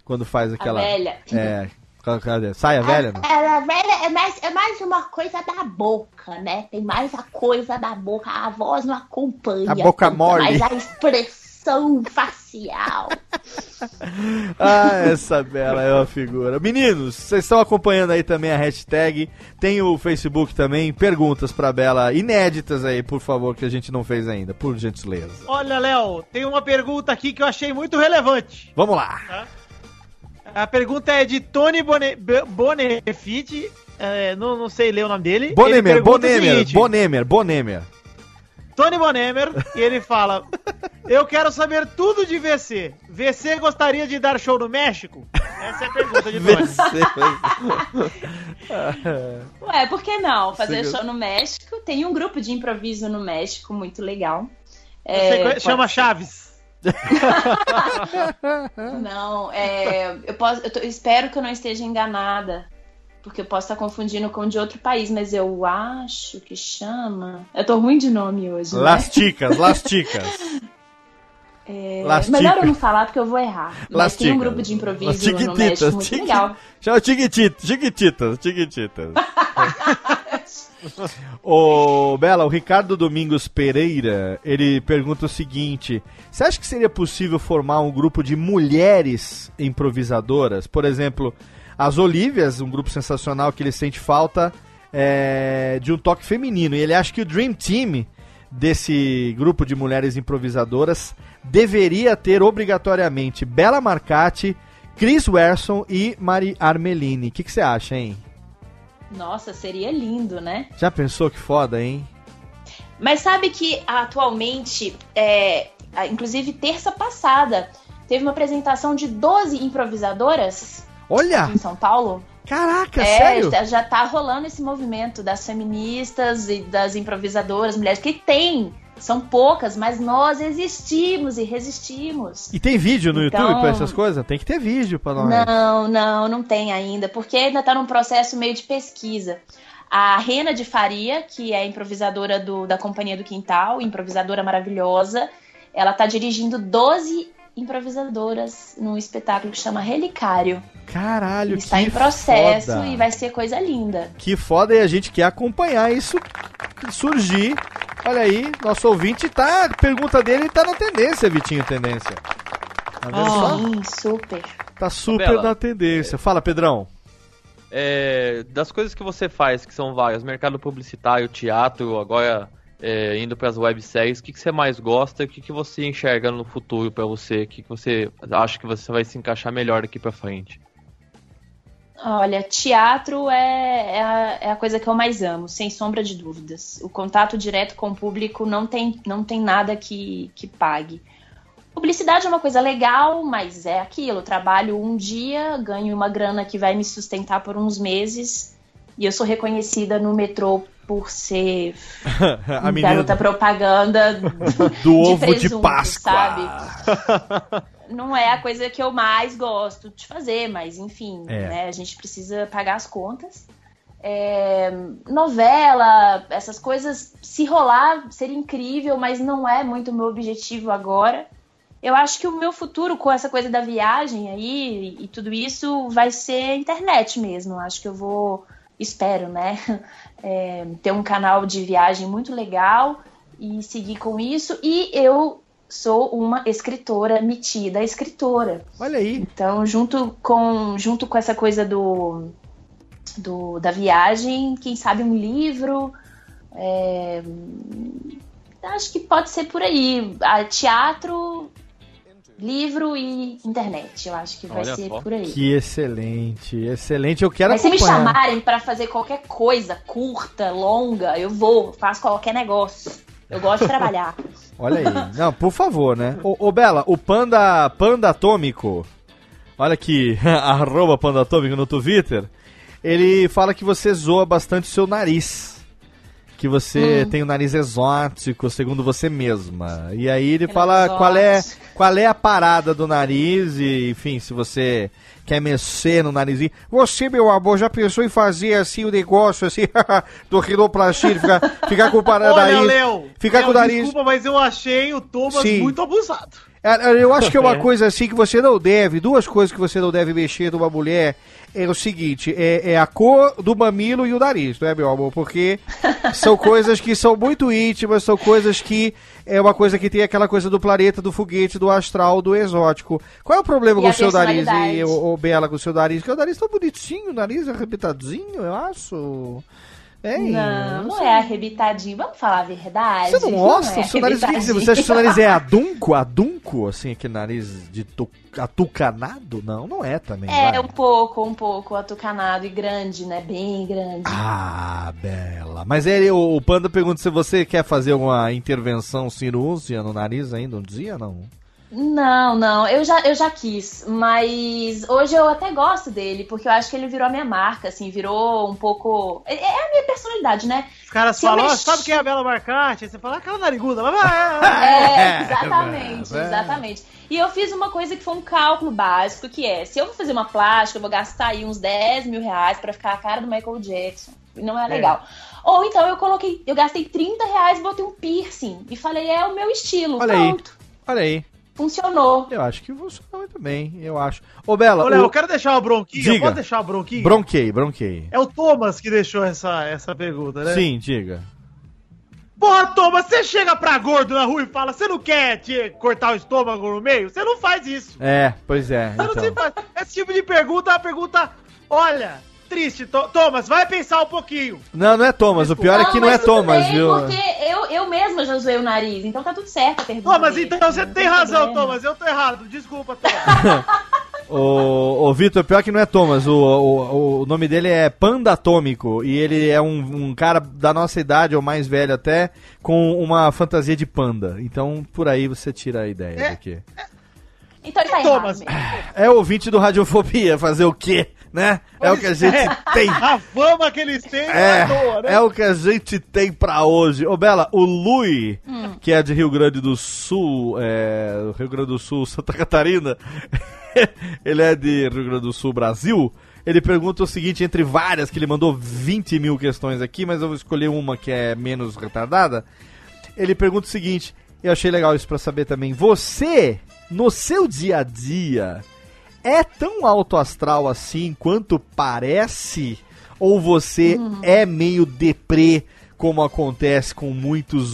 Quando faz aquela. A velha. É. Sai a velha? Não? Ela velha é mais, é mais uma coisa da boca, né? Tem mais a coisa da boca. A voz não acompanha. A boca tanto, mole. Mas a expressão facial. Ah, essa Bela é uma figura. Meninos, vocês estão acompanhando aí também a hashtag. Tem o Facebook também. Perguntas pra Bela inéditas aí, por favor, que a gente não fez ainda, por gentileza. Olha, Léo, tem uma pergunta aqui que eu achei muito relevante. Vamos lá. A pergunta é de Tony Bone- Bonefit. é, não, não sei ler o nome dele. Ele Bonemer, Bonemer, Bonemer, Bonemer. Tony Bonemer, e ele fala: Eu quero saber tudo de VC. VC gostaria de dar show no México? Essa é a pergunta de Tony. Ué, por que não? Fazer Você- show no México. Tem um grupo de improviso no México muito legal. Você É, co- pode- chama Chaves. Não, é, eu, posso, eu, tô- eu espero que eu não esteja enganada. Porque eu posso estar confundindo com de outro país, mas eu acho que chama. Eu tô ruim de nome hoje. né? Las Ticas, Las Ticas. É, melhor eu não falar porque eu vou errar. Mas tem um grupo de improviso no México muito legal. Chama Chiquititas, Chiquititas, Chiquititas. Ô, Bela, o Ricardo Domingos Pereira, ele pergunta o seguinte: Você acha que seria possível formar um grupo de mulheres improvisadoras? Por exemplo, as Olívias, um grupo sensacional que ele sente falta é, de um toque feminino. E ele acha que o Dream Team desse grupo de mulheres improvisadoras deveria ter obrigatoriamente Bela Marcati, Chris Werson e Mari Armelini. O que você acha, hein? Nossa, seria lindo, né? Já pensou que foda, hein? Mas sabe que atualmente, é, inclusive terça passada, teve uma apresentação de 12 improvisadoras Olha! em São Paulo. Caraca, é, sério? já- já tá rolando esse movimento das feministas e das improvisadoras, mulheres que tem. São poucas, mas nós existimos e resistimos. E tem vídeo no Então- YouTube pra essas coisas? Tem que ter vídeo pra nós. Não, não, não tem ainda, porque ainda tá num processo meio de pesquisa. A Rena de Faria, que é improvisadora do- da Companhia do Quintal, improvisadora maravilhosa, ela tá dirigindo 12 improvisadoras num espetáculo que chama Relicário. Caralho, Está que em processo foda. e vai ser coisa linda. Que foda e a gente quer acompanhar isso surgir. Olha aí, nosso ouvinte tá. A pergunta dele tá na tendência, Vitinho Tendência. Tá vendo só? Sim, super. Tá super Bela. na tendência. Fala, Pedrão. É, das coisas que você faz, que são várias, mercado publicitário, teatro, agora é, indo para as webséries, o que, que você mais gosta? O que, que você enxerga no futuro para você? O que, que você acha que você vai se encaixar melhor daqui para frente? Olha, teatro é, é, a, é a coisa que eu mais amo, sem sombra de dúvidas. O contato direto com o público não tem, não tem nada que, que pague. Publicidade é uma coisa legal, mas é aquilo. Trabalho um dia, ganho uma grana que vai me sustentar por uns meses. E eu sou reconhecida no metrô por ser a menina garota propaganda do ovo de presunto, Páscoa. sabe? não é a coisa que eu mais gosto de fazer, mas enfim, É. né, a gente precisa pagar as contas. É, novela, essas coisas, se rolar, seria incrível, mas não é muito o meu objetivo agora. Eu acho que o meu futuro com essa coisa da viagem aí e tudo isso vai ser internet mesmo. Eu Acho que eu vou, espero, né, é, ter um canal de viagem muito legal e seguir com isso. E eu sou uma escritora metida escritora. Olha aí. Então, junto com, junto com essa coisa do, do da viagem, quem sabe um livro. é, acho que pode ser por aí. Ah, teatro, livro e internet. Eu acho que vai Olha ser só. por aí. Que excelente, excelente. Eu quero Mas se me chamarem pra fazer qualquer coisa curta, longa, eu vou, faço qualquer negócio. Eu gosto de trabalhar. Olha aí. Não, por favor, né? Ô, ô, Bela, o Panda, Panda Atômico, olha aqui, arroba Panda Atômico no Twitter, ele fala que você zoa bastante o seu nariz. Que você Hum. tem o nariz exótico, segundo você mesma. E aí ele Ele fala é qual é, qual é a parada do nariz e, enfim, se você quer mexer no narizinho. Você, meu amor, já pensou em fazer assim o negócio assim do rinoplastia, ficar, ficar com o para- Olha, nariz? Léo, ficar Léo, com o nariz. Desculpa, mas eu achei o Thomas Sim. muito abusado. É, Eu acho que é uma coisa assim que você não deve. Duas coisas que você não deve mexer numa mulher é o seguinte: é, é a cor do mamilo e o nariz, não é, meu amor? Porque são coisas que são muito íntimas, são coisas que é uma coisa que tem aquela coisa do planeta, do foguete, do astral, do exótico. Qual é o problema E com o seu nariz, ô, ô, Bela, com o seu nariz? Que o nariz tá bonitinho, o nariz arrebitadinho, eu acho. Hein? Não, não é arrebitadinho. Vamos falar a verdade. Você não gosta? é o seu nariz, o que que você, acha que seu nariz é adunco? Adunco? Assim, aquele nariz de tu, atucanado? Não, não é também. É, vai. um pouco, um pouco atucanado e grande, né? Bem grande. Ah, Bela. Mas ele, o, o Panda pergunta se você quer fazer alguma intervenção cirúrgica no nariz ainda um dia, não? Não, não, eu já, eu já quis, mas hoje eu até gosto dele, porque eu acho que ele virou a minha marca, assim, virou um pouco. É é a minha personalidade, né? Os caras falam, ó, mex- sabe quem é a Bela Marcate? Aí você fala, aquela nariguda. Mas, vai, É, exatamente, é. exatamente. E eu fiz uma coisa que foi um cálculo básico, que é, se eu vou fazer uma plástica, eu vou gastar aí uns 10 mil reais pra ficar a cara do Michael Jackson. E não é legal. Ou então eu coloquei, eu gastei 30 reais e botei um piercing. E falei, é o meu estilo. Olha aí. Pronto. Olha aí. Funcionou. Eu acho que funcionou muito bem, eu acho. Ô, Bela, Ô, Léo, o- eu quero deixar uma bronquinha. Diga. Pode deixar uma bronquinha? bronquei, bronquei. É o Thomas que deixou essa, essa pergunta, né? Sim, diga. Porra, Thomas, você chega pra gordo na rua e fala, você não quer te cortar o estômago no meio? Você não faz isso. É, pois é. Você não se Então. faz. Esse tipo de pergunta é uma pergunta, olha, triste. Tho- Thomas, vai pensar um pouquinho. Não, não é Thomas. O pior é que não é Thomas, bem, viu? Porque eu, eu mesma já zoei o nariz, então tá tudo certo a pergunta. Thomas, dele, então você não tem razão, problema. Thomas. Eu tô errado. Desculpa, Thomas. O, o Vitor, pior que não é Thomas, o, o, o nome dele é Panda Atômico e ele é um, um cara da nossa idade, ou mais velho até, com uma fantasia de panda. Então, por aí você tira a ideia É. do que. Então ele tá Thomas. É ouvinte do Radiofobia, fazer o quê, né? É o que a gente É. tem. A fama que eles têm É, é toa, né? é o que a gente tem pra hoje. Ô, Bela, o Lui, que é de Rio Grande do Sul, é, Rio Grande do Sul, Santa Catarina, ele é de Rio Grande do Sul, Brasil. Ele pergunta o seguinte, entre várias, que ele mandou 20 mil questões aqui, mas eu vou escolher uma que é menos retardada. Ele pergunta o seguinte, eu achei legal isso pra saber também. Você, no seu dia a dia, é tão alto astral assim quanto parece? Ou você é meio deprê, como acontece com muitas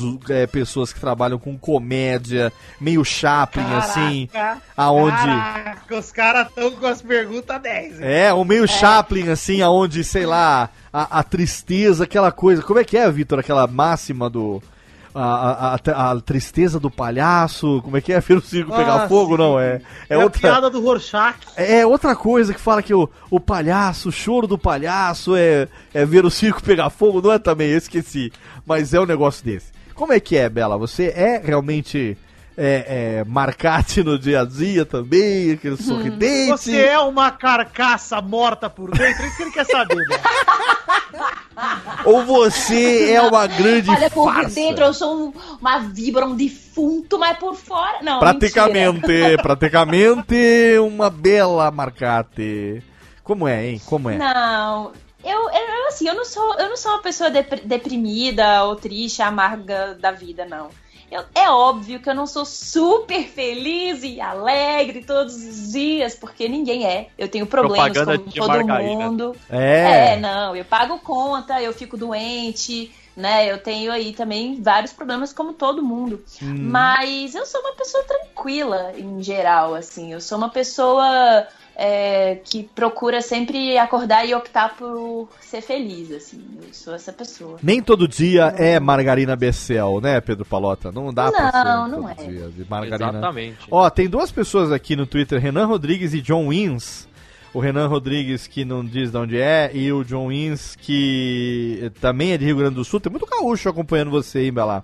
pessoas que trabalham com comédia, meio Chaplin, assim, aonde... Caraca, os caras tão com as perguntas 10. hein? É, ou meio Chaplin, assim, aonde, sei lá, a, a tristeza, aquela coisa. Como é que é, Vitor, aquela máxima do. A, a, a- a tristeza do palhaço, como é que é? Ver o circo pegar Ah, fogo? sim. Não, é. É É a outra. piada do Rorschach. É outra coisa que fala que o, o palhaço, o choro do palhaço é, é ver o circo pegar fogo, não é também? Eu esqueci. Mas é um negócio desse. Como é que é, Bela? Você é realmente é, é, marcate no dia a dia também? Aquele sorridente? Você é uma carcaça morta por dentro? É isso que ele quer saber, né? Ou você é uma grande Olha, por farsa? dentro eu sou um- uma víbora, um defunto, mas por fora. Não, mentira. Praticamente, praticamente uma bela marcate. Como é, hein? Como é? Não. Eu, eu, assim, eu não sou, eu não sou uma pessoa depr- deprimida ou triste, amarga da vida, não. Eu- é óbvio que eu não sou super feliz e alegre todos os dias, porque ninguém é. Eu tenho problemas Propaganda como de todo margarina. mundo. É. É, não, eu pago conta, eu fico doente, né? Eu tenho aí também vários problemas como todo mundo. Hum. Mas eu sou uma pessoa tranquila em geral, assim. Eu sou uma pessoa é, que procura sempre acordar e optar por ser feliz, assim. Eu sou essa pessoa. Nem todo dia é margarina Becel, né, Pedro Palota? Não dá pra ser Não, não todo é. dia de margarina. Exatamente. Ó, tem duas pessoas aqui no Twitter, Renan Rodrigues e John Wins. O Renan Rodrigues, que não diz de onde é, e o John Wins, que também é de Rio Grande do Sul. Tem muito gaúcho acompanhando você, hein, Bela?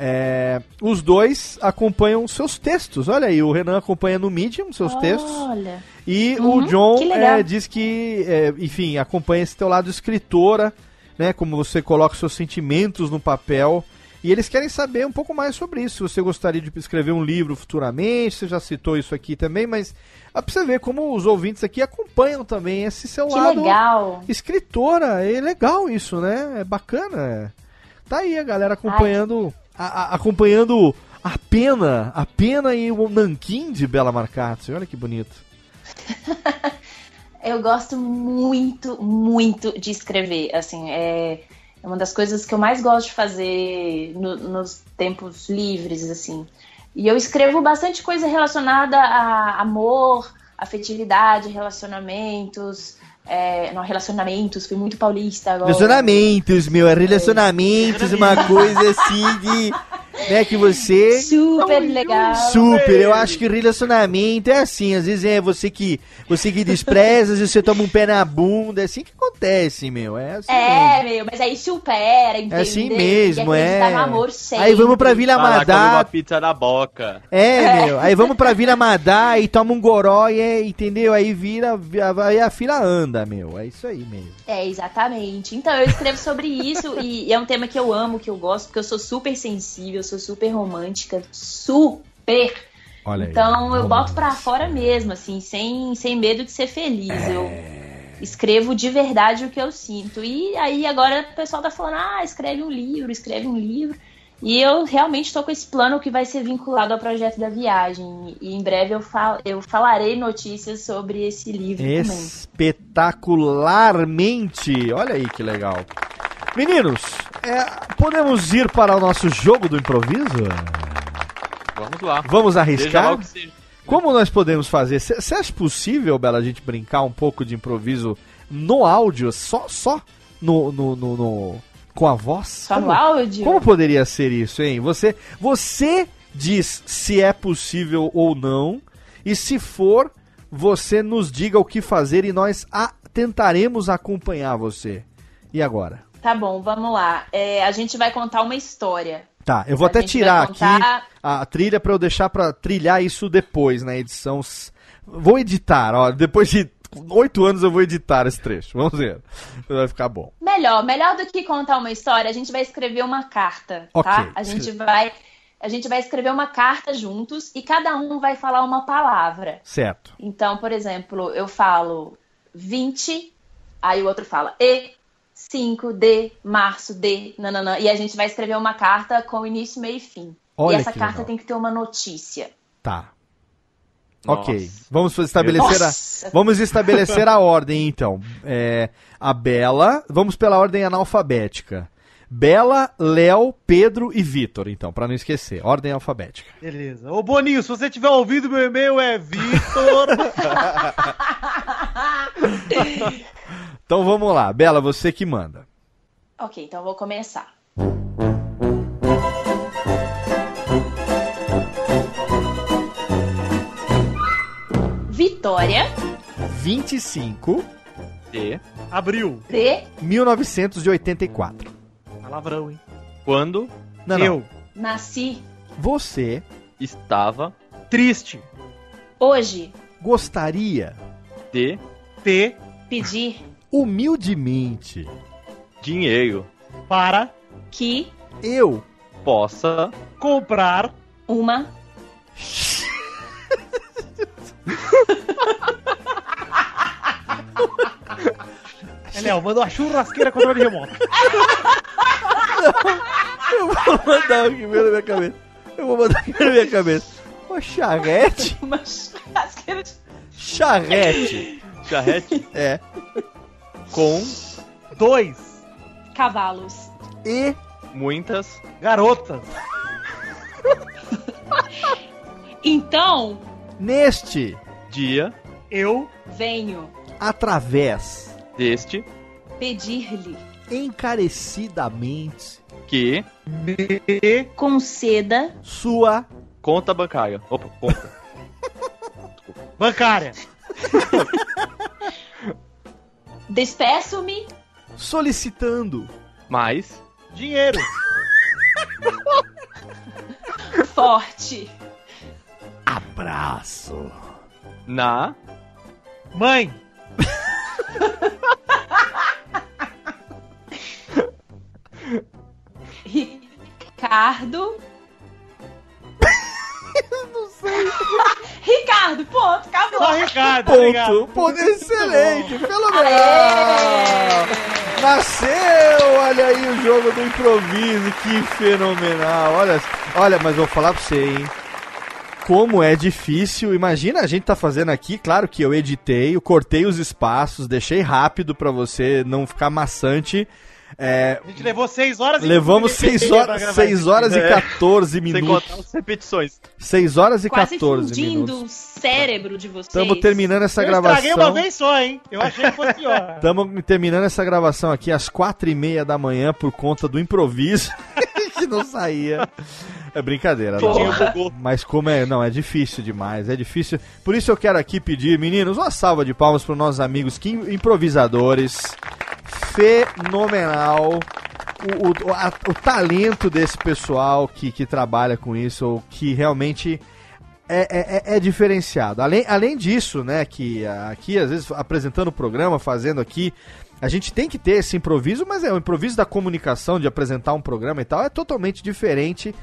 É, os dois acompanham seus textos. Olha aí, o Renan acompanha no Medium seus textos. Olha. E Uhum, o John que é, diz que, é, enfim, acompanha esse teu lado escritora, né? Como você coloca seus sentimentos no papel. E eles querem saber um pouco mais sobre isso. Se você gostaria de escrever um livro futuramente, você já citou isso aqui também, mas dá pra você ver como os ouvintes aqui acompanham também esse seu Que lado legal. escritora. É legal isso, né? É bacana. Tá aí a galera acompanhando, a- a- acompanhando a pena, a pena e o nanquim de Bela Marcati. Olha que bonito. Eu gosto muito, muito de escrever. Assim, é, é uma das coisas que eu mais gosto de fazer no- nos tempos livres, assim. E eu escrevo bastante coisa relacionada a amor, afetividade, relacionamentos. É, não, relacionamentos, fui muito paulista agora. Relacionamentos, meu, é relacionamentos, uma coisa assim de. né, que você Super legal. Super, eu acho que relacionamento é assim, às vezes é você que você que despreza, às vezes você toma um pé na bunda, é assim que acontece, meu, é assim É, mesmo. meu, mas aí supera, entendeu? É assim mesmo, acreditar é. Aí vamos pra Vila comer uma Madá, pizza na boca. é, meu, aí vamos pra Vila Madá e toma um goró e é, entendeu? Aí vira, aí a fila anda, meu, é isso aí mesmo. É, exatamente. Então, eu escrevo sobre isso e é um tema que eu amo, que eu gosto, porque eu sou super sensível, sou super romântica, super. Olha aí. Então, eu vamos boto pra fora mesmo, assim, sem, sem medo de ser feliz. É. Eu escrevo de verdade o que eu sinto. E aí, agora o pessoal tá falando, ah, escreve um livro, escreve um livro. E eu realmente tô com esse plano que vai ser vinculado ao projeto da viagem. E em breve eu, fal eu falarei notícias sobre esse livro também. Espetacularmente! Olha aí que legal. Meninos, é, podemos ir para o nosso jogo do improviso? Vamos lá. Vamos arriscar? Como nós podemos fazer? Você acha possível, Bela, a gente brincar um pouco de improviso no áudio, só, só no, no, no- no- com a voz? Só como, no áudio? como poderia ser isso, hein? Você, você diz se é possível ou não, e se for, você nos diga o que fazer e nós a- tentaremos acompanhar você. E agora? Tá bom, vamos lá. É, a gente vai contar uma história. Tá, eu vou A até tirar vai aqui contar- a trilha pra eu deixar pra trilhar isso depois na edição. S- Vou editar, ó. Depois de oito anos eu vou editar esse trecho. Vamos ver. Vai ficar bom. Melhor, melhor do que contar uma história, a gente vai escrever uma carta, Ok. tá? A gente vai a gente vai escrever uma carta juntos e cada um vai falar uma palavra. Certo. Então, por exemplo, eu falo 20, aí o outro fala E, 5, D, março, D, nananã. E a gente vai escrever uma carta com início, meio e fim. Olha e essa carta legal. tem que ter uma notícia. Tá. Nossa. Ok. Vamos estabelecer a, vamos estabelecer a ordem então. É, a Bela. Vamos pela ordem analfabética. Bela, Léo, Pedro e Vitor, então, pra não esquecer. Ordem alfabética. Beleza. Ô Boninho, se você tiver ouvido, meu e-mail é Vitor. Então vamos lá. Bela, você que manda. Ok, então eu vou começar. Vitória 25 E Abril. de 1984. Palavrão, hein? quando Não, não. Eu. nasci Você estava Triste. hoje gostaria de T. pedir humildemente dinheiro Para. que eu possa Comprar. uma É, Léo, manda uma churrasqueira controle remoto. Eu vou mandar aqui na minha cabeça. Eu vou mandar aqui na minha cabeça. Uma charrete. uma churrasqueira de... Charrete. charrete É. com Dois. cavalos. E muitas Garotas. Então neste, dia Eu. venho através, deste pedir-lhe encarecidamente, que Me. conceda sua conta bancária. Opa, conta. Bancária. despeço-me solicitando Mais Dinheiro. forte abraço. na Mãe. Ricardo não sei Ricardo ponto acabou Só Ricardo. obrigado. Ponto. Ponto excelente. Fenomenal. Nasceu, olha aí o jogo do improviso, que fenomenal. Olha, olha, mas vou falar pra você, hein? Como é difícil. Imagina a gente tá fazendo aqui, claro que eu editei, eu cortei os espaços, deixei rápido pra você não ficar maçante. É, A gente levou seis horas levamos 6 pra horas, gravar 6 isso. horas e É. 14 sem minutos. contar as repetições. 6 horas e quase 14 fundindo minutos. o cérebro de vocês Estamos terminando essa Eu estraguei uma gravação. vez só, hein? Eu achei que fosse pior. Estamos terminando essa gravação aqui às quatro e meia da manhã por conta do improviso que não saía. É brincadeira, não. Mas como é. Não, é difícil demais. É difícil. Por isso eu quero aqui pedir, meninos, uma salva de palmas para os nossos amigos que improvisadores. Fenomenal. O, o, a- o talento desse pessoal que, que trabalha com isso, ou que realmente é, é- é- é diferenciado. Além, além disso, né, que aqui, às vezes, apresentando o programa, fazendo aqui, a gente tem que ter esse improviso, mas é o improviso da comunicação, de apresentar um programa e tal, é totalmente diferente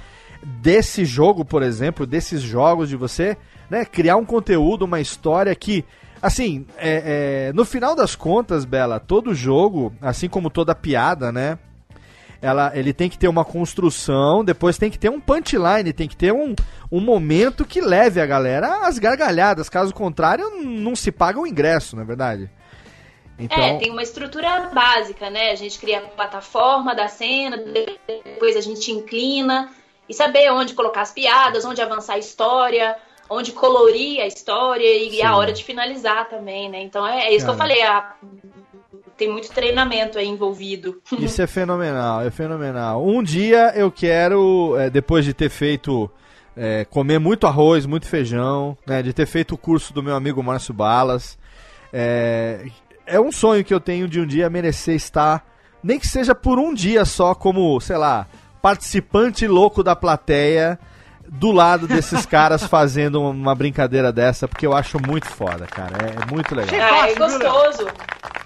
desse jogo, por exemplo, desses jogos de você, né, criar um conteúdo, uma história que, assim, é, é, no final das contas, Bela, todo jogo, assim como toda piada, né, ela, ele tem que ter uma construção, depois tem que ter um punchline, tem que ter um, um momento que leve a galera às gargalhadas. Caso contrário, não se paga o ingresso, não é verdade? Então, É, tem uma estrutura básica, né? A gente cria a plataforma da cena, depois a gente inclina e saber onde colocar as piadas, onde avançar a história, onde colorir a história e Sim. a hora de finalizar também, né? Então é, é isso que eu Cara. falei, a- tem muito treinamento aí envolvido. Isso é fenomenal, é fenomenal. Um dia eu quero, é, depois de ter feito, é, comer muito arroz, muito feijão, né, de ter feito o curso do meu amigo Márcio Balas, é, é um sonho que eu tenho de um dia merecer estar, nem que seja por um dia só, como, sei lá, participante louco da plateia, do lado desses caras fazendo uma brincadeira dessa, porque eu acho muito foda, cara. É, é muito legal. Ah, é viu, gostoso.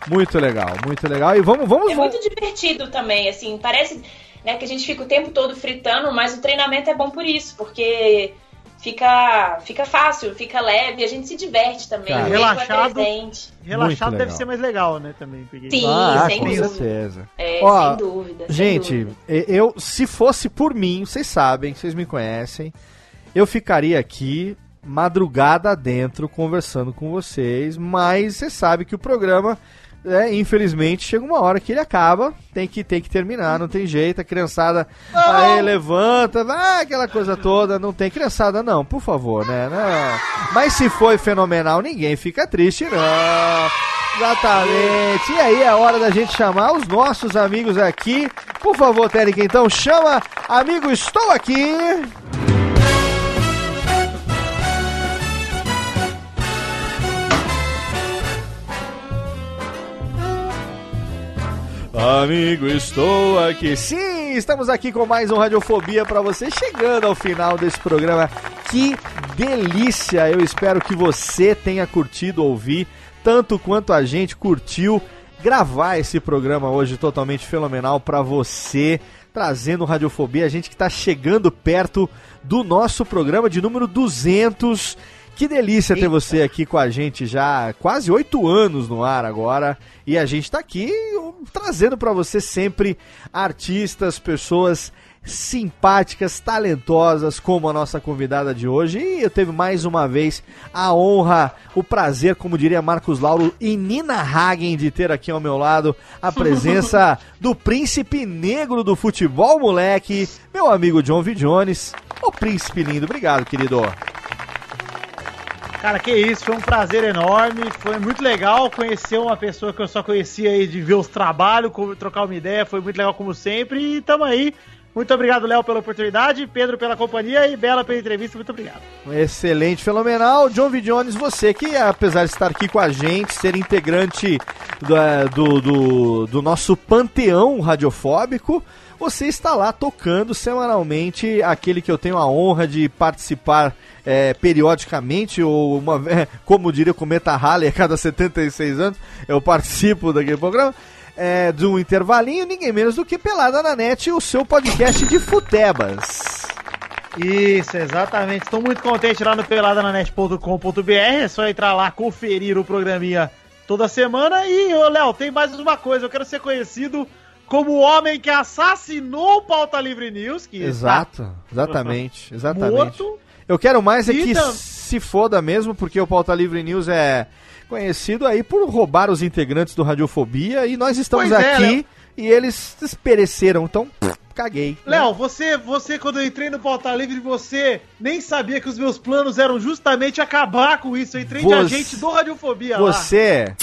Muito legal, muito legal. E vamos, vamos, É vamos. muito divertido também, assim, parece né, que a gente fica o tempo todo fritando, mas o treinamento é bom por isso, porque fica, fica fácil, fica leve, a gente se diverte também, Cara, é relaxado. presente. Relaxado deve ser mais legal, né? Também. Peguei. Sim, Ah, sem com dúvida. certeza. É, Ó, sem dúvida. sem Gente, dúvida. e- eu, se fosse por mim, vocês sabem, vocês me conhecem, eu ficaria aqui madrugada dentro conversando com vocês, mas você sabe que o programa, é, infelizmente, chega uma hora que ele acaba, tem que, tem que terminar, não tem jeito, a criançada aí levanta, vai, aquela coisa toda, não tem criançada não, por favor, né? Não. Mas se foi fenomenal, ninguém fica triste, não. Exatamente. E aí é hora da gente chamar os nossos amigos aqui. Por favor, Térica, então chama amigo Estou Aqui. Amigo, estou aqui. Sim, estamos aqui com mais um Radiofobia para você, chegando ao final desse programa. Que delícia! Eu espero que você tenha curtido ouvir, tanto quanto a gente curtiu gravar esse programa hoje totalmente fenomenal para você, trazendo Radiofobia, a gente que está chegando perto do nosso programa de número 200. Que delícia ter você aqui com a gente já quase oito anos no ar agora. E a gente tá aqui trazendo para você sempre artistas, pessoas simpáticas, talentosas, como a nossa convidada de hoje. E eu teve mais uma vez a honra, o prazer, como diria Marcos Lauro e Nina Hagen, de ter aqui ao meu lado a presença do príncipe negro do futebol, moleque, meu amigo John V. Jones. Ô príncipe lindo, obrigado, querido. Cara, que isso, foi um prazer enorme, foi muito legal conhecer uma pessoa que eu só conhecia aí de ver os trabalhos, trocar uma ideia, foi muito legal como sempre e tamo aí. Muito obrigado, Léo, pela oportunidade, Pedro pela companhia e Bela pela entrevista, muito obrigado. Excelente, fenomenal. John V. Jones, você que, apesar de estar aqui com a gente, ser integrante do, eh, do, do, do nosso panteão radiofóbico, você está lá tocando semanalmente aquele que eu tenho a honra de participar eh, periodicamente, ou uma como diria o Cometa Halley, a cada 76 anos, eu participo daquele programa. É, de um intervalinho, ninguém menos do que Pelada na Net, o seu podcast de futebas. Isso, exatamente. Estou muito contente lá no peladananet.com.br. É só entrar lá, conferir o programinha toda semana. E, ô, Léo, tem mais uma coisa. Eu quero ser conhecido como o homem que assassinou o Pauta Livre News. Que Exato, exatamente, exatamente. morto. Eu quero mais é que se foda mesmo, porque o Pauta Livre News é conhecido aí por roubar os integrantes do Radiofobia e nós estamos Pois é, aqui Léo. e eles pereceram. Então, caguei. Léo, você, você, quando eu entrei no Pauta Livre, você nem sabia que os meus planos eram justamente acabar com isso. Eu entrei de Você- agente do Radiofobia lá. Você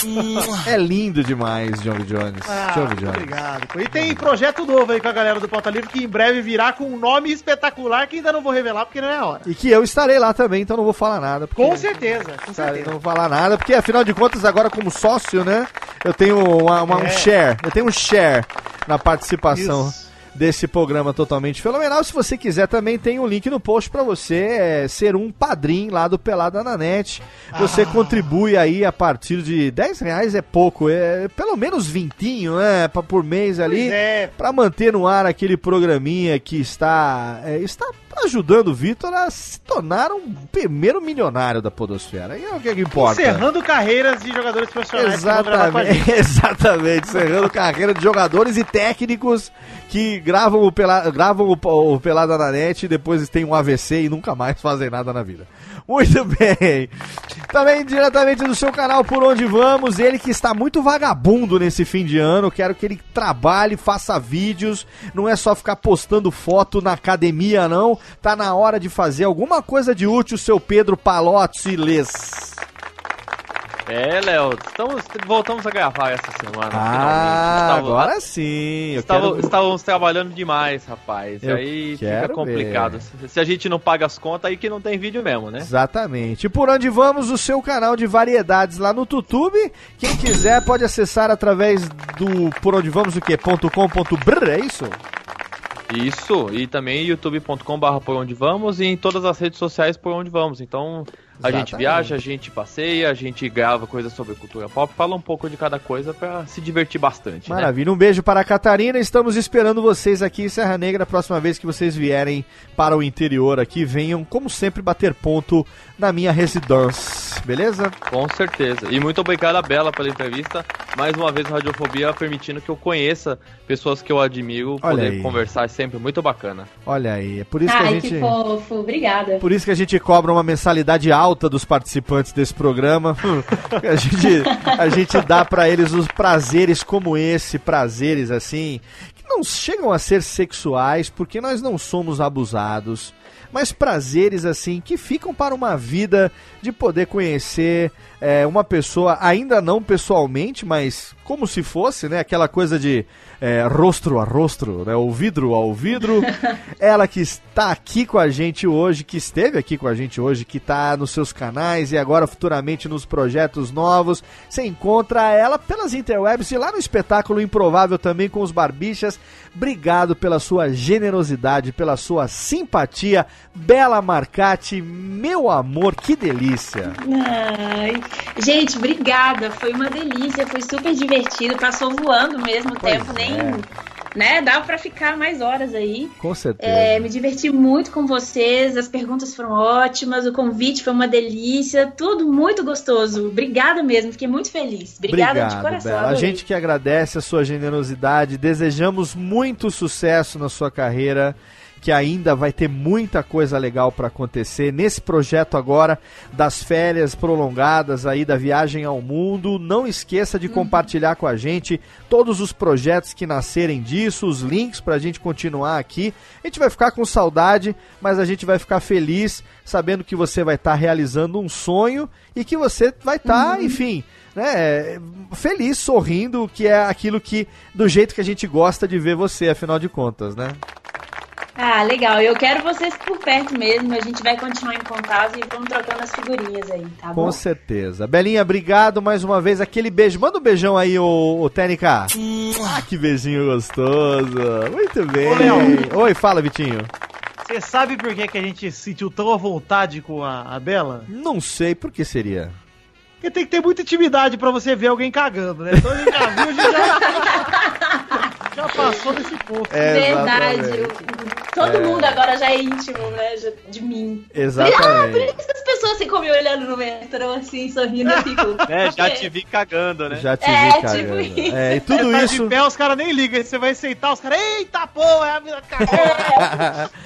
é lindo demais, John Jones. Ah, John Jones. obrigado. E tem projeto novo aí com a galera do Pauta Livre que em breve virá com um nome espetacular que ainda não vou revelar porque não é a hora. E que eu estarei lá também, então não vou falar nada. Com certeza, com Estarei, certeza. não vou falar nada, porque afinal de contas, agora como sócio, né? Eu tenho uma- uma- um É. share. Eu tenho um share na participação. Isso. Desse programa totalmente fenomenal. Se você quiser, também tem um link no post para você é, ser um padrinho lá do Pelada na Net. Você Ah. contribui aí a partir de 10 reais é pouco, é pelo menos vintinho, né, pra, por mês ali, Pois é. para manter no ar aquele programinha que está é, está ajudando o Vitor a se tornar um primeiro milionário da podosfera. E é o que, que importa. Encerrando carreiras de jogadores profissionais. Exatamente, exatamente, encerrando carreira de jogadores e técnicos que gravam o, Pela, gravam o, o Pelada na net e depois tem um AVC e nunca mais fazem nada na vida. Muito bem. Também diretamente do seu canal Por Onde Vamos, ele que está muito vagabundo nesse fim de ano, quero que ele trabalhe, faça vídeos, não é só ficar postando foto na academia não, tá na hora de fazer alguma coisa de útil, seu Pedro Palozzi Les. É, Léo, estamos, voltamos a gravar essa semana. Ah, finalmente. agora sim. Estava- quero... Estávamos trabalhando demais, rapaz. Eu aí fica complicado. Se, se a gente não paga as contas, aí que não tem vídeo mesmo, né? Exatamente. E por onde vamos? O seu canal de variedades lá no YouTube. Quem quiser pode acessar através do por onde vamos o quê? .com.br, é isso? Isso, e também youtube.com.br por onde vamos e em todas as redes sociais por onde vamos. Então a gente Exatamente. viaja, a gente passeia, a gente grava coisas sobre cultura pop, fala um pouco de cada coisa pra se divertir bastante. Né? Maravilha. Um beijo para a Catarina. Estamos esperando vocês aqui em Serra Negra. A próxima vez que vocês vierem para o interior aqui, venham, como sempre, bater ponto na minha residência. Beleza? Com certeza. E muito obrigado a Bela pela entrevista. Mais uma vez, Radiofobia permitindo que eu conheça pessoas que eu admiro, Olha poder aí. conversar é sempre muito bacana. Olha aí. É por isso que a Ai, gente. que fofo. Obrigada. Por isso que a gente cobra uma mensalidade alta dos participantes desse programa. a, gente, a gente dá pra eles os prazeres como esse, prazeres assim, que não chegam a ser sexuais, porque nós não somos abusados. Mas prazeres assim que ficam para uma vida de poder conhecer é, uma pessoa, ainda não pessoalmente, mas como se fosse, né? Aquela coisa de é, rostro a rostro, né? O vidro ao vidro. Ela que está aqui com a gente hoje, que esteve aqui com a gente hoje, que está nos seus canais e agora futuramente nos projetos novos. Você encontra ela pelas interwebs e lá no espetáculo Improvável também com os Barbichas. Obrigado pela sua generosidade, pela sua simpatia. Bela Marcati, meu amor, que delícia. Ai, gente, obrigada. Foi uma delícia, foi super divertido. Passou voando mesmo o tempo, é. nem. Né, dava pra ficar mais horas aí. Com certeza. É, me diverti muito com vocês, as perguntas foram ótimas, o convite foi uma delícia, tudo muito gostoso. Obrigada mesmo, fiquei muito feliz. Obrigada de coração. Bela. A gente que agradece a sua generosidade, desejamos muito sucesso na sua carreira, que ainda vai ter muita coisa legal para acontecer nesse projeto agora das férias prolongadas aí da viagem ao mundo. Não esqueça de compartilhar com a gente todos os projetos que nascerem disso, os links pra gente continuar aqui. A gente vai ficar com saudade, mas a gente vai ficar feliz sabendo que você vai estar realizando um sonho e que você vai estar, enfim, né, feliz, sorrindo, que é aquilo que do jeito que a gente gosta de ver você, afinal de contas, né? Ah, legal. Eu quero vocês por perto mesmo. A gente vai continuar em contato e vamos trocando as figurinhas aí, tá Com bom? certeza. Belinha, obrigado mais uma vez. Aquele beijo. Manda um beijão aí, ô, ô Tênica. Ah, que beijinho gostoso. Muito bem. Ô, Léo. Oi, fala, Vitinho. Você sabe por que, que a gente se sentiu tão à vontade com a, a Bela? Não sei por que seria. Porque tem que ter muita intimidade pra você ver alguém cagando, né? Então a gente já viu, a gente já, já passou desse ponto. É, Verdade. Exatamente. Todo mundo agora já é íntimo, né? já- de mim. Ah, por Exatamente. isso que as pessoas ficam me olhando no metrô, assim, sorrindo, eu fico. É, já te vi cagando, né? Já te É, vi, tipo cagando. isso. É, e tudo Você tá isso. de pé, os caras nem ligam. Você vai aceitar, os caras, eita porra, é a mina cagou.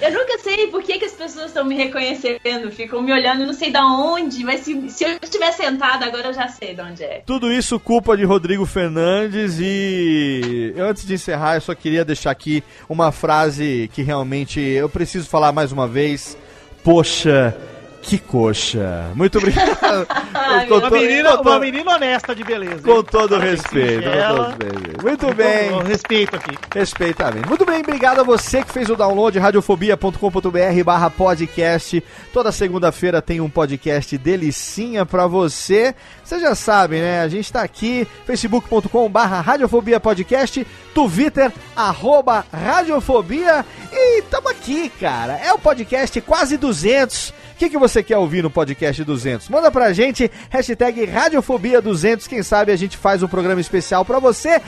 É, eu nunca sei por que, que as pessoas estão me reconhecendo, ficam me olhando, não sei da onde, mas se, se eu estiver sentada agora eu já sei de onde é. Tudo isso culpa de Rodrigo Fernandes e antes de encerrar eu só queria deixar aqui uma frase que realmente eu preciso falar mais uma vez. Poxa, que coxa. Muito obrigado. Com Uma to- menina, com uma menina honesta de beleza. Com todo Parabéns, respeito. com todo. Muito bem. Com respeito aqui. Respeitamente. Muito bem, obrigado a você que fez o download radiofobia.com.br barra podcast. Toda segunda-feira tem um podcast delicinha pra você. Você já sabe, né? A gente tá aqui, facebook.com barra radiofobia podcast, twitter, arroba radiofobia e tamo aqui, cara. É o podcast quase 200. O que, que você quer ouvir no podcast 200? Manda pra gente, hashtag Radiofobia200. Quem sabe a gente faz um programa especial pra você.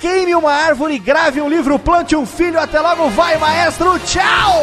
Queime uma árvore, grave um livro, plante um filho. Até logo, vai, maestro. Tchau!